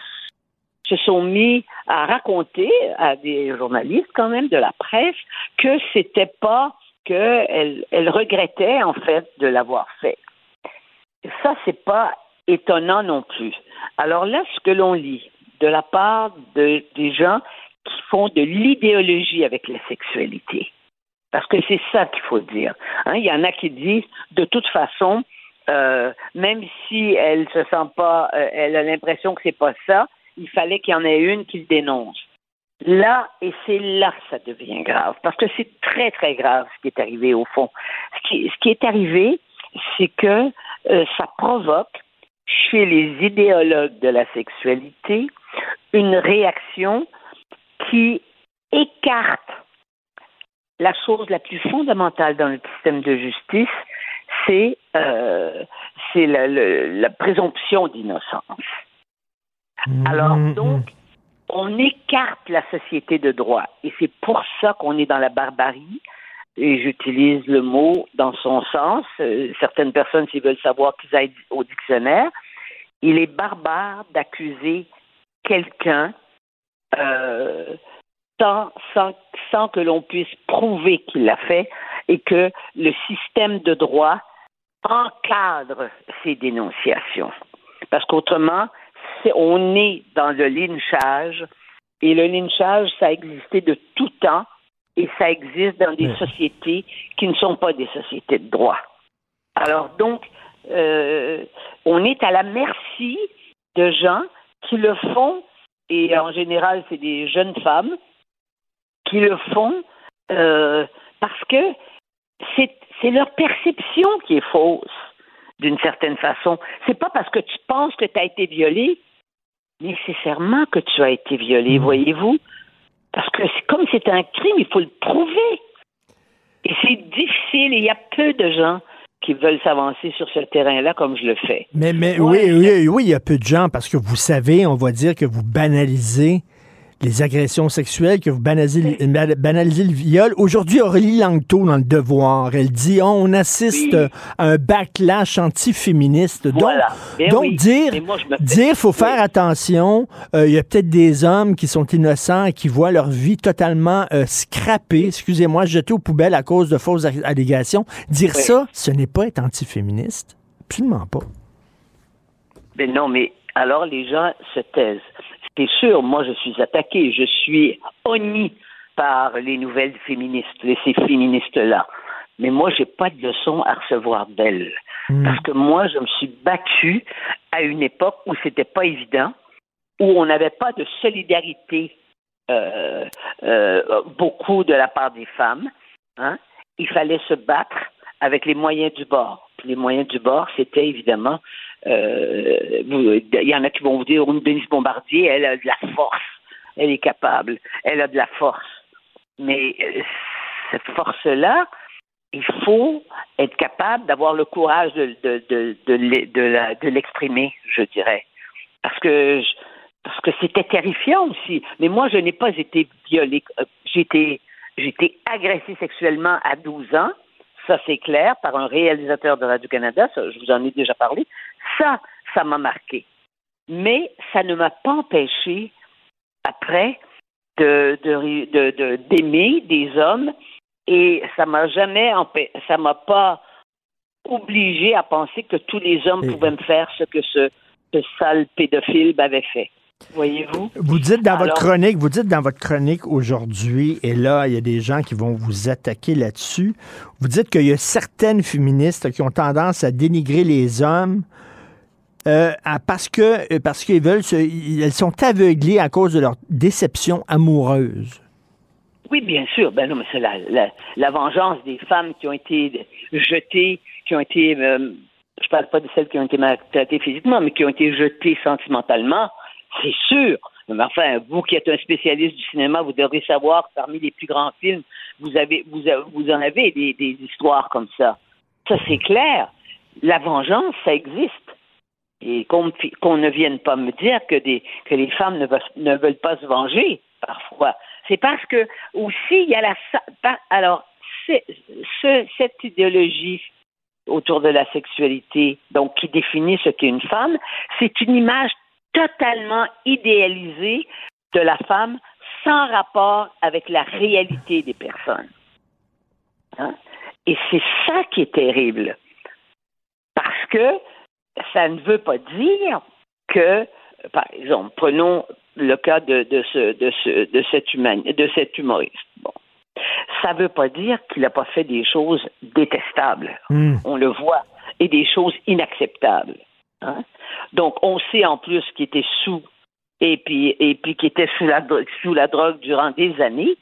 se sont mis à raconter à des journalistes quand même de la presse que c'était pas qu'elles elles regrettaient en fait de l'avoir fait. Ça, c'est pas étonnant non plus. Alors là, ce que l'on lit de la part de, des gens qui font de l'idéologie avec la sexualité, parce que c'est ça qu'il faut dire. Hein, Il y en a qui disent, de toute façon, euh, même si elle se sent pas, euh, elle a l'impression que c'est pas ça, il fallait qu'il y en ait une qui le dénonce. Là, et c'est là que ça devient grave, parce que c'est très, très grave ce qui est arrivé au fond. Ce qui, est arrivé, c'est que euh, ça provoque chez les idéologues de la sexualité une réaction qui écarte la chose la plus fondamentale dans le système de justice, c'est euh, la présomption d'innocence. Alors donc, on écarte la société de droit et c'est pour ça qu'on est dans la barbarie. Et j'utilise le mot dans son sens. Euh, certaines personnes, s'ils veulent savoir, qu'ils aillent au dictionnaire. Il est barbare d'accuser quelqu'un euh, sans, sans, sans que l'on puisse prouver qu'il l'a fait et que le système de droit encadre ces dénonciations. Parce qu'autrement, c'est- on est dans le lynchage et le lynchage, ça a existé de tout temps et ça existe dans des sociétés qui ne sont pas des sociétés de droit. Alors donc, euh, on est à la merci de gens qui le font, et en général, c'est des jeunes femmes qui le font euh, parce que c'est c'est leur perception qui est fausse, d'une certaine façon. C'est pas parce que tu penses que tu as été violé nécessairement que tu as été violé, voyez-vous? Parce que c'est- comme c'est un crime, il faut le prouver. Et c'est difficile, et il y a peu de gens qui veulent s'avancer sur ce terrain-là comme je le fais. Mais, mais oui, oui, oui, il y a peu de gens parce que vous savez, on va dire que vous banalisez les agressions sexuelles, que vous banalisez, banalisez le viol. Aujourd'hui, Aurélie Langto, dans Le Devoir, elle dit on assiste Oui. à un backlash antiféministe. Voilà. Donc, Ben donc oui. dire, me dire faut faire attention. Euh, Il y a peut-être des hommes qui sont innocents et qui voient leur vie totalement euh, scrappée, excusez-moi, jetée aux poubelles à cause de fausses allégations. Dire ça, ce n'est pas être antiféministe. Absolument pas. Mais non, mais alors les gens se taisent. C'est sûr, moi je suis attaqué, je suis honni par les nouvelles féministes, ces féministes-là. Mais moi, j'ai pas de leçon à recevoir d'elles. Parce que moi, je me suis battue à une époque où c'était pas évident, où on n'avait pas de solidarité euh, euh, beaucoup de la part des femmes. Hein? Il fallait se battre avec les moyens du bord. Puis les moyens du bord, c'était évidemment, il y en a qui vont vous dire, Denise Bombardier, elle a de la force, elle est capable, elle a de la force. Mais euh, cette force-là, il faut être capable d'avoir le courage de, l'exprimer, je dirais. Parce que parce que c'était terrifiant aussi. Mais moi, je n'ai pas été violée. Euh, J'ai été été agressée sexuellement à 12 ans. Ça, c'est clair, par un réalisateur de Radio-Canada. Je vous en ai déjà parlé. Ça, ça m'a marqué. Mais ça ne m'a pas empêché, après, de, de, de- de- d'aimer des hommes et ça m'a jamais ça m'a pas obligé à penser que tous les hommes pouvaient me faire ce que ce, ce sale pédophile m'avait fait. Voyez-vous? Vous dites dans votre chronique, vous dites dans votre chronique aujourd'hui, et là, il y a des gens qui vont vous attaquer là-dessus. Vous dites qu'il y a certaines féministes qui ont tendance à dénigrer les hommes euh, parce que euh, parce qu'ils veulent se- elles sont aveuglées à cause de leur déception amoureuse. Oui, bien sûr. Ben non, mais c'est la, la, la vengeance des femmes qui ont été jetées, qui ont été, euh, je parle pas de celles qui ont été maltraitées physiquement, mais qui ont été jetées sentimentalement, c'est sûr. Mais enfin, vous qui êtes un spécialiste du cinéma, vous devrez savoir que parmi les plus grands films, vous avez, vous, en avez des, histoires comme ça. Ça, c'est clair. La vengeance, ça existe. Et qu'on ne vienne pas me dire que, les femmes ne veulent, pas se venger, parfois. C'est parce que, aussi, il y a la. Alors, cette idéologie autour de la sexualité, donc qui définit ce qu'est une femme, c'est une image totalement idéalisée de la femme sans rapport avec la réalité des personnes. Hein? Et c'est ça qui est terrible. Parce que ça ne veut pas dire que, par exemple, prenons le cas de, de, ce, de, ce, de, cet, humani- de cet humoriste. Bon. Ça ne veut pas dire qu'il n'a pas fait des choses détestables. On le voit. Et des choses inacceptables. Hein? Donc, on sait en plus qu'il était sous et puis, et puis qu'il était sous la, dro- sous la drogue durant des années.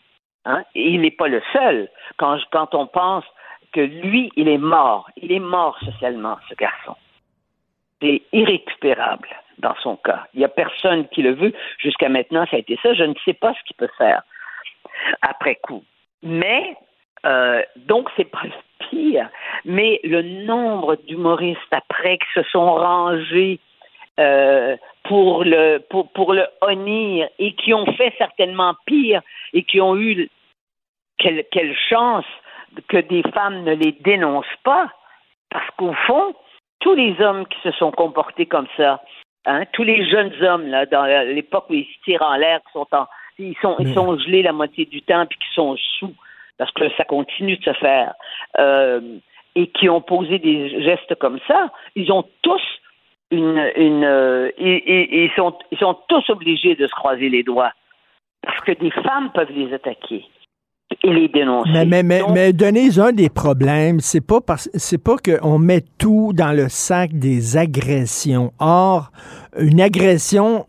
hein? Il n'est pas le seul. Quand, quand on pense que lui, il est mort. Il est mort socialement, ce garçon. C'est irrécupérable dans son cas. Il n'y a personne qui le veut. Jusqu'à maintenant, ça a été ça. Je ne sais pas ce qu'il peut faire après coup. Mais, euh, donc, c'est pas pire. Mais le nombre d'humoristes après qui se sont rangés euh, pour le pour, pour le honnir et qui ont fait certainement pire et qui ont eu quelle, quelle chance que des femmes ne les dénoncent pas, parce qu'au fond, tous les hommes qui se sont comportés comme ça, hein, tous les jeunes hommes là, dans l'époque où ils se tirent en l'air, qui sont en, ils sont ils sont gelés la moitié du temps puis qui sont sous, parce que ça continue de se faire, euh, et qui ont posé des gestes comme ça, ils ont tous une, une euh, sont ils sont tous obligés de se croiser les doigts parce que des femmes peuvent les attaquer et les dénoncer. Mais, mais, mais, mais Denise, un des problèmes, c'est pas parce c'est pas qu'on met tout dans le sac des agressions. Or, une agression,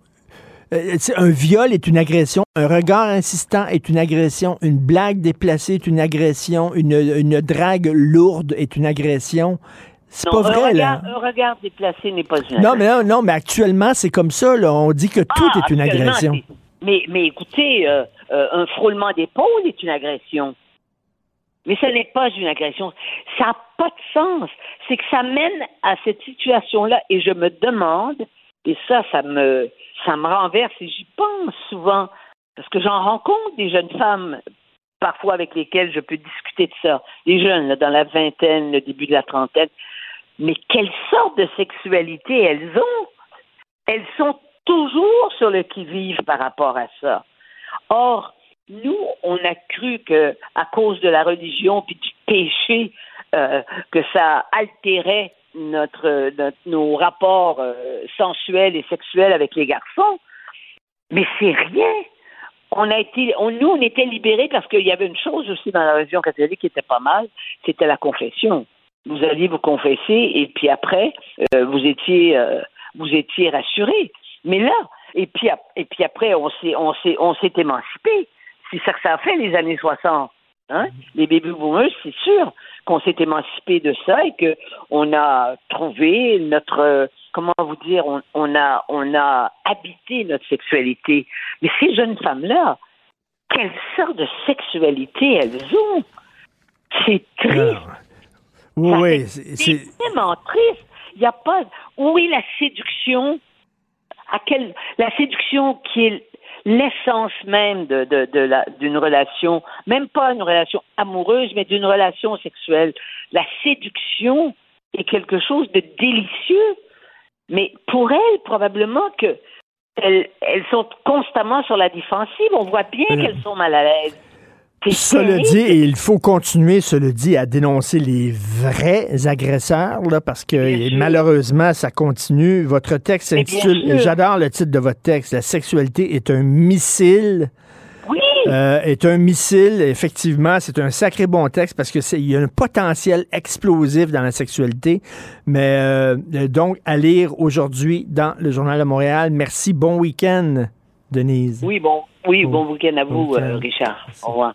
euh, un viol est une agression, un regard insistant est une agression, une blague déplacée est une agression, une, une drague lourde est une agression. C'est pas vrai, regard, là. Un regard déplacé n'est pas une Non, mais non, non, mais actuellement, c'est comme ça, là. On dit que tout Ah, est une agression. Mais, mais écoutez, euh, euh, un frôlement d'épaule est une agression. Mais ce n'est pas une agression. Ça n'a pas de sens. C'est que ça mène à cette situation-là et je me demande, et ça, ça me, ça me renverse et j'y pense souvent, parce que j'en rencontre des jeunes femmes parfois avec lesquelles je peux discuter de ça. Des jeunes, dans la vingtaine, le début de la trentaine. Mais quelle sorte de sexualité elles ont? Elles sont toujours sur le qui-vive par rapport à ça. Or, nous, on a cru que à cause de la religion puis du péché, euh, que ça altérait notre, notre- nos rapports euh, sensuels et sexuels avec les garçons. Mais c'est rien. On a été, on, nous, on était libérés parce qu'il y avait une chose aussi dans la religion catholique qui était pas mal, c'était la confession. Vous alliez vous confesser et puis après, euh, vous étiez, euh, vous étiez rassurés. Mais là, et puis, et puis après, on s'est, on s'est, on s'est émancipé. C'est ça que ça a fait les années 60. Hein? Les baby boomers, c'est sûr qu'on s'est émancipé de ça et que on a trouvé notre, comment vous dire, on, on a, on a habité notre sexualité. Mais ces jeunes femmes-là, quelle sorte de sexualité elles ont? C'est triste. Oui, c'est- tellement triste. Il n'y a pas. Où est la séduction? À quelle la séduction qui est l'essence même de, de, de la, d'une relation, même pas une relation amoureuse, mais d'une relation sexuelle. La séduction est quelque chose de délicieux, mais pour elles, probablement que elles, elles sont constamment sur la défensive. On voit bien qu'elles sont mal à l'aise. Cela dit, et il faut continuer, cela dit, à dénoncer les vrais agresseurs, là, parce que malheureusement, ça continue. Votre texte s'intitule, j'adore le titre de votre texte, La sexualité est un missile. Oui. Euh, est un missile, effectivement, c'est un sacré bon texte parce que c'est il y a un potentiel explosif dans la sexualité. Mais euh, euh, donc à lire aujourd'hui dans le journal de Montréal. Merci, bon week-end, Denise. Oui, bon, oui, bon week-end à vous, euh, Richard. Au revoir.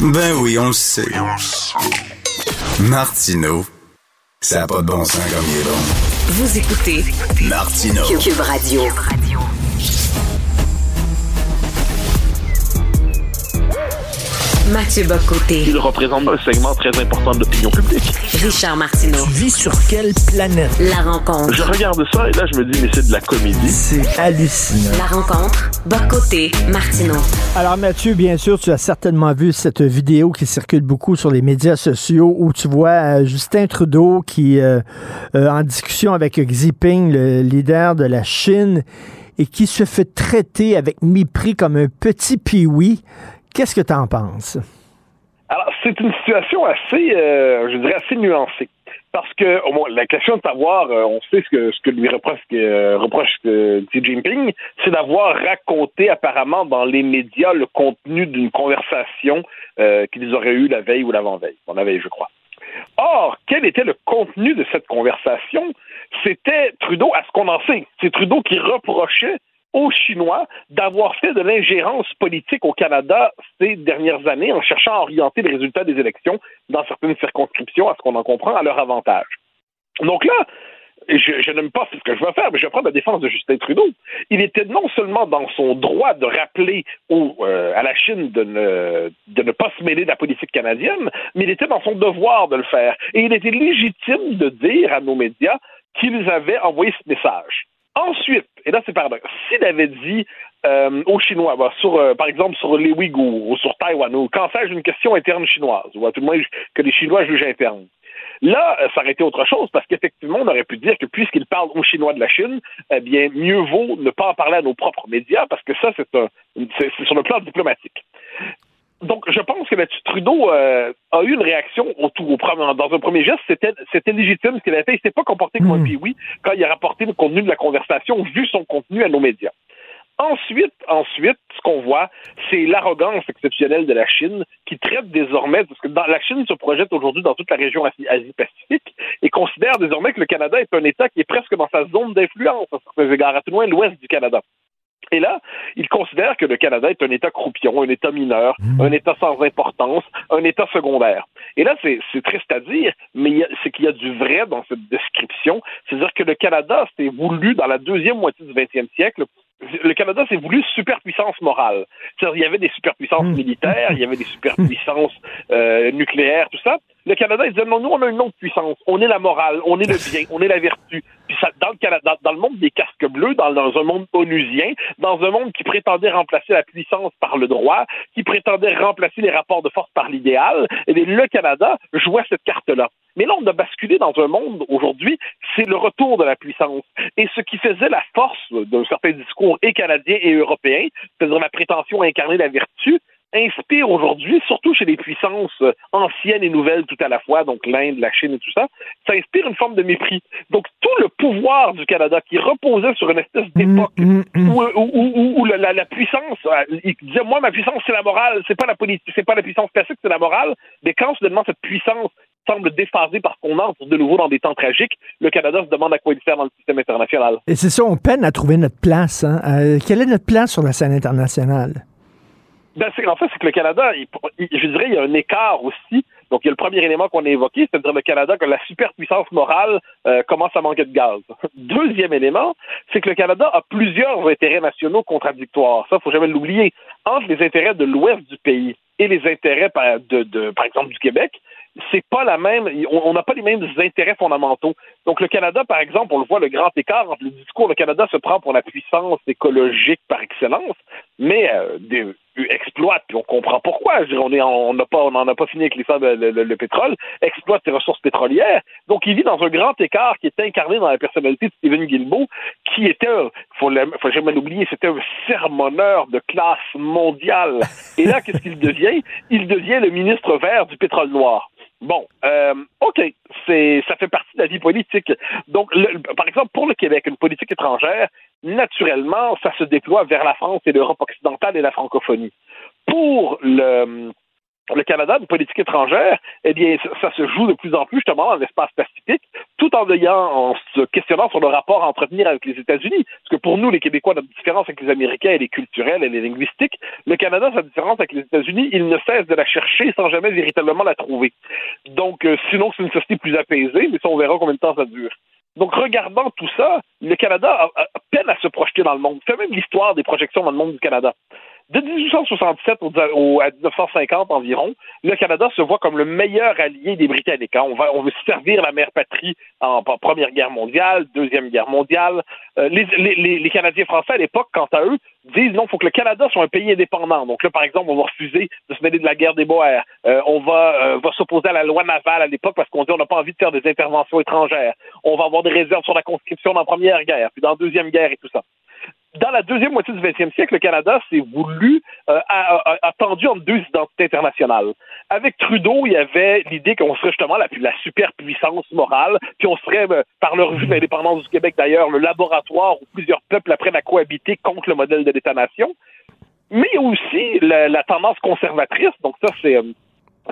Ben oui, on le sait. Martineau, ça n'a pas de bon sens comme il est bon. Vous écoutez Martineau. Cube Radio. Mathieu Bocoté. Il représente un segment très important de l'opinion publique. Richard Martineau. Tu vis sur quelle planète? La rencontre. Je regarde ça et là, je me dis, mais c'est de la comédie. C'est hallucinant. La rencontre. Bocoté. Martineau. Alors Mathieu, bien sûr, tu as certainement vu cette vidéo qui circule beaucoup sur les médias sociaux où tu vois euh, Justin Trudeau qui euh, euh, en discussion avec Xi Jinping, le leader de la Chine, et qui se fait traiter avec mépris comme un petit piwi. Qu'est-ce que tu en penses? Alors, c'est une situation assez, euh, je dirais, assez nuancée. Parce que, au moins, la question de savoir, euh, on sait ce que, ce que lui reproche, euh, reproche Xi Jinping, c'est d'avoir raconté apparemment dans les médias le contenu d'une conversation qu'ils auraient eue la veille ou l'avant-veille. On la veille, je crois. Or, quel était le contenu de cette conversation? C'était Trudeau, à ce qu'on en sait, c'est Trudeau qui reprochait aux Chinois d'avoir fait de l'ingérence politique au Canada ces dernières années en cherchant à orienter les résultats des élections dans certaines circonscriptions, à ce qu'on en comprend, à leur avantage. Donc là, je, je n'aime pas ce que je veux faire, mais je prendre la défense de Justin Trudeau. Il était non seulement dans son droit de rappeler euh, à la Chine de ne, de ne pas se mêler de la politique canadienne, mais il était dans son devoir de le faire. Et il était légitime de dire à nos médias qu'ils avaient envoyé ce message. Ensuite, et là c'est pardon, s'il avait dit euh, aux Chinois, bah, euh, par exemple sur les Ouïghours ou sur Taïwan, ou sais-je une question interne chinoise, ou à tout le moins que les Chinois jugent interne, Là, euh, ça aurait été autre chose parce qu'effectivement, on aurait pu dire que puisqu'il parle aux Chinois de la Chine, eh bien, mieux vaut ne pas en parler à nos propres médias parce que ça, c'est sur le plan diplomatique. Donc, je pense que là-dessus, Trudeau euh, a eu une réaction au premier- dans un premier geste, c'était, c'était légitime ce qu'il avait fait. Il s'est pas comporté comme un oui quand il a rapporté le contenu de la conversation, vu son contenu à nos médias. Ensuite, ensuite, ce qu'on voit, c'est l'arrogance exceptionnelle de la Chine qui traite désormais, parce que dans, la Chine se projette aujourd'hui dans toute la région Asie- Asie-Pacifique et considère désormais que le Canada est un État qui est presque dans sa zone d'influence, à certains égards, à tout le moins l'ouest du Canada. Et là, il considère que le Canada est un État croupion, un État mineur, un État sans importance, un État secondaire. Et là, c'est triste à dire, mais il y a- c'est qu'il y a du vrai dans cette description. C'est-à-dire que le Canada s'est voulu, dans la deuxième moitié du 20e siècle, le Canada s'est voulu superpuissance morale. Il y avait des superpuissances militaires, il y avait des superpuissances euh, nucléaires, tout ça. Le Canada, il disait non, nous, on a une autre puissance. On est la morale, on est le bien, on est la vertu. Puis dans le Canada, dans, le monde des casques bleus, dans, un monde onusien, dans un monde qui prétendait remplacer la puissance par le droit, qui prétendait remplacer les rapports de force par l'idéal, eh le Canada jouait cette carte-là. Mais là, on a basculé dans un monde aujourd'hui, c'est le retour de la puissance. Et ce qui faisait la force d'un certain discours et canadien et européen, c'est-à-dire la prétention à incarner la vertu, inspire aujourd'hui, surtout chez les puissances euh, anciennes et nouvelles tout à la fois, donc l'Inde, la Chine et tout ça, ça inspire une forme de mépris. Donc tout le pouvoir du Canada qui reposait sur une espèce d'époque où, où- où- où- où la, la- la puissance, euh, il disait moi ma puissance c'est la morale, c'est pas la politique, c'est pas la puissance classique, c'est la morale. Mais quand soudainement cette puissance semble déphasé parce qu'on entre de nouveau dans des temps tragiques. Le Canada se demande à quoi il sert dans le système international. Et c'est ça, on peine à trouver notre place. Hein. Euh, quelle est notre place sur la scène internationale? Ben, en fait, c'est que le Canada, il- il- je dirais, il y a un écart aussi. Donc, il y a le premier élément qu'on a évoqué, c'est-à-dire le Canada, que la superpuissance morale euh, commence à manquer de gaz. Deuxième élément, c'est que le Canada a plusieurs intérêts nationaux contradictoires. Ça, faut jamais l'oublier. Entre les intérêts de l'ouest du pays et les intérêts, par, de, par exemple, du Québec, c'est pas la même. On n'a pas les mêmes intérêts fondamentaux. Donc, le Canada, par exemple, on le voit, le grand écart entre le discours, le Canada se prend pour la puissance écologique par excellence, mais euh, des- exploite, puis on comprend pourquoi. On pas, n'en a pas fini avec les sables- le, le- le pétrole, exploite ses ressources pétrolières. Donc, il vit dans un grand écart qui est incarné dans la personnalité de Stephen Guilbeault, qui était, un- faut, faut jamais l'oublier, c'était un sermonneur de classe mondiale. Et là, qu'est-ce qu'il devient? Il devient le ministre vert du pétrole noir. Bon, euh, OK, c'est ça fait partie de la vie politique. Donc, par exemple, pour le Québec, une politique étrangère, naturellement, ça se déploie vers la France et l'Europe occidentale et la francophonie. Pour le, le Canada, une politique étrangère, eh bien, ça, se joue de plus en plus justement dans l'espace pacifique, tout en ayant, en se questionnant sur le rapport à entretenir avec les États-Unis. Parce que pour nous, les Québécois, notre différence avec les Américains, elle est culturelle, elle est linguistique. Le Canada, sa différence avec les États-Unis, il ne cesse de la chercher sans jamais véritablement la trouver. Donc, euh, sinon, c'est une société plus apaisée, mais ça, on verra combien de temps ça dure. Donc, regardant tout ça, le Canada a- a peine à se projeter dans le monde. C'est même l'histoire des projections dans le monde du Canada. De 1867 au, au- à 1950 environ, le Canada se voit comme le meilleur allié des Britanniques. hein. On, va, on veut servir la mère patrie en, Première Guerre mondiale, Deuxième Guerre mondiale. Euh, les, les- les- Canadiens français, à l'époque, quant à eux, disent non, il faut que le Canada soit un pays indépendant. Donc là, par exemple, on va refuser de se mêler de la guerre des Boers. Euh, on va, euh, va s'opposer à la loi navale à l'époque parce qu'on dit on n'a pas envie de faire des interventions étrangères. On va avoir des réserves sur la conscription dans Première Guerre, puis dans la Deuxième Guerre et tout ça dans la deuxième moitié du 20e siècle, le Canada s'est voulu, euh, a, entre deux identités internationales. Avec Trudeau, il y avait l'idée qu'on serait justement la, superpuissance morale, puis on serait, euh, par le revue de l'indépendance du Québec d'ailleurs, le laboratoire où plusieurs peuples apprennent à cohabiter contre le modèle de l'État-nation. Mais aussi la, la tendance conservatrice, donc ça c'est... euh,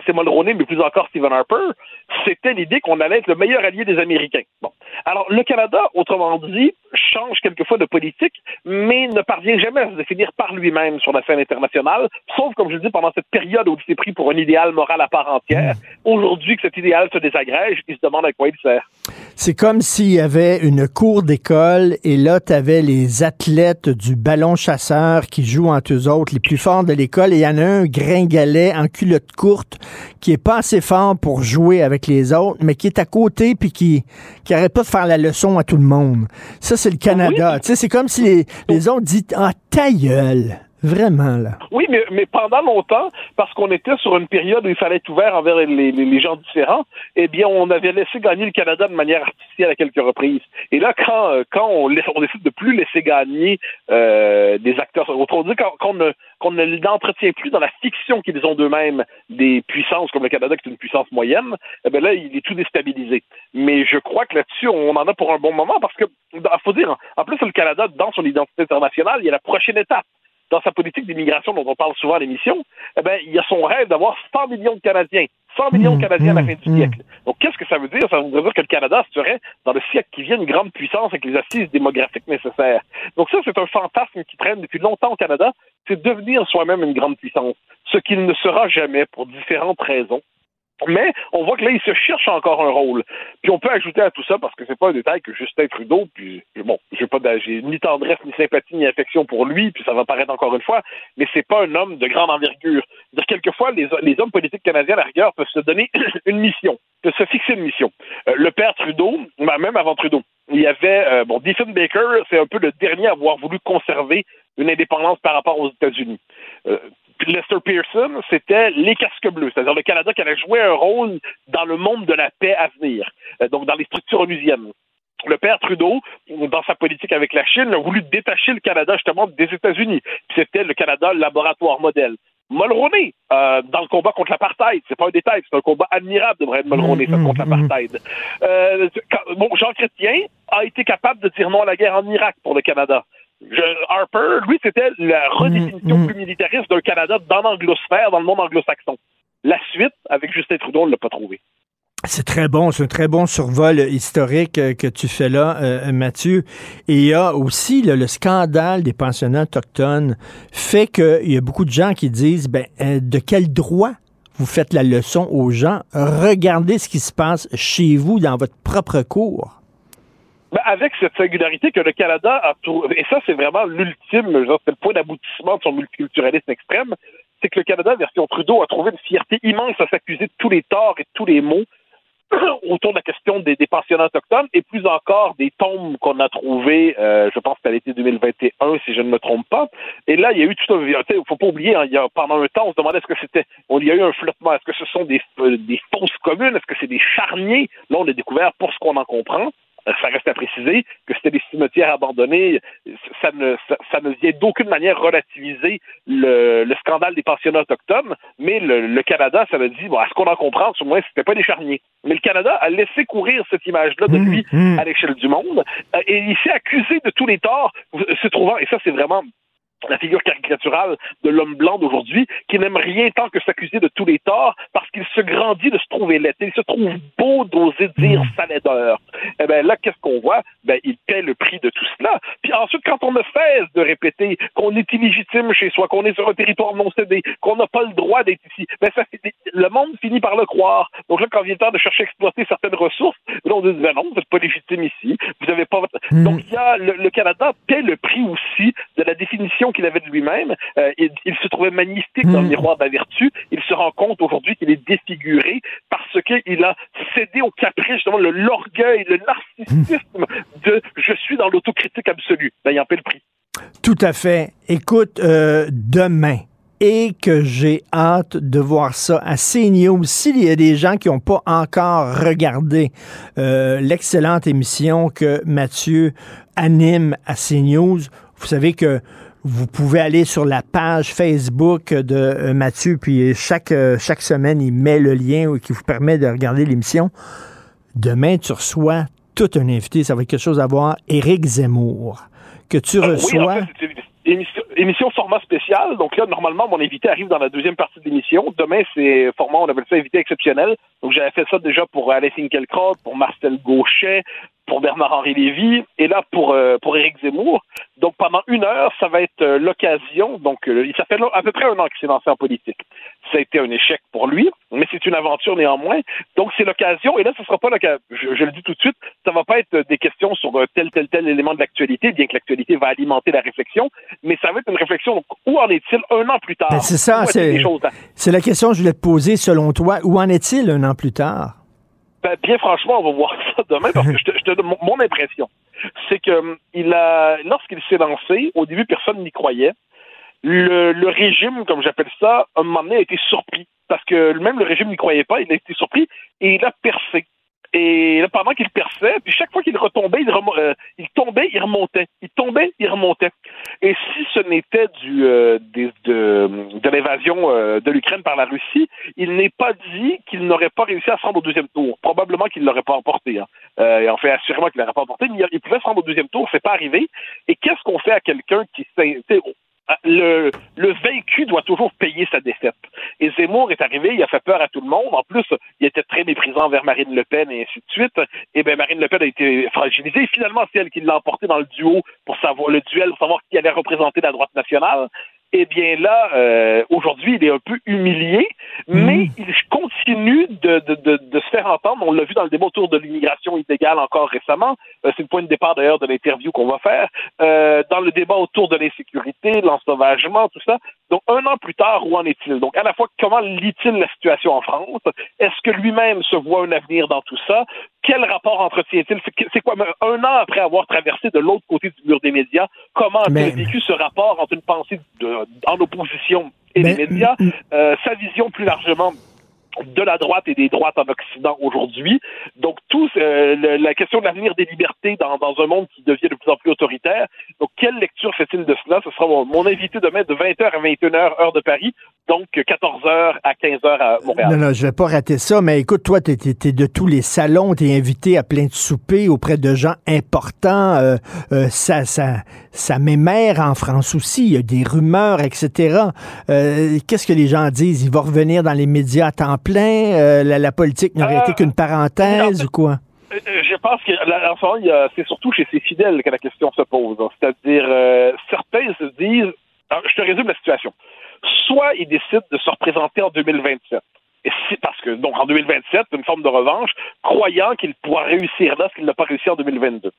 c'est Mulroney, mais plus encore Stephen Harper, c'était l'idée qu'on allait être le meilleur allié des Américains. Bon. Alors, le Canada, autrement dit, change quelquefois de politique, mais ne parvient jamais à se définir par lui-même sur la scène internationale, sauf, comme je le dis, pendant cette période où il s'est pris pour un idéal moral à part entière. Aujourd'hui que cet idéal se désagrège, il se demande à quoi il sert. C'est comme s'il y avait une cour d'école et là, tu avais les athlètes du ballon chasseur qui jouent entre eux autres, les plus forts de l'école, et il y en a un gringalet en culotte courte qui est pas assez fort pour jouer avec les autres, mais qui est à côté puis qui, qui arrête pas de faire la leçon à tout le monde. Ça, c'est le Canada. Tu sais, c'est comme si les, les autres disent Ah, ta gueule. Vraiment, là. Oui, mais, mais pendant longtemps, parce qu'on était sur une période où il fallait être ouvert envers les, gens différents, eh bien, on avait laissé gagner le Canada de manière artificielle à quelques reprises. Et là, quand, euh, quand on, décide de plus laisser gagner euh, des acteurs, autrement dit, quand, quand on ne, qu'on ne plus dans la fiction qu'ils ont d'eux-mêmes des puissances comme le Canada, qui est une puissance moyenne, eh bien là, il est tout déstabilisé. Mais je crois que là-dessus, on en a pour un bon moment parce que, faut dire, en plus, le Canada, dans son identité internationale, il y a la prochaine étape dans sa politique d'immigration dont on parle souvent à l'émission, eh ben, il y a son rêve d'avoir 100 millions de Canadiens. 100 millions de Canadiens à la fin du siècle. Donc, qu'est-ce que ça veut dire? Ça veut dire que le Canada serait, dans le siècle qui vient, une grande puissance avec les assises démographiques nécessaires. Donc, ça, c'est un fantasme qui traîne depuis longtemps au Canada, c'est devenir soi-même une grande puissance. Ce qu'il ne sera jamais pour différentes raisons. Mais on voit que là, il se cherche encore un rôle. Puis on peut ajouter à tout ça, parce que c'est pas un détail que Justin Trudeau, puis bon, j'ai pas j'ai ni tendresse, ni sympathie, ni affection pour lui, puis ça va paraître encore une fois, mais c'est pas un homme de grande envergure. Dire quelquefois, les, hommes politiques canadiens, à la rigueur, peuvent se donner une mission, peuvent se fixer une mission. Euh, le père Trudeau, ben, même avant Trudeau, il y avait, euh, bon, Diefenbaker, c'est un peu le dernier à avoir voulu conserver une indépendance par rapport aux États-Unis. Euh, Lester Pearson, c'était les casques bleus, c'est-à-dire le Canada qui allait jouer un rôle dans le monde de la paix à venir, euh, donc dans les structures onusiennes. Le père Trudeau, dans sa politique avec la Chine, a voulu détacher le Canada justement des États-Unis. Puis C'était le Canada laboratoire modèle. Mulroney, euh, dans le combat contre l'apartheid, c'est pas un détail, c'est un combat admirable de Brian Mulroney, ça, contre l'apartheid. Euh, bon, Jean Chrétien a été capable de dire non à la guerre en Irak pour le Canada. Je- Harper, lui, c'était la redéfinition plus militariste d'un Canada dans l'anglosphère, dans le monde anglo-saxon. La suite, avec Justin Trudeau, on ne l'a pas trouvé. C'est très bon, c'est un très bon survol historique euh, que tu fais là, euh, Mathieu. Et il y a aussi là, le scandale des pensionnats autochtones fait qu'il y a beaucoup de gens qui disent, ben, euh, de quel droit vous faites la leçon aux gens? Regardez ce qui se passe chez vous, dans votre propre cour. Ben, avec cette singularité que le Canada a trouvé, et ça c'est vraiment l'ultime, c'est le point d'aboutissement de son multiculturalisme extrême, c'est que le Canada, version Trudeau, a trouvé une fierté immense à s'accuser de tous les torts et de tous les maux autour de la question des, des pensionnats autochtones et plus encore des tombes qu'on a trouvées, euh, je pense c'était l'été 2021 si je ne me trompe pas. Et là, il y a eu tout un, il faut pas oublier, hein, il y a, pendant un temps, on se demandait est-ce que c'était, il y a eu un flottement, est-ce que ce sont des, euh, des fausses communes, est-ce que c'est des charniers? Là, on a découvert pour ce qu'on en comprend ça reste à préciser que c'était des cimetières abandonnés. Ça ne, ça, ne vient d'aucune manière relativiser le, le, scandale des pensionnats autochtones, mais le, le Canada, ça veut dire, bon, à ce qu'on en comprend, au moins, c'était pas des charniers. Mais le Canada a laissé courir cette image-là de lui à l'échelle du monde, euh, et il s'est accusé de tous les torts, se trouvant, et ça, c'est vraiment la figure caricaturale de l'homme blanc d'aujourd'hui, qui n'aime rien tant que s'accuser de tous les torts, parce qu'il se grandit de se trouver laid. Il se trouve beau d'oser dire sa laideur. Eh bien là, qu'est-ce qu'on voit? Ben, il paie le prix de tout cela. Puis ensuite, quand on ne cesse de répéter qu'on est illégitime chez soi, qu'on est sur un territoire non cédé, qu'on n'a pas le droit d'être ici, ben ça, le monde finit par le croire. Donc là, quand vient le temps de chercher à exploiter certaines ressources, là, on dit, ben non, vous n'êtes pas légitime ici, vous n'avez pas votre... Donc il y a, le, le Canada paie le prix aussi de la définition qu'il avait de lui-même. Euh, il, il, se trouvait magnifique dans le Hmm. miroir de la vertu. Il se rend compte aujourd'hui qu'il est défiguré parce qu'il a cédé au caprice, justement, le- l'orgueil, le narcissisme de je suis dans l'autocritique absolue. Ben, il en paie le prix. Tout à fait. Écoute, euh, demain, et que j'ai hâte de voir ça à CNews. S'il y a des gens qui n'ont pas encore regardé euh, l'excellente émission que Mathieu anime à CNews, vous savez que vous pouvez aller sur la page Facebook de euh, Mathieu, puis chaque, euh, chaque semaine, il met le lien qui vous permet de regarder l'émission. Demain, tu reçois tout un invité, ça va être quelque chose à voir, Éric Zemmour, que tu Euh, oui, reçois... en fait, c'est une émission, émission format spécial. Donc là, normalement, mon invité arrive dans la deuxième partie de l'émission. Demain, c'est format, on appelle ça invité exceptionnel. Donc j'avais fait ça déjà pour Alain Finkielkraut, pour Marcel Gauchet, pour Bernard-Henri Lévy, et là pour euh, pour Éric Zemmour. Donc pendant une heure, ça va être euh, l'occasion. Donc euh, il ça fait à peu près un an qu'il s'est lancé en politique. Ça a été un échec pour lui, mais c'est une aventure néanmoins. Donc c'est l'occasion. Et là, ce sera pas l'occasion. Je, je le dis tout de suite, ça va pas être euh, des questions sur euh, tel tel tel élément de l'actualité, bien que l'actualité va alimenter la réflexion, mais ça va être une réflexion. Donc, où en est-il un an plus tard? Ben, c'est ça, à- c'est la question que je voulais te poser. Selon toi, où en est-il un an plus tard? Ben, bien franchement, on va voir ça demain parce que je te, je te donne mon, impression. C'est que hum, il a, lorsqu'il s'est lancé, au début, personne n'y croyait. Le, le régime, comme j'appelle ça, un moment donné, a été surpris. Parce que même le régime n'y croyait pas, il a été surpris et il a percé. Et là, pendant qu'il perçait, puis chaque fois qu'il retombait, il, euh, il tombait, il remontait. Il tombait, il remontait. Et si ce n'était du euh, de, de l'invasion euh, de l'Ukraine par la Russie, il n'est pas dit qu'il n'aurait pas réussi à se rendre au deuxième tour. Probablement qu'il ne l'aurait pas emporté. Hein. Euh, et fait, assurément qu'il ne l'aurait pas emporté, mais il, pouvait se rendre au deuxième tour, c'est pas arrivé. Et qu'est-ce qu'on fait à quelqu'un qui le, le vaincu doit toujours payer sa défaite. Et Zemmour est arrivé, il a fait peur à tout le monde. En plus, il était très méprisant envers Marine Le Pen et ainsi de suite. Et bien, Marine Le Pen a été fragilisée. Finalement, c'est elle qui l'a emporté dans le duo pour savoir le duel pour savoir qui allait représenter la droite nationale. Eh bien là, euh, aujourd'hui, il est un peu humilié, mais il continue de, de, de, de se faire entendre. On l'a vu dans le débat autour de l'immigration illégale encore récemment. Euh, c'est le point de départ d'ailleurs de l'interview qu'on va faire. Euh, dans le débat autour de l'insécurité, l'ensauvagement, tout ça. Donc un an plus tard, où en est-il? Donc à la fois, comment lit-il la situation en France? Est-ce que lui-même se voit un avenir dans tout ça? Quel rapport entretient-il? C'est- quoi? Un an après avoir traversé de l'autre côté du mur des médias Comment a-t-il vécu ce rapport entre une pensée de- en opposition et les médias, euh, sa vision plus largement de la droite et des droites en Occident aujourd'hui. Donc, tout euh, la question de l'avenir des libertés dans, dans un monde qui devient de plus en plus autoritaire. Donc, quelle lecture fait-il de cela? Ce sera mon, mon invité demain de 20h à 21h, heure de Paris, donc 14 h à 15 h à Montréal. Non, non, je vais pas rater ça, mais écoute, toi, tu es, de tous les salons, tu es invité à plein de soupers auprès de gens importants. Euh, euh, ça, ça, ça m'émère en France aussi. Il y a des rumeurs, etc. Euh, Qu'est-ce que les gens disent? Il va revenir dans les médias à temps plein? Euh, la, la, politique n'aurait été qu'une parenthèse ou quoi? Je pense que en ce moment, c'est surtout chez ses fidèles que la question se pose. C'est-à-dire, certains se disent, alors, je te résume la situation soit il décide de se représenter en 2027. Et si, parce que, donc, en 2027, une forme de revanche, croyant qu'il pourra réussir là ce qu'il n'a pas réussi en 2022.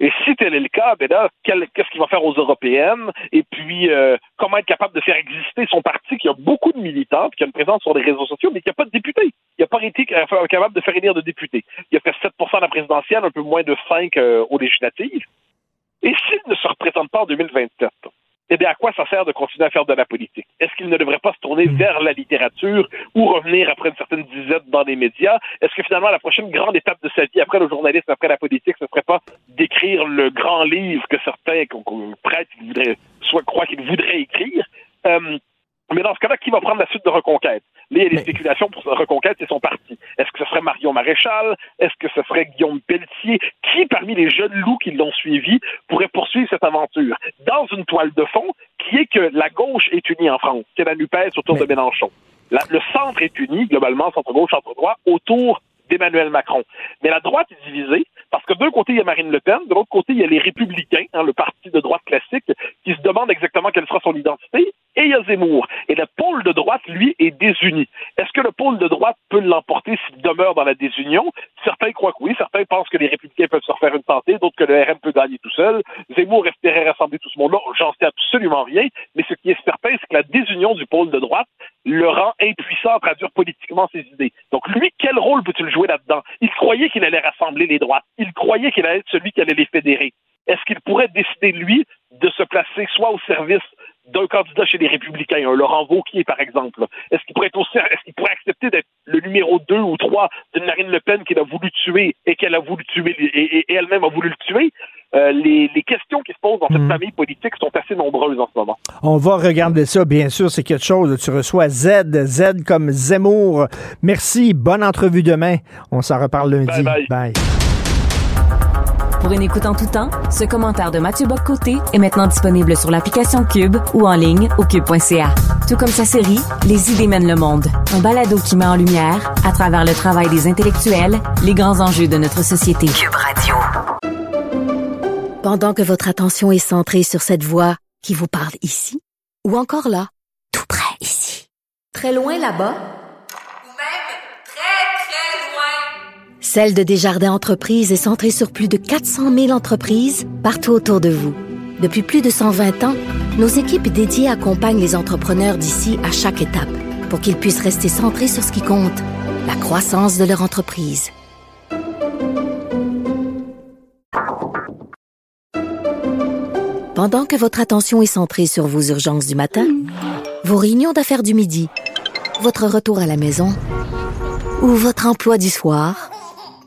Et si tel est le cas, ben là, qu'est-ce qu'il va faire aux européennes? Et puis, euh, comment être capable de faire exister son parti qui a beaucoup de militants, qui a une présence sur les réseaux sociaux, mais qui n'a pas de députés. Il n'a pas été capable de faire élire de députés. Il a fait 7% à la présidentielle, un peu moins de 5 euh, aux législatives. Et s'il ne se représente pas en 2027, eh bien, à quoi ça sert de continuer à faire de la politique? Est-ce qu'il ne devrait pas se tourner hmm. vers la littérature ou revenir après une certaine dizaine dans les médias? Est-ce que finalement, la prochaine grande étape de sa vie, après le journalisme, après la politique, ce ne serait pas d'écrire le grand livre que certains prêtres voudraient, soit croient qu'ils voudraient écrire? Euh, mais dans ce cas-là, qui va prendre la suite de Reconquête? Là, il y a des spéculations pour Reconquête et son parti. Est-ce que ce serait Marion Maréchal? Est-ce que ce serait Guillaume Pelletier? Qui, parmi les jeunes loups qui l'ont suivi, pourrait poursuivre cette aventure? Dans une toile de fond qui est que la gauche est unie en France, c'est la NUPES autour de Mélenchon. le centre est uni, globalement, centre-gauche, centre-droit, autour d'Emmanuel Macron. Mais la droite est divisée parce que d'un côté, il y a Marine Le Pen, de l'autre côté, il y a les Républicains, hein, le parti de droite classique, qui se demandent exactement quelle sera son identité, et il y a Zemmour. Et le pôle de droite, lui, est désuni. Est-ce que le pôle de droite peut l'emporter s'il demeure dans la désunion? Certains croient que oui, certains pensent que les Républicains peuvent se refaire une tentée, d'autres que le RM peut gagner tout seul. Zemmour espérait rassembler tout ce monde-là, j'en sais absolument rien, mais ce qui est certain, c'est que la désunion du pôle de droite le rend impuissant à traduire politiquement ses idées. Donc lui, quel rôle peut-il jouer là-dedans? Il croyait qu'il allait rassembler les droites. Il croyait qu'il allait être celui qui allait les fédérer. Est-ce qu'il pourrait décider, lui, de se placer soit au service d'un candidat chez les Républicains, un Laurent Wauquiez, par exemple? Est-ce qu'il pourrait être aussi, est-ce qu'il pourrait accepter d'être le numéro 2 ou 3 d'une Marine Le Pen qu'il a voulu tuer et qu'elle a voulu tuer et, elle-même a voulu le tuer? Euh, les, questions qui se posent dans cette hmm. famille politique sont assez nombreuses en ce moment. On va regarder ça, bien sûr, c'est quelque chose. Tu reçois Z, Z comme Zemmour. Merci, bonne entrevue demain. On s'en reparle lundi. bye. bye. Pour une écoute en tout temps, ce commentaire de Mathieu Boccoté est maintenant disponible sur l'application Cube ou en ligne au cube.ca. Tout comme sa série Les idées mènent le monde, un balado qui met en lumière, à travers le travail des intellectuels, les grands enjeux de notre société. Cube Radio. Pendant que votre attention est centrée sur cette voix qui vous parle ici, ou encore là, tout près ici, très loin là-bas, Celle de Desjardins Entreprises est centrée sur plus de 400 000 entreprises partout autour de vous. Depuis plus de 120 ans, nos équipes dédiées accompagnent les entrepreneurs d'ici à chaque étape pour qu'ils puissent rester centrés sur ce qui compte, la croissance de leur entreprise. Pendant que votre attention est centrée sur vos urgences du matin, vos réunions d'affaires du midi, votre retour à la maison ou votre emploi du soir,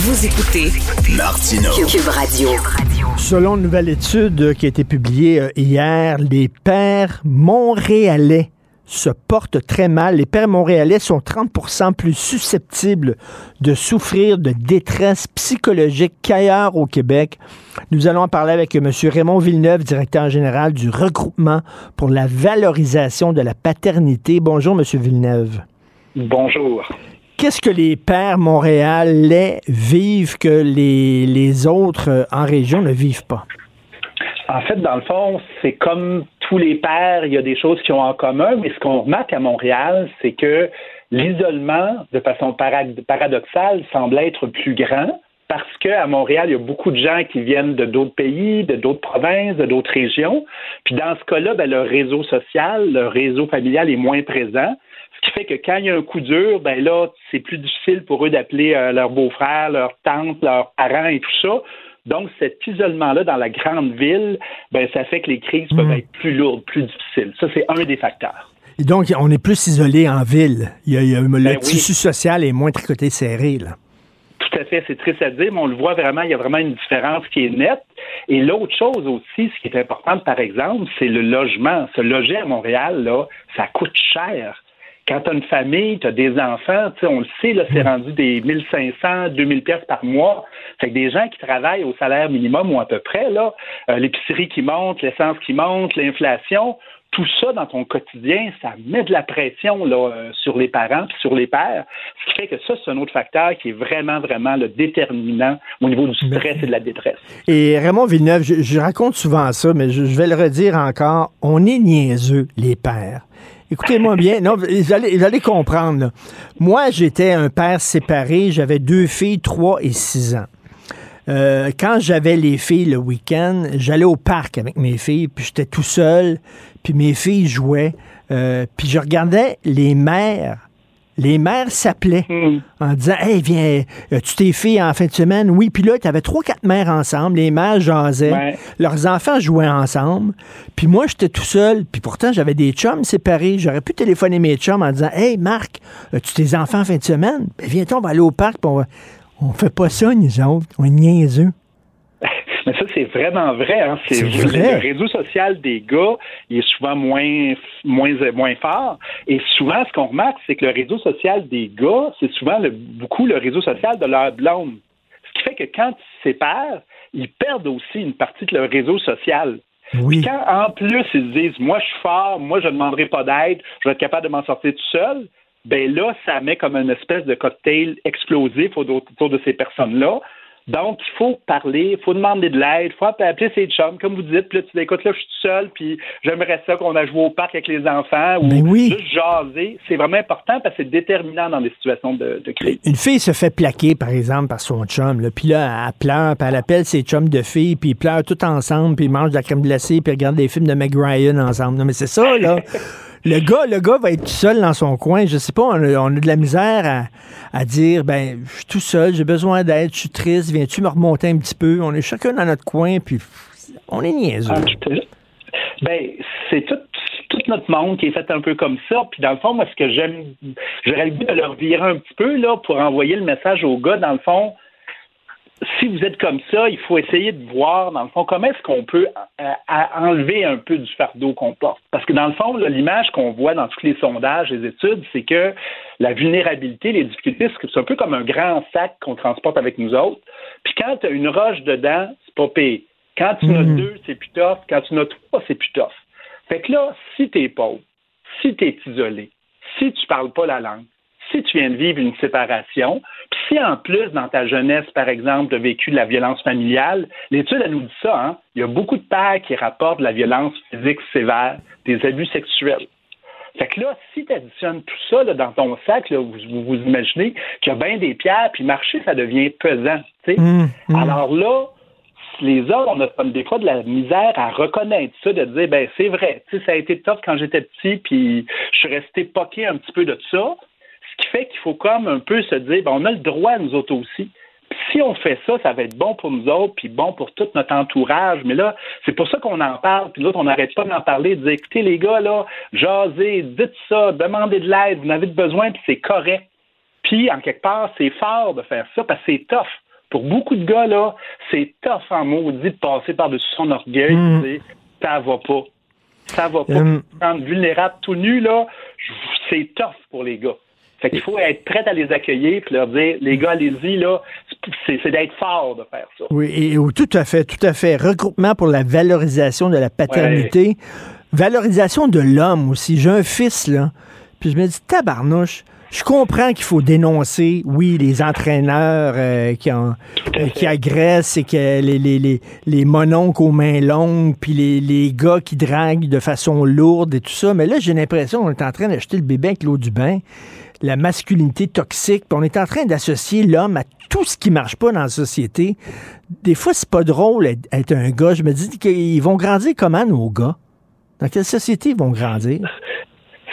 Vous écoutez Martino Cube Radio. Selon une nouvelle étude qui a été publiée euh, hier, les pères montréalais se portent très mal. Les pères montréalais sont 30% plus susceptibles de souffrir de détresse psychologique qu'ailleurs au Québec. Nous allons en parler avec M. Raymond Villeneuve, directeur général du regroupement pour la valorisation de la paternité. Bonjour, M. Villeneuve. Bonjour qu'est-ce que les pères montréalais vivent que les, les autres euh, en région ne vivent pas? En fait, dans le fond, c'est comme tous les pères, il y a des choses qui ont en commun, mais ce qu'on remarque à Montréal, c'est que l'isolement, de façon paradoxale, semble être plus grand parce qu'à Montréal, il y a beaucoup de gens qui viennent de d'autres pays, de d'autres provinces, de d'autres régions. Puis dans ce cas-là, ben, le réseau social, le réseau familial est moins présent Ce qui fait que quand il y a un coup dur, ben là, c'est plus difficile pour eux d'appeler euh, leur beau-frère, leur tante, leurs parents et tout ça. Donc, cet isolement-là dans la grande ville, ben, ça fait que les crises peuvent être plus lourdes, plus difficiles. Ça, c'est un des facteurs. Et donc, on est plus isolé en ville. Il y a, il y a- le Ben oui. tissu social est moins tricoté serré, là. Tout à fait, c'est triste à dire, mais on le voit vraiment, il y a vraiment une différence qui est nette. Et l'autre chose aussi, ce qui est important, par exemple, c'est le logement. Se loger à Montréal, là, ça coûte cher. Quand tu as une famille, tu as des enfants, tu sais, on le sait, là, c'est rendu des 1500, 2000 pièces par mois. Fait que des gens qui travaillent au salaire minimum ou à peu près, là, euh, l'épicerie qui monte, l'essence qui monte, l'inflation, tout ça dans ton quotidien, ça met de la pression là, euh, sur les parents puis sur les pères. Ce qui fait que ça, c'est un autre facteur qui est vraiment, vraiment le déterminant au niveau du stress et de la détresse. Et Raymond Villeneuve, je, je raconte souvent ça, mais je, je vais le redire encore. On est niaiseux, les pères. Écoutez-moi bien. Non, vous allez, vous allez comprendre. là. Moi, j'étais un père séparé. J'avais deux filles, trois et six ans. Euh, quand j'avais les filles le week-end, j'allais au parc avec mes filles, puis j'étais tout seul, puis mes filles jouaient, euh, puis je regardais les mères. Les mères s'appelaient en disant Hey, viens, euh, tu tes filles en fin de semaine? Oui, puis là, tu avais trois, quatre mères ensemble. Les mères jasaient. Ouais. Leurs enfants jouaient ensemble. Puis moi, j'étais tout seul. Puis pourtant, j'avais des chums séparés. J'aurais pu téléphoner mes chums en disant Hey, Marc, as-tu tes enfants en fin de semaine? Ben, viens on va aller au parc. on, va... on fait pas ça, nous autres. On est niaiseux. Mais ça, c'est vraiment vrai. Hein? C'est vrai. Le réseau social des gars, il est souvent moins, moins, moins fort. Et souvent, ce qu'on remarque, c'est que le réseau social des gars, c'est souvent le- beaucoup le réseau social de leur blonde. Ce qui fait que quand ils se séparent, ils perdent aussi une partie de leur réseau social. Oui. Quand en plus ils se disent moi je suis fort, moi je ne demanderai pas d'aide, je vais être capable de m'en sortir tout seul, ben là ça met comme une espèce de cocktail explosif autour autour de ces personnes-là. Donc, il faut parler, il faut demander de l'aide, il faut appeler ses chums, comme vous dites, puis là, tu dis, écoute, là, je suis tout seul, puis j'aimerais ça qu'on a joué au parc avec les enfants, ou Ben oui. juste jaser. C'est vraiment important parce que c'est déterminant dans des situations de, de crise. Une fille se fait plaquer, par exemple, par son chum. Là. Puis là, elle pleure, puis elle appelle ses chums de filles, puis ils pleurent tout ensemble, puis ils mangent de la crème glacée, puis ils regardent des films de Meg Ryan ensemble. Non, mais c'est ça, là. Le gars, le gars va être tout seul dans son coin. Je sais pas, on a, de la misère à, dire, ben, je suis tout seul, j'ai besoin d'aide, je suis triste, viens-tu me remonter un petit peu? On est chacun dans notre coin, puis on est niaiseux. Ah, Ben, c'est tout, notre monde qui est fait un peu comme ça. Puis dans le fond, moi, ce que j'aime, j'aurais le goût de leur virer un petit peu là pour envoyer le message aux gars. Dans le fond, si vous êtes comme ça, il faut essayer de voir, dans le fond, comment est-ce qu'on peut euh, à- enlever un peu du fardeau qu'on porte. Parce que dans le fond, l'image qu'on voit dans tous les sondages, les études, c'est que la vulnérabilité, les difficultés, c'est un peu comme un grand sac qu'on transporte avec nous autres. Puis quand tu as une roche dedans, c'est pas pire. Quand tu en as deux, c'est plus tough. Quand tu en as trois, c'est plus tough. Fait que là, si tu es pauvre, si tu es isolé, si tu parles pas la langue, si tu viens de vivre une séparation, puis si en plus, dans ta jeunesse, par exemple, tu as vécu de la violence familiale, l'étude, elle nous dit ça, hein? il y a beaucoup de pères qui rapportent de la violence physique sévère, des abus sexuels. Fait que là, si tu additionnes tout ça là, dans ton sac, là, vous, vous, vous imaginez qu'il y a bien des pierres, puis marcher, ça devient pesant. Hum, hum. Alors là, les hommes, on a comme des fois de la misère à reconnaître ça, de dire, ben c'est vrai, ça a été tough quand j'étais petit, puis je suis resté poqué un petit peu de ça. Ce qui fait qu'il faut comme un peu se dire, ben on a le droit, nous autres aussi. Puis si on fait ça, ça va être bon pour nous autres, puis bon pour tout notre entourage. Mais là, c'est pour ça qu'on en parle, puis l'autre, on n'arrête pas d'en parler, de dire, écoutez, les gars, là, jasez, dites ça, demandez de l'aide, vous en avez besoin, puis c'est correct. Puis, en quelque part, c'est fort de faire ça, parce que c'est tough. Pour beaucoup de gars, là, c'est tough en maudit de passer par-dessus son orgueil, Mm. tu sais, ça va pas. Ça va pas. Rendre vulnérable tout nu, là, c'est tough pour les gars. Fait qu'il faut être prêt à les accueillir puis leur dire, les gars, allez-y, là, c'est d'être fort de faire ça. Oui, et, et- tout à fait, tout à fait. Regroupement pour la valorisation de la paternité. Valorisation de l'homme aussi. J'ai un fils, là. Puis je me dis, tabarnouche, je comprends qu'il faut dénoncer, oui, les entraîneurs euh, qui, en- euh, qui agressent et que les, les, les, les mononcles aux mains longues, puis les, les gars qui draguent de façon lourde et tout ça. Mais là, j'ai l'impression qu'on est en train d'acheter le bébé avec l'eau du bain, la masculinité toxique, puis on est en train d'associer l'homme à tout ce qui marche pas dans la société. Des fois, c'est pas drôle être, être un gars. Je me dis qu'ils vont grandir comment, nos gars? Dans quelle société ils vont grandir?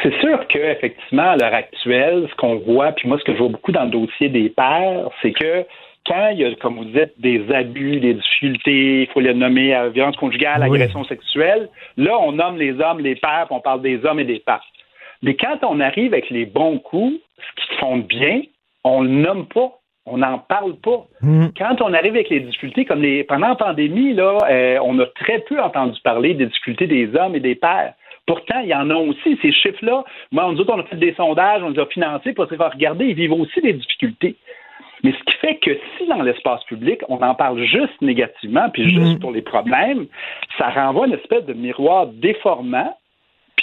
C'est sûr que effectivement, à l'heure actuelle, ce qu'on voit, puis moi, ce que je vois beaucoup dans le dossier des pères, c'est que quand il y a, comme vous dites, des abus, des difficultés, il faut les nommer à violence conjugale, agression sexuelle, là, on nomme les hommes, les pères, puis on parle des hommes et des pères. Mais quand on arrive avec les bons coups, ce qui font bien, on le nomme pas. On n'en parle pas. Quand on arrive avec les difficultés, comme les, pendant la pandémie, là, euh, on a très peu entendu parler des difficultés des hommes et des pères. Pourtant, il y en a aussi, ces chiffres-là. Moi, nous autres, on a fait des sondages, on les a financés pour se regarder, ils vivent aussi des difficultés. Mais ce qui fait que si dans l'espace public, on en parle juste négativement, puis juste pour les problèmes, ça renvoie une espèce de miroir déformant.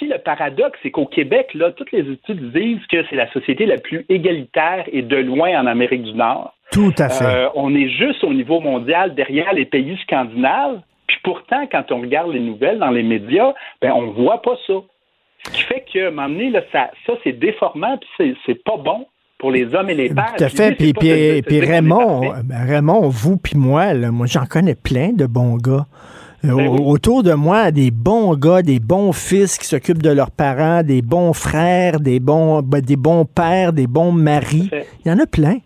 Puis le paradoxe, c'est qu'au Québec, là, toutes les études disent que c'est la société la plus égalitaire et de loin en Amérique du Nord. Tout à fait. Euh, on est juste au niveau mondial derrière les pays scandinaves. Puis pourtant, quand on regarde les nouvelles dans les médias, ben on voit pas ça. Ce qui fait que, à un moment donné, là, ça, ça c'est déformant, puis c'est- c'est pas bon pour les hommes et les pères. Tout à fait. Puis, Puis, puis, Raymond, Raymond, vous puis moi, là, moi j'en connais plein de bons gars. Ben au- Autour de moi, des bons gars, des bons fils qui s'occupent de leurs parents, des bons frères, des bons, ben, des bons pères, des bons maris. Il y en a plein.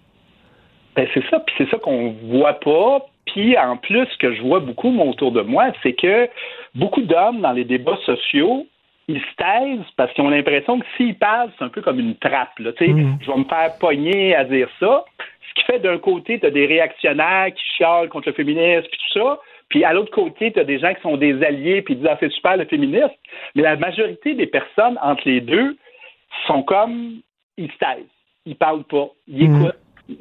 Ben, c'est ça, puis c'est ça qu'on voit pas. Puis en plus, ce que je vois beaucoup moi, autour de moi, c'est que beaucoup d'hommes dans les débats sociaux, ils se taisent parce qu'ils ont l'impression que s'ils parlent, c'est un peu comme une trappe. Là, sais, Je vais me faire pogner à dire ça. Ce qui fait d'un côté, tu as des réactionnaires qui chialent contre le féminisme puis tout ça. Puis à l'autre côté, tu as des gens qui sont des alliés puis ils disent ah, c'est super le féminisme. Mais la majorité des personnes entre les deux sont comme ils se taisent. Ils parlent pas. Ils écoutent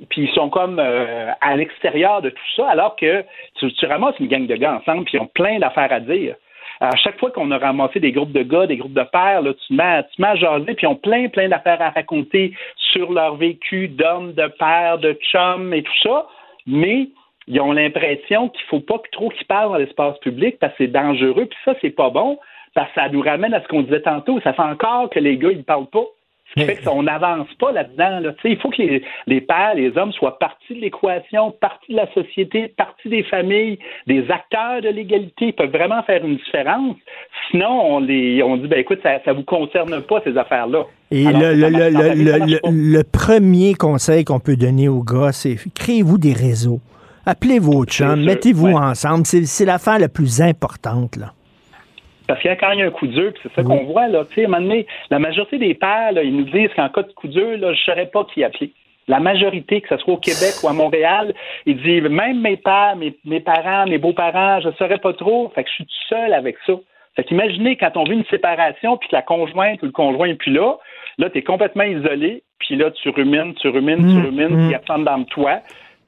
puis ils sont comme euh, à l'extérieur de tout ça, alors que tu, tu ramasses une gang de gars ensemble, puis ils ont plein d'affaires à dire. À chaque fois qu'on a ramassé des groupes de gars, des groupes de pères, là, tu, mets, tu mets à jaser, puis ils ont plein, plein d'affaires à raconter sur leur vécu d'hommes, de pères, de chums et tout ça, mais ils ont l'impression qu'il faut pas trop qu'ils parlent dans l'espace public parce que c'est dangereux, puis ça, c'est pas bon, parce que ça nous ramène à ce qu'on disait tantôt, ça fait encore que les gars, ils parlent pas. Ce qui fait qu'on n'avance pas là-dedans. Là. Il faut que les, les pères, les hommes soient partie de l'équation, partie de la société, partie des familles, des acteurs de l'égalité. Ils peuvent vraiment faire une différence. Sinon, on, les, on dit, ben écoute, ça ne vous concerne pas, ces affaires-là. Et Alors, le premier conseil qu'on peut donner aux gars, c'est créez-vous des réseaux. Appelez vos chums, mettez-vous ouais. ensemble. C'est l'affaire la plus importante. Là. Parce que quand il y a un coup dur, c'est ça qu'on voit, là, tu sais, à un moment donné, la majorité des pères, là, ils nous disent qu'en cas de coup dur, là, je ne saurais pas qui appeler. La majorité, que ce soit au Québec ou à Montréal, ils disent même mes pères, mes, mes parents, mes beaux-parents, je ne saurais pas trop. Fait que je suis tout seul avec ça. Fait qu'imaginez quand on vit une séparation, puis que la conjointe ou le conjoint est plus là, là, tu es complètement isolé, puis là, tu rumines, tu rumines, tu Mm, rumines, mm. puis il y a personne dans le toit.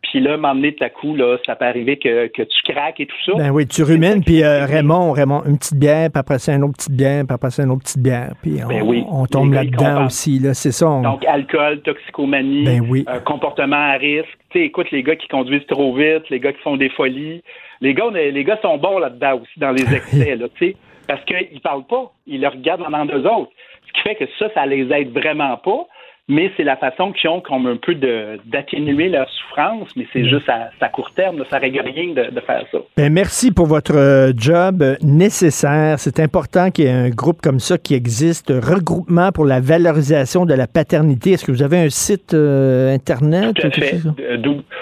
Puis là, m'emmener de ta coup, là, ça peut arriver que, que tu craques et tout ça. Ben oui, tu rumines, puis euh, Raymond, Raymond, une petite bière, puis après ça, une autre petite bière, puis après ça, une autre petite bière, puis on, Ben oui. on tombe là-dedans aussi. Là, c'est ça. on- Donc, alcool, toxicomanie, Ben oui. euh, comportement à risque. Tu sais, écoute, les gars qui conduisent trop vite, les gars qui font des folies. Les gars, les gars sont bons là-dedans aussi, dans les excès, là, tu sais. Parce qu'ils parlent pas. Ils le regardent en d'eux autres. Ce qui fait que ça, ça les aide vraiment pas. Mais c'est la façon qu'ils ont comme un peu d'atténuer leur souffrance, mais c'est juste à, court terme, ça règle rien de, de faire ça. Ben, merci pour votre euh, job nécessaire. C'est important qu'il y ait un groupe comme ça qui existe, regroupement pour la valorisation de la paternité. Est-ce que vous avez un site euh, Internet? Tout à fait. Euh,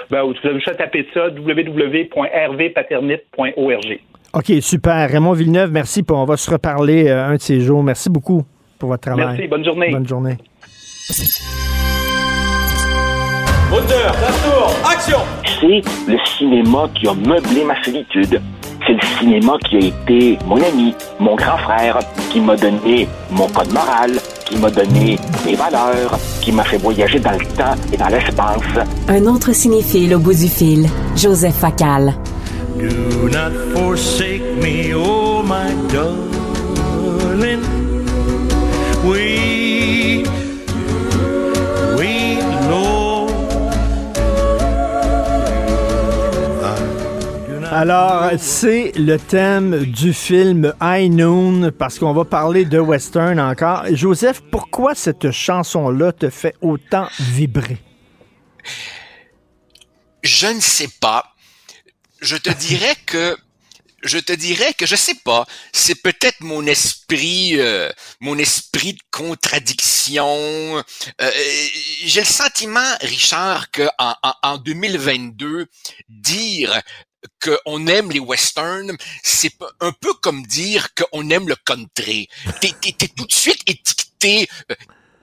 ben, vous avez juste à taper ça, www.rvpaternite.org. OK, super. Raymond Villeneuve, merci. Puis on va se reparler euh, un de ces jours. Merci beaucoup pour votre travail. Merci, bonne journée. Bonne journée. Moteur, ça tourne, action C'est le cinéma qui a meublé ma solitude. C'est le cinéma qui a été mon ami, mon grand frère, qui m'a donné mon code moral, qui m'a donné mes valeurs, qui m'a fait voyager dans le temps et dans l'espace. Un autre cinéphile au bout du fil, Joseph Facal. Do not forsake me, oh my darling. Alors, c'est le thème du film High Noon parce qu'on va parler de western encore. Joseph, pourquoi cette chanson-là te fait autant vibrer? Je ne sais pas. Je te dirais que je te dirais que je sais pas, c'est peut-être mon esprit, euh, mon esprit de contradiction. Euh, j'ai le sentiment, Richard, que en, en, 2022, dire qu'on aime les westerns, c'est un peu comme dire qu'on aime le country. T'es, t'es, tout de suite étiqueté euh,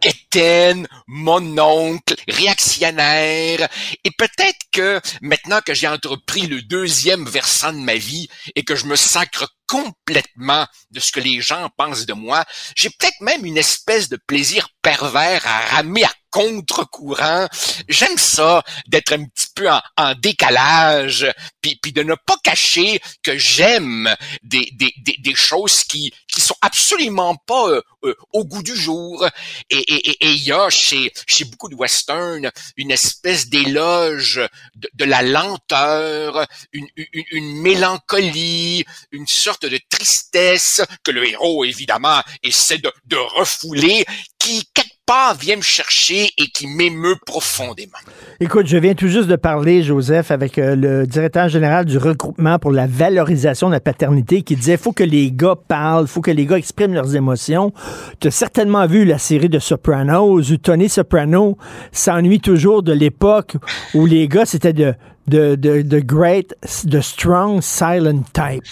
Étienne, mon oncle, réactionnaire. Et peut-être que maintenant que j'ai entrepris le deuxième versant de ma vie et que je me sacre complètement de ce que les gens pensent de moi, j'ai peut-être même une espèce de plaisir pervers à ramer à contre-courant. J'aime ça d'être un petit peu en, décalage, puis, puis de ne pas cacher que j'aime des, des, des, choses qui qui sont absolument pas euh, euh, au goût du jour. Et il et, et, y a chez, chez beaucoup de westerns une espèce d'éloge de, de, la lenteur, une, une, une mélancolie, une sorte de tristesse que le héros, évidemment, essaie de, de refouler, qui, pas vient me chercher et qui m'émeut profondément. Écoute, je viens tout juste de parler, Joseph, avec euh, le directeur général du regroupement pour la valorisation de la paternité qui disait faut que les gars parlent, faut que les gars expriment leurs émotions. Tu as certainement vu la série de Sopranos où Tony Soprano s'ennuie toujours de l'époque où les gars c'était de, de, de, de great, de strong silent type.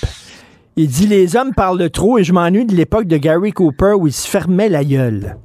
Il dit les hommes parlent trop et je m'ennuie de l'époque de Gary Cooper où il se fermait la gueule.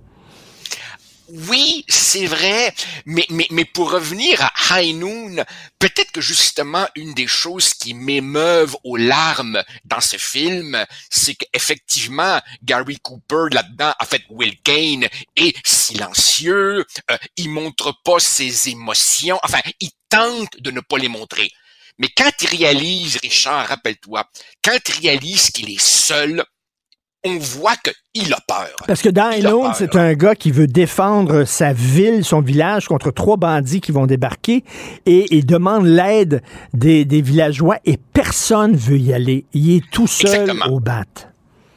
Oui, c'est vrai, mais, mais, mais pour revenir à High Noon, peut-être que justement une des choses qui m'émeuvent aux larmes dans ce film, c'est qu'effectivement, Gary Cooper là-dedans, en fait, Will Kane est silencieux, euh, il montre pas ses émotions, enfin, il tente de ne pas les montrer. Mais quand il réalise, Richard, rappelle-toi, quand il réalise qu'il est seul, on voit qu'il a peur. Parce que dans c'est un gars qui veut défendre sa ville, son village contre trois bandits qui vont débarquer et il demande l'aide des, villageois et personne veut y aller. Il est tout seul au bat.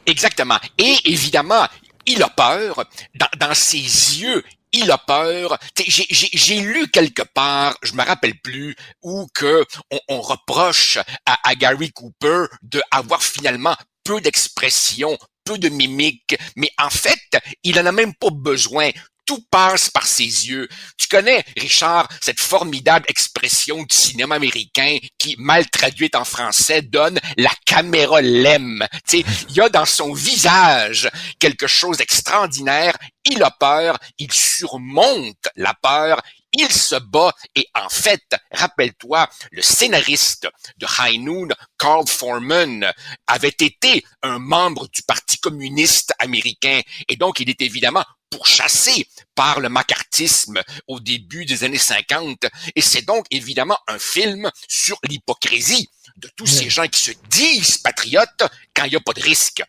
Exactement. Et évidemment, il a peur. Dans, ses yeux, il a peur. J'ai lu quelque part, je me rappelle plus, où que on, reproche à, à, Gary Cooper de avoir finalement peu d'expression, de mimique, mais en fait, il en a même pas besoin tout passe par ses yeux. Tu connais, Richard, cette formidable expression du cinéma américain qui, mal traduite en français, donne la caméra l'aime. Il y a dans son visage quelque chose d'extraordinaire. Il a peur, il surmonte la peur, il se bat et en fait, rappelle-toi, le scénariste de High Noon, Carl Foreman, avait été un membre du Parti communiste américain et donc il est évidemment pourchassé par le macartisme au début des années 50 et c'est donc évidemment un film sur l'hypocrisie de tous ces gens qui se disent patriotes quand il n'y a pas de risque.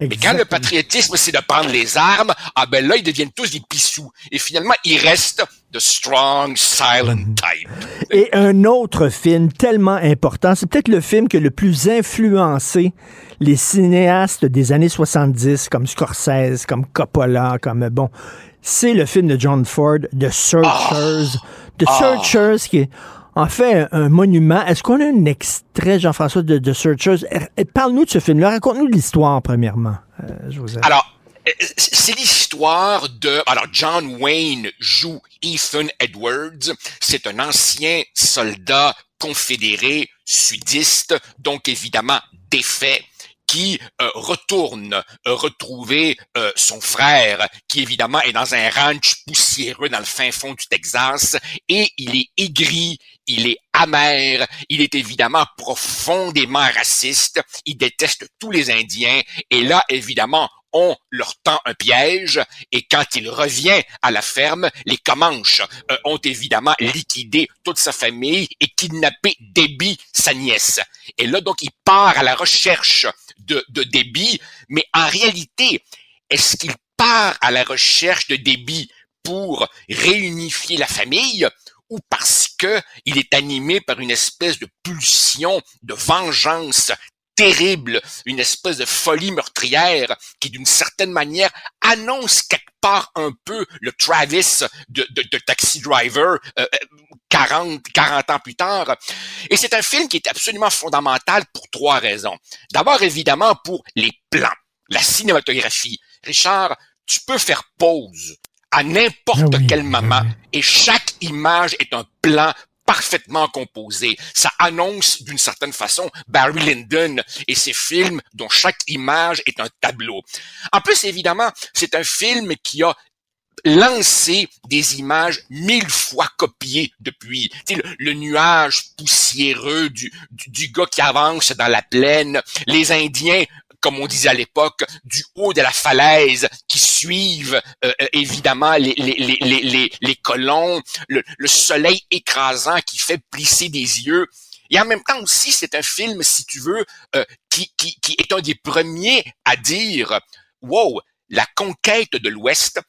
Mais quand le patriotisme, c'est de prendre les armes, ah ben là, ils deviennent tous des pissous. Et finalement, ils restent de strong, silent mhm. type. Et un autre film tellement important, c'est peut-être le film qui a le plus influencé les cinéastes des années 70, comme Scorsese, comme Coppola, comme, bon, c'est le film de John Ford, The Searchers. Oh. The Searchers, qui est en fait un monument. Est-ce qu'on a un extrait, Jean-François, de, The Searchers? Parle-nous de ce film-là. Raconte-nous l'histoire, premièrement, euh, Joseph. Alors, c'est l'histoire de... Alors, John Wayne joue Ethan Edwards. C'est un ancien soldat confédéré sudiste, donc évidemment défait qui euh, retourne euh, retrouver euh, son frère, qui évidemment est dans un ranch poussiéreux dans le fin fond du Texas, et il est aigri, il est amer, il est évidemment profondément raciste, il déteste tous les Indiens, et là, évidemment, on leur tend un piège et quand il revient à la ferme, les Comanches ont évidemment liquidé toute sa famille et kidnappé Debbie, sa nièce. Et là, donc, il part à la recherche de, débit, mais en réalité, est-ce qu'il part à la recherche de débit pour réunifier la famille ou parce que il est animé par une espèce de pulsion de vengeance terrible, une espèce de folie meurtrière qui, d'une certaine manière, annonce quelque part un peu le Travis de, de, Taxi Driver 40, euh, 40 ans plus tard. Et c'est un film qui est absolument fondamental pour trois raisons. D'abord, évidemment, pour les plans, la cinématographie. Richard, tu peux faire pause à n'importe ah quel moment et chaque image est un plan parfaitement composé. Ça annonce d'une certaine façon Barry Lyndon et ses films dont chaque image est un tableau. En plus, évidemment, c'est un film qui a lancé des images mille fois copiées depuis. Le, le, nuage poussiéreux du, du, du, gars qui avance dans la plaine, les Indiens comme on disait à l'époque, du haut de la falaise qui suivent euh, euh, évidemment les, les, les, les, les colons, le, soleil écrasant qui fait plisser des yeux. Et en même temps aussi, c'est un film, si tu veux, euh, qui, qui, qui est un des premiers à dire, wow, la conquête de l'Ouest,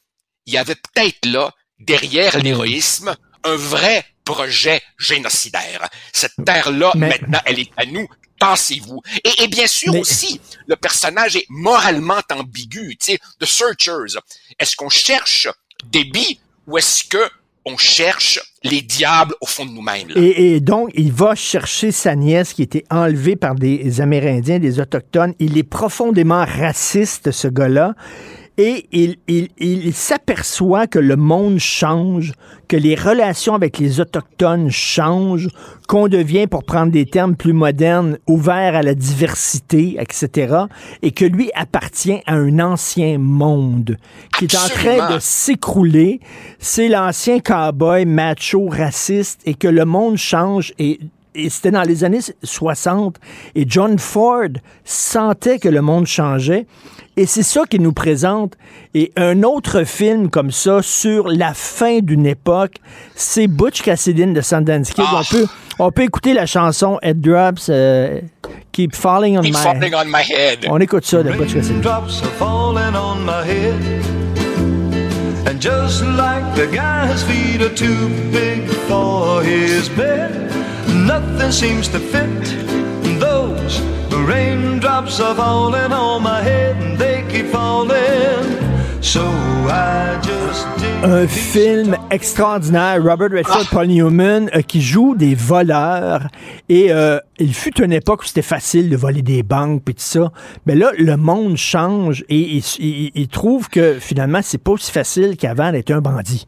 il y avait peut-être là, derrière l'héroïsme, un vrai projet génocidaire. Cette terre-là, maintenant, elle est à nous pensez-vous? Et, bien sûr aussi, le personnage est moralement ambigu, tu sais, The Searchers. Est-ce qu'on cherche Debbie ou est-ce que on cherche les diables au fond de nous-mêmes. Et, donc, il va chercher sa nièce qui été enlevée par des Amérindiens, des Autochtones. Il est profondément raciste, ce gars-là et il, il, il s'aperçoit que le monde change, que les relations avec les Autochtones changent, qu'on devient, pour prendre des termes plus modernes, ouvert à la diversité, etc., et que lui appartient à un ancien monde qui est en train de s'écrouler. C'est l'ancien cowboy macho raciste et que le monde change et et c'était dans les années 60. Et John Ford sentait que le monde changeait. Et c'est ça qu'il nous présente. Et un autre film comme ça sur la fin d'une époque, c'est Butch Cassidy de Sundance Kid. On, peut, on peut écouter la chanson Head Drops, euh, Keep Falling on, Keep my, falling on my Head. On écoute ça de Butch Cassidy. Drops are falling on my head. And just like the guy's feet are too big for his bed, nothing seems to fit raindrops are falling on my head and they keep falling. So I just Un film extraordinaire, Robert Redford, Paul Newman, euh, qui joue des voleurs. Et euh, il fut une époque où c'était facile de voler des banques et tout ça. Mais là, le monde change et il, trouve que finalement, c'est pas aussi facile qu'avant d'être un bandit.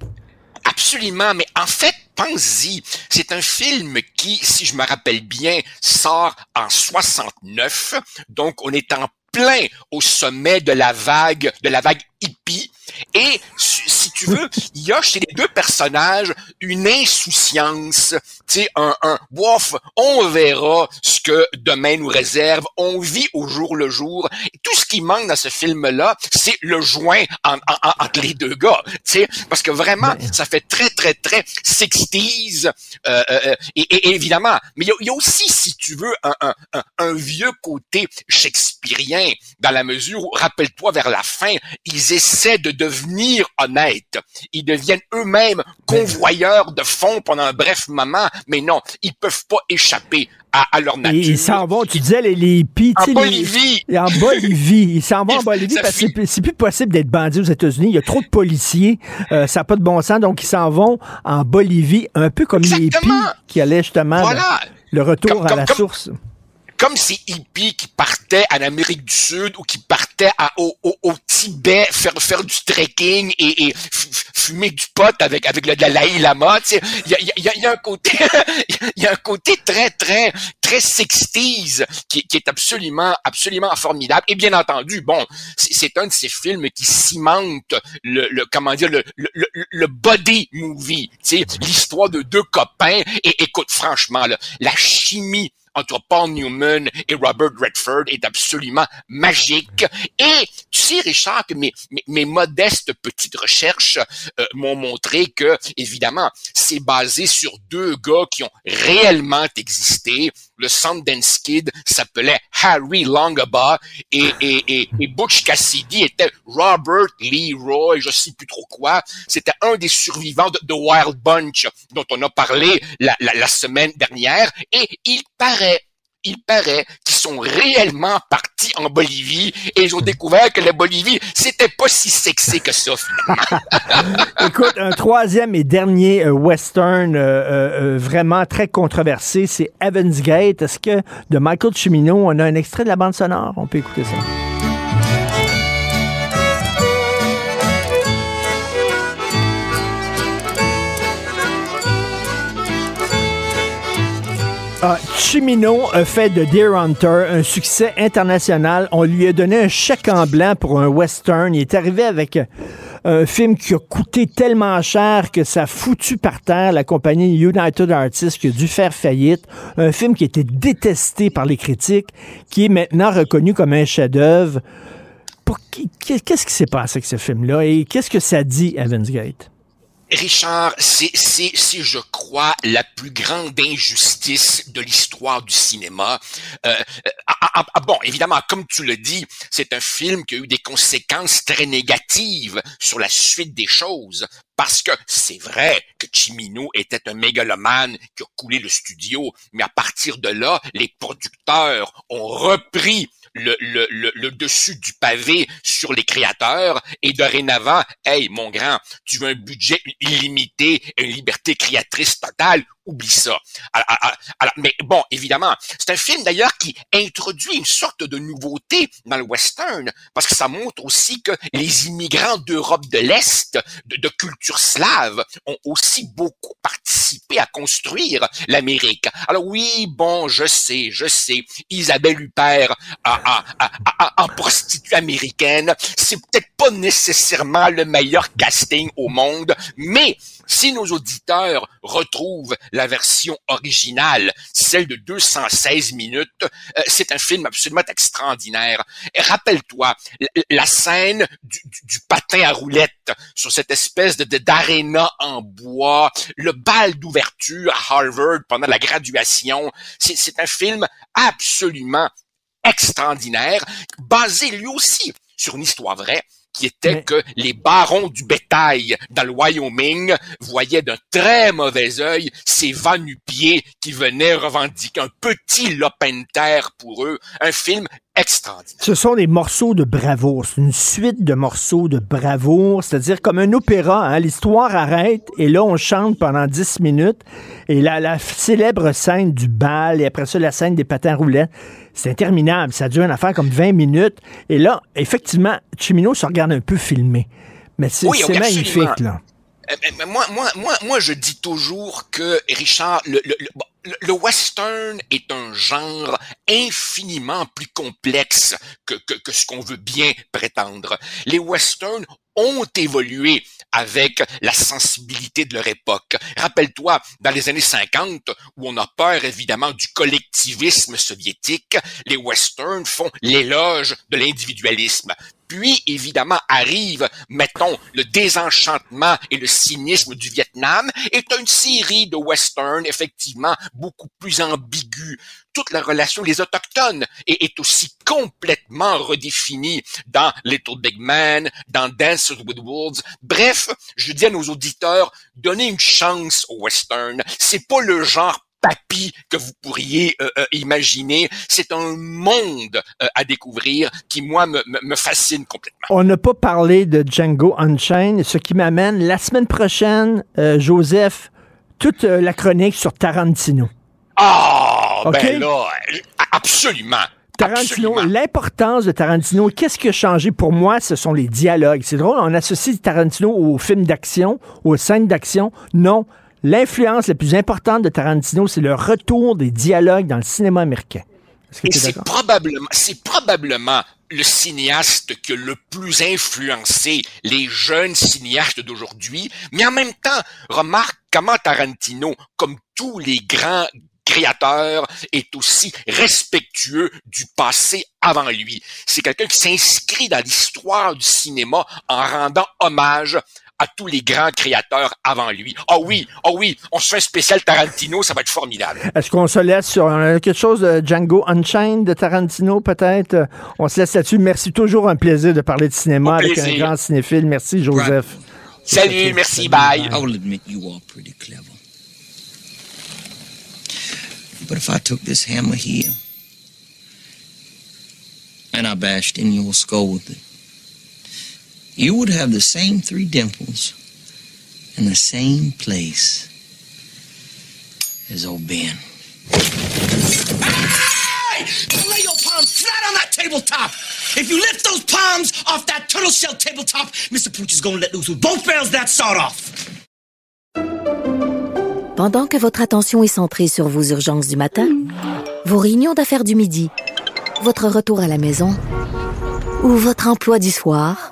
Absolument, mais en fait, pense-y, c'est un film qui, si je me rappelle bien, sort en 69, donc on est en plein au sommet de la vague, de la vague hippie, et si tu veux, il y a chez les deux personnages une insouciance, sais, un, un, bof, on verra ce que demain nous réserve, on vit au jour le jour. Et tout ce qui manque dans ce film-là, c'est le joint entre les deux gars, tu sais, parce que vraiment, ça fait très, très, très sixties, euh, euh, euh, et, évidemment, mais il y, a, aussi, si tu veux, un, un, un vieux côté shakespearien, dans la mesure où, rappelle-toi, vers la fin, ils essaient de devenir honnêtes. Ils deviennent eux-mêmes convoyeurs de fonds pendant un bref moment, mais non, ils peuvent pas échapper à, leur nature. ils s'en vont, tu disais les, les hippies. En Bolivie. en Bolivie. Ils s'en vont en Bolivie parce que c'est plus possible d'être bandit aux États-Unis. Il y a trop de policiers. Euh, ça n'a pas de bon sens. Donc, ils s'en vont en Bolivie, un peu comme les hippies qui allaient justement le, retour à la source comme ces hippies qui partaient en Amérique du Sud ou qui partaient au, Tibet faire faire du trekking et, fumer du pot avec avec le Dalai Lama. Il y a, y, a, un côté il y a un côté très très très sextise qui, est absolument absolument formidable. Et bien entendu, bon, c'est un de ces films qui cimente le, comment dire le, le, body movie, l'histoire de deux copains. Et écoute, franchement, la chimie entre Paul Newman et Robert Redford est absolument magique. Et tu sais, Richard, que mes, modestes petites recherches euh, m'ont montré que, évidemment, c'est basé sur deux gars qui ont réellement existé. Le Sundance Kid s'appelait Harry Longabaugh et, et, et, Butch Cassidy était Robert Leroy, je sais plus trop quoi. C'était un des survivants de The Wild Bunch dont on a parlé la, la, la semaine dernière. Et il paraît il paraît qu'ils sont réellement partis en Bolivie et ils ont découvert que la Bolivie, c'était pas si sexy que ça, Écoute, un troisième et dernier euh, western euh, euh, vraiment très controversé, c'est Evans Gate. Est-ce que de Michael Cimino, on a un extrait de la bande sonore? On peut écouter ça. Ah, Chimino a fait de Deer Hunter un succès international. On lui a donné un chèque en blanc pour un western. Il est arrivé avec un film qui a coûté tellement cher que ça a foutu par terre la compagnie United Artists qui a dû faire faillite. Un film qui été détesté par les critiques, qui est maintenant reconnu comme un chef-d'œuvre. Qu'est-ce qui s'est passé avec ce film-là? Et qu'est-ce que ça dit, Evans Gate? Richard, c'est, c'est, c'est, je crois, la plus grande injustice de l'histoire du cinéma. Euh, ah, ah, ah, bon, évidemment, comme tu le dis, c'est un film qui a eu des conséquences très négatives sur la suite des choses. Parce que c'est vrai que Chimino était un mégalomane qui a coulé le studio, mais à partir de là, les producteurs ont repris le, dessus du pavé sur les créateurs et dorénavant, hey, mon grand, tu veux un budget illimité une liberté créatrice totale, oublie ça. Alors, mais bon, évidemment, c'est un film d'ailleurs qui introduit une sorte de nouveauté dans le western, parce que ça montre aussi que les immigrants d'Europe de l'Est, de, culture slave, ont aussi beaucoup participé à construire l'Amérique. Alors oui, bon, je sais, je sais, Isabelle Huppert en prostituée américaine, c'est peut-être pas nécessairement le meilleur casting au monde, mais si nos auditeurs retrouvent la version originale, celle de 216 minutes, euh, c'est un film absolument extraordinaire. Rappelle-toi la, scène du, patin à roulettes sur cette espèce de d'aréna en bois, le bal d'ouverture à Harvard pendant la graduation. C'est un film absolument extraordinaire, basé lui aussi sur une histoire vraie qui était que les barons du bétail dans le Wyoming voyaient d'un très mauvais œil ces va-nu-pieds qui venaient revendiquer un petit lopin de terre pour eux. Un film extraordinaire. Ce sont des morceaux de bravoure. C'est une suite de morceaux de bravoure, c'est-à-dire comme un opéra. Hein. L'histoire arrête et là, on chante pendant 10 minutes. Et la, la célèbre scène du bal et après ça, la scène des patins roulettes, c'est interminable. Ça dure une affaire comme 20 minutes. Et là, effectivement, Chimino se regarde un peu filmé. Mais c'est magnifique, là. Moi, moi, moi, moi, je dis toujours que, Richard, le, le, le, western est un genre infiniment plus complexe que ce qu'on veut bien prétendre. Les westerns ont évolué avec la sensibilité de leur époque. Rappelle-toi, dans les années 50, où on a peur évidemment du collectivisme soviétique, les westerns font l'éloge de l'individualisme. Puis, évidemment, arrive, mettons, le désenchantement et le cynisme du Vietnam, est une série de westerns, effectivement, beaucoup plus ambigus. Toute la relation des Autochtones est, est aussi complètement redéfinie dans Little Big Man, dans Dances with Wolves. Bref, je dis à nos auditeurs, donnez une chance au western. C'est pas le genre papy que vous pourriez euh, euh, imaginer. C'est un monde euh, à découvrir qui, moi, me, me, fascine complètement. On n'a pas parlé de Django Unchained, ce qui m'amène la semaine prochaine, Joseph, toute la chronique sur Tarantino. Ah, ben là, absolument. Tarantino, l'importance de Tarantino, qu'est-ce qui a changé pour moi? Ce sont les dialogues. C'est drôle, on associe Tarantino aux films d'action, aux scènes d'action. Non, L'influence la plus importante de Tarantino, c'est le retour des dialogues dans le cinéma américain. Et c'est probablement, c'est probablement le cinéaste qui a le plus influencé les jeunes cinéastes d'aujourd'hui, mais en même temps, remarque comment Tarantino, comme tous les grands créateurs, est aussi respectueux du passé avant lui. C'est quelqu'un qui s'inscrit dans l'histoire du cinéma en rendant hommage à tous les grands créateurs avant lui. Ah oh oui, ah oh oui, on se fait un spécial Tarantino, ça va être formidable. Est-ce qu'on se laisse sur quelque chose de Django Unchained de Tarantino peut-être? On se laisse là-dessus. Merci, toujours un plaisir de parler de cinéma avec un grand cinéphile. Merci Joseph. Salut, merci, bye. I will admit you are pretty clever. But if I took this hammer here bashed in your skull with it, you would have the same three dimples in the same place as old Ben. Hey! Don't lay your palms flat on that tabletop! If you lift those palms off that turtle shell tabletop, Mr. Pooch is gonna let loose with both barrels that sawed off. Pendant que votre attention est centrée sur vos urgences du matin, vos réunions d'affaires du midi, votre retour à la maison ou votre emploi du soir,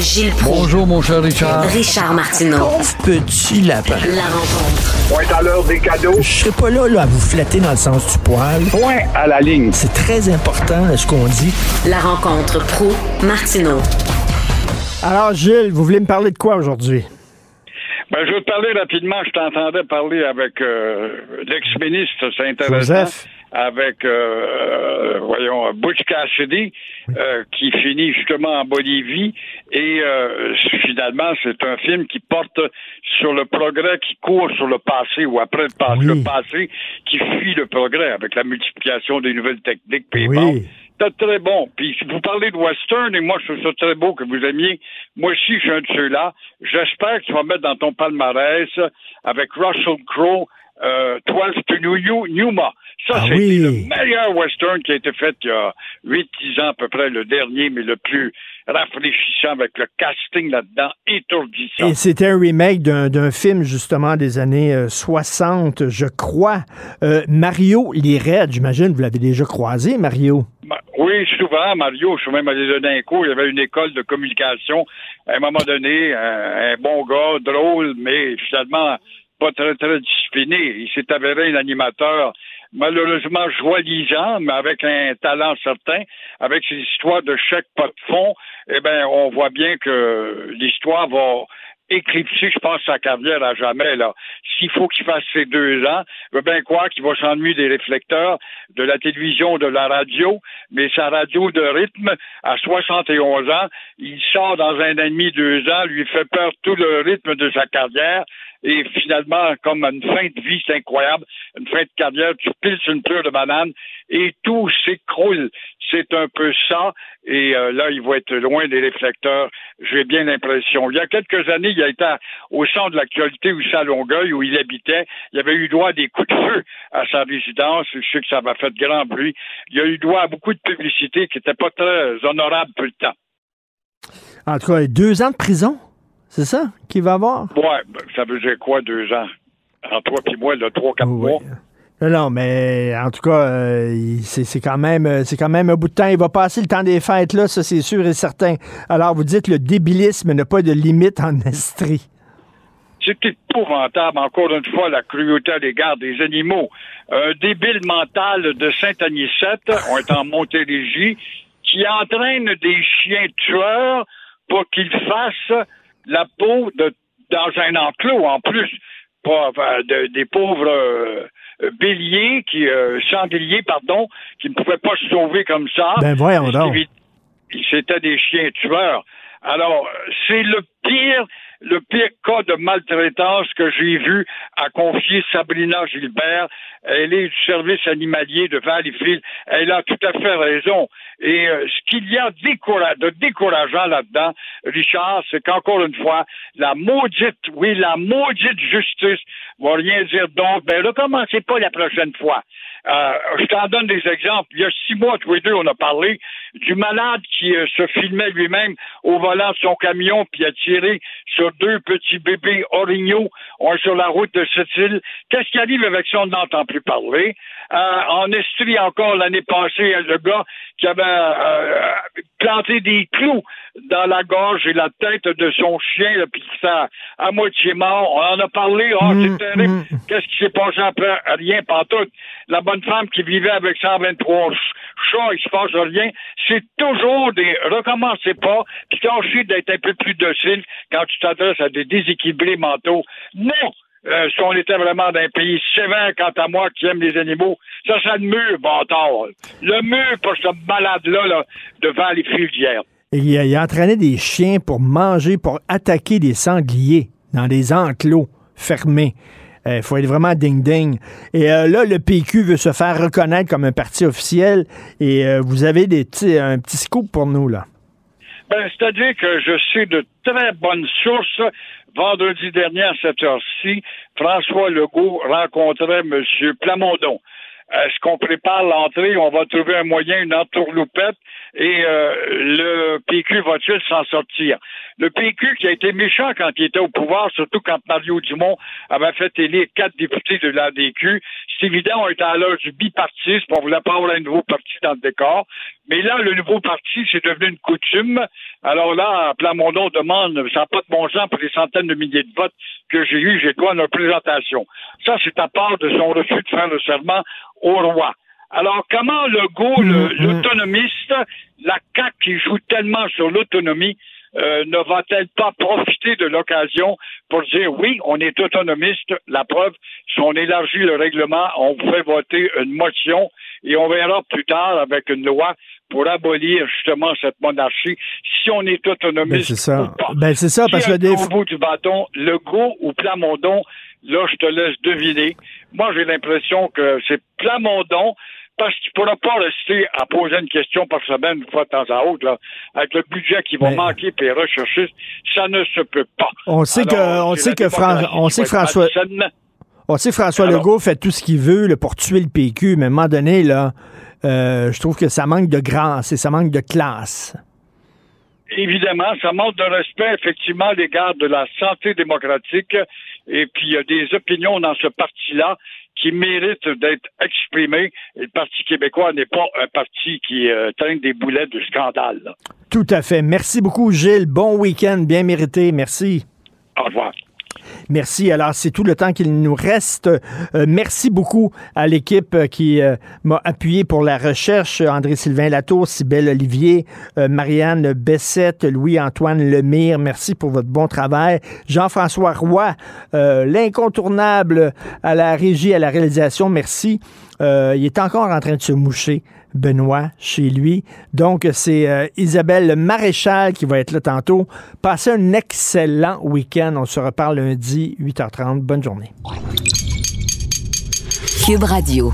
Gilles Proulx. Bonjour, mon cher Richard. Richard Martineau. Pauvre petit lapin. La rencontre. Point à l'heure des cadeaux. Je serai pas là, là à vous flatter dans le sens du poil. Point à la ligne. C'est très important, ce qu'on dit. La rencontre pro martineau Alors, Gilles, vous voulez me parler de quoi aujourd'hui? Ben, je vais te parler rapidement. Je t'entendais parler avec euh, l'ex-ministre, c'est intéressant. Joseph? Avec, euh, voyons, Butch Cassidy, euh, qui finit justement en Bolivie. Et euh, finalement, c'est un film qui porte sur le progrès qui court sur le passé ou après le passé, le passé qui fuit le progrès avec la multiplication des nouvelles techniques. Puis bon, c'est très bon. Puis vous parlez de western et moi je trouve ça très beau que vous aimiez. Moi aussi je suis un de ceux-là. J'espère que tu vas mettre dans ton palmarès avec Russell Crowe euh, 12 to New Numa. Ça, c'est le meilleur western qui a été fait il y a 8-10 ans à peu près, le dernier, mais le plus rafraîchissant avec le casting là-dedans, étourdissant. Et c'était un remake d'un d'un film justement des années euh, 60, je crois. Euh, Mario Lired, j'imagine, vous l'avez déjà croisé, Mario. Ma- Oui, souvent, Mario, je suis même allé donner un cours. Il y avait une école de communication. À un moment donné, un, un bon gars, drôle, mais finalement pas très, très discipliné. Il s'est avéré un animateur malheureusement joalisant, mais avec un talent certain, avec ses histoires de chèques pas de fond, eh ben, on voit bien que l'histoire va éclipser, je pense, sa carrière à jamais, là. S'il faut qu'il fasse ses deux ans, je veux bien croire qu'il va s'ennuyer des réflecteurs, de la télévision, de la radio, mais sa radio de rythme, à 71 ans, il sort dans un an et demi, deux ans, lui fait peur tout le rythme de sa carrière, et finalement, comme une fin de vie, c'est incroyable, une fin de carrière, tu piles une pleure de banane, et tout s'écroule. C'est un peu ça, et euh, là, il va être loin des réflecteurs, j'ai bien l'impression. Il y a quelques années, il a été au centre de l'actualité, aussi à Longueuil, où il habitait, il avait eu droit à des coups de feu à sa résidence, je sais que ça m'a fait grand bruit. Il a eu droit à beaucoup de publicité qui n'était pas très honorable pour le temps. En tout cas, deux ans de prison, c'est ça qu'il va avoir? Ouais, ben, ça veut dire quoi, deux ans? En toi puis moi, trois, quatre mois. Non, mais en tout cas, euh, c'est quand même euh, c'est quand même un bout de temps. Il va passer le temps des fêtes, là, ça c'est sûr et certain. Alors, vous dites le débilisme n'a pas de limite en Estrie. C'est épouvantable, encore une fois, la cruauté à l'égard des animaux. Un débile mental de Saint-Anicette, on est en Montérégie, qui entraîne des chiens tueurs pour qu'ils fassent la peau de, dans un enclos, en plus, de- des pauvres euh, béliers, qui, euh, sangliers, pardon, qui ne pouvaient pas se sauver comme ça. Ben, voyons donc. C'était des chiens tueurs. Alors, c'est le pire, le pire cas de maltraitance que j'ai vu à confier Sabrina Gilbert. Elle est du service animalier de Valleyfield. Elle a tout à fait raison. Et euh, ce qu'il y a de décourageant là-dedans, Richard, c'est qu'encore une fois, la maudite, oui, la maudite justice va rien dire donc. Ben, recommencez pas la prochaine fois. Euh, je t'en donne des exemples. Il y a six mois, tous les deux, on a parlé du malade qui euh, se filmait lui-même au volant de son camion puis a tiré sur deux petits bébés orignaux sur la route de cette île. Qu'est-ce qui arrive avec ça? On n'entend plus parler. Euh, en Estrie, encore l'année passée, le gars qui avait euh, planté des clous dans la gorge et la tête de son chien, là, puis ça à moitié mort. On en a parlé, oh, c'est terrible. Qu'est-ce qui s'est passé après? Rien, pas tout. La bonne femme qui vivait avec 123 ch- chats, il se passe rien. C'est toujours des recommencez pas, puis tâchez d'être un peu plus docile quand tu t'adresses à des déséquilibrés mentaux. Non! Euh, si on était vraiment d'un pays sévère, quant à moi, qui aime les animaux, ça serait le mur, bâtard. Le mur pour ce malade-là, là, devant les filières. Il, il a entraîné des chiens pour manger, pour attaquer des sangliers dans des enclos fermés. Il faut être vraiment ding-ding. Et euh, là, le PQ veut se faire reconnaître comme un parti officiel. Et euh, vous avez des un petit scoop pour nous, là. Ben, c'est-à-dire que je sais de très bonnes sources. Vendredi dernier, à cette heure-ci, François Legault rencontrait M. Plamondon. Est-ce qu'on prépare l'entrée? On va trouver un moyen, une entourloupette, et euh, le PQ va-t-il s'en sortir? Le PQ qui a été méchant quand il était au pouvoir, surtout quand Mario Dumont avait fait élire quatre députés de l'ADQ, c'est évident, on était à l'heure du bipartisme, on voulait pas avoir un nouveau parti dans le décor. Mais là, le nouveau parti, c'est devenu une coutume. Alors là, Plamondon demande, ça n'a pas de bon sens pour les centaines de milliers de votes que j'ai eu, j'ai droit à une représentation. Ça, c'est à part de son refus de faire le serment au roi. Alors, comment le go, le- l'autonomiste, la CAQ qui joue tellement sur l'autonomie, euh, ne va-t-elle pas profiter de l'occasion pour dire oui, on est autonomiste, la preuve, si on élargit le règlement, on fait voter une motion et on verra plus tard avec une loi pour abolir justement cette monarchie si on est Ben, autonomiste. c'est ça. ou pas. Ben, c'est ça, Qui parce que au bout du bâton, Legault ou Plamondon, là, je te laisse deviner. Moi, j'ai l'impression que c'est Plamondon, parce qu'il ne pourra pas rester à poser une question par semaine une fois de temps à autre, là, avec le budget qui va Mais- manquer puis les recherchistes, ça ne se peut pas. On sait que- on sait que Fran- on sait François-. On sait François Alors- Legault fait tout ce qu'il veut là, pour tuer le PQ, mais à un moment donné, là, euh, je trouve que ça manque de grâce et ça manque de classe. Évidemment, ça manque de respect, effectivement, à l'égard de la santé démocratique. Et puis, il y a des opinions dans ce parti-là qui méritent d'être exprimées. Et le Parti québécois n'est pas un parti qui euh, traîne des boulets de scandale. Tout à fait. Merci beaucoup, Gilles. Bon week-end, bien mérité. Merci. Au revoir. Merci. Alors, c'est tout le temps qu'il nous reste. Euh, merci beaucoup à l'équipe euh, qui euh, m'a appuyé pour la recherche. André-Sylvain Latour, Cybelle Olivier, euh, Marianne Bessette, Louis-Antoine Lemire. Merci pour votre bon travail. Jean-François Roy, euh, l'incontournable à la régie, à la réalisation. Merci. Euh, il est encore en train de se moucher. Benoît chez lui. Donc, c'est euh, Isabelle Maréchal qui va être là tantôt. Passez un excellent week-end. On se reparle lundi, 8h30. Bonne journée. Cube Radio.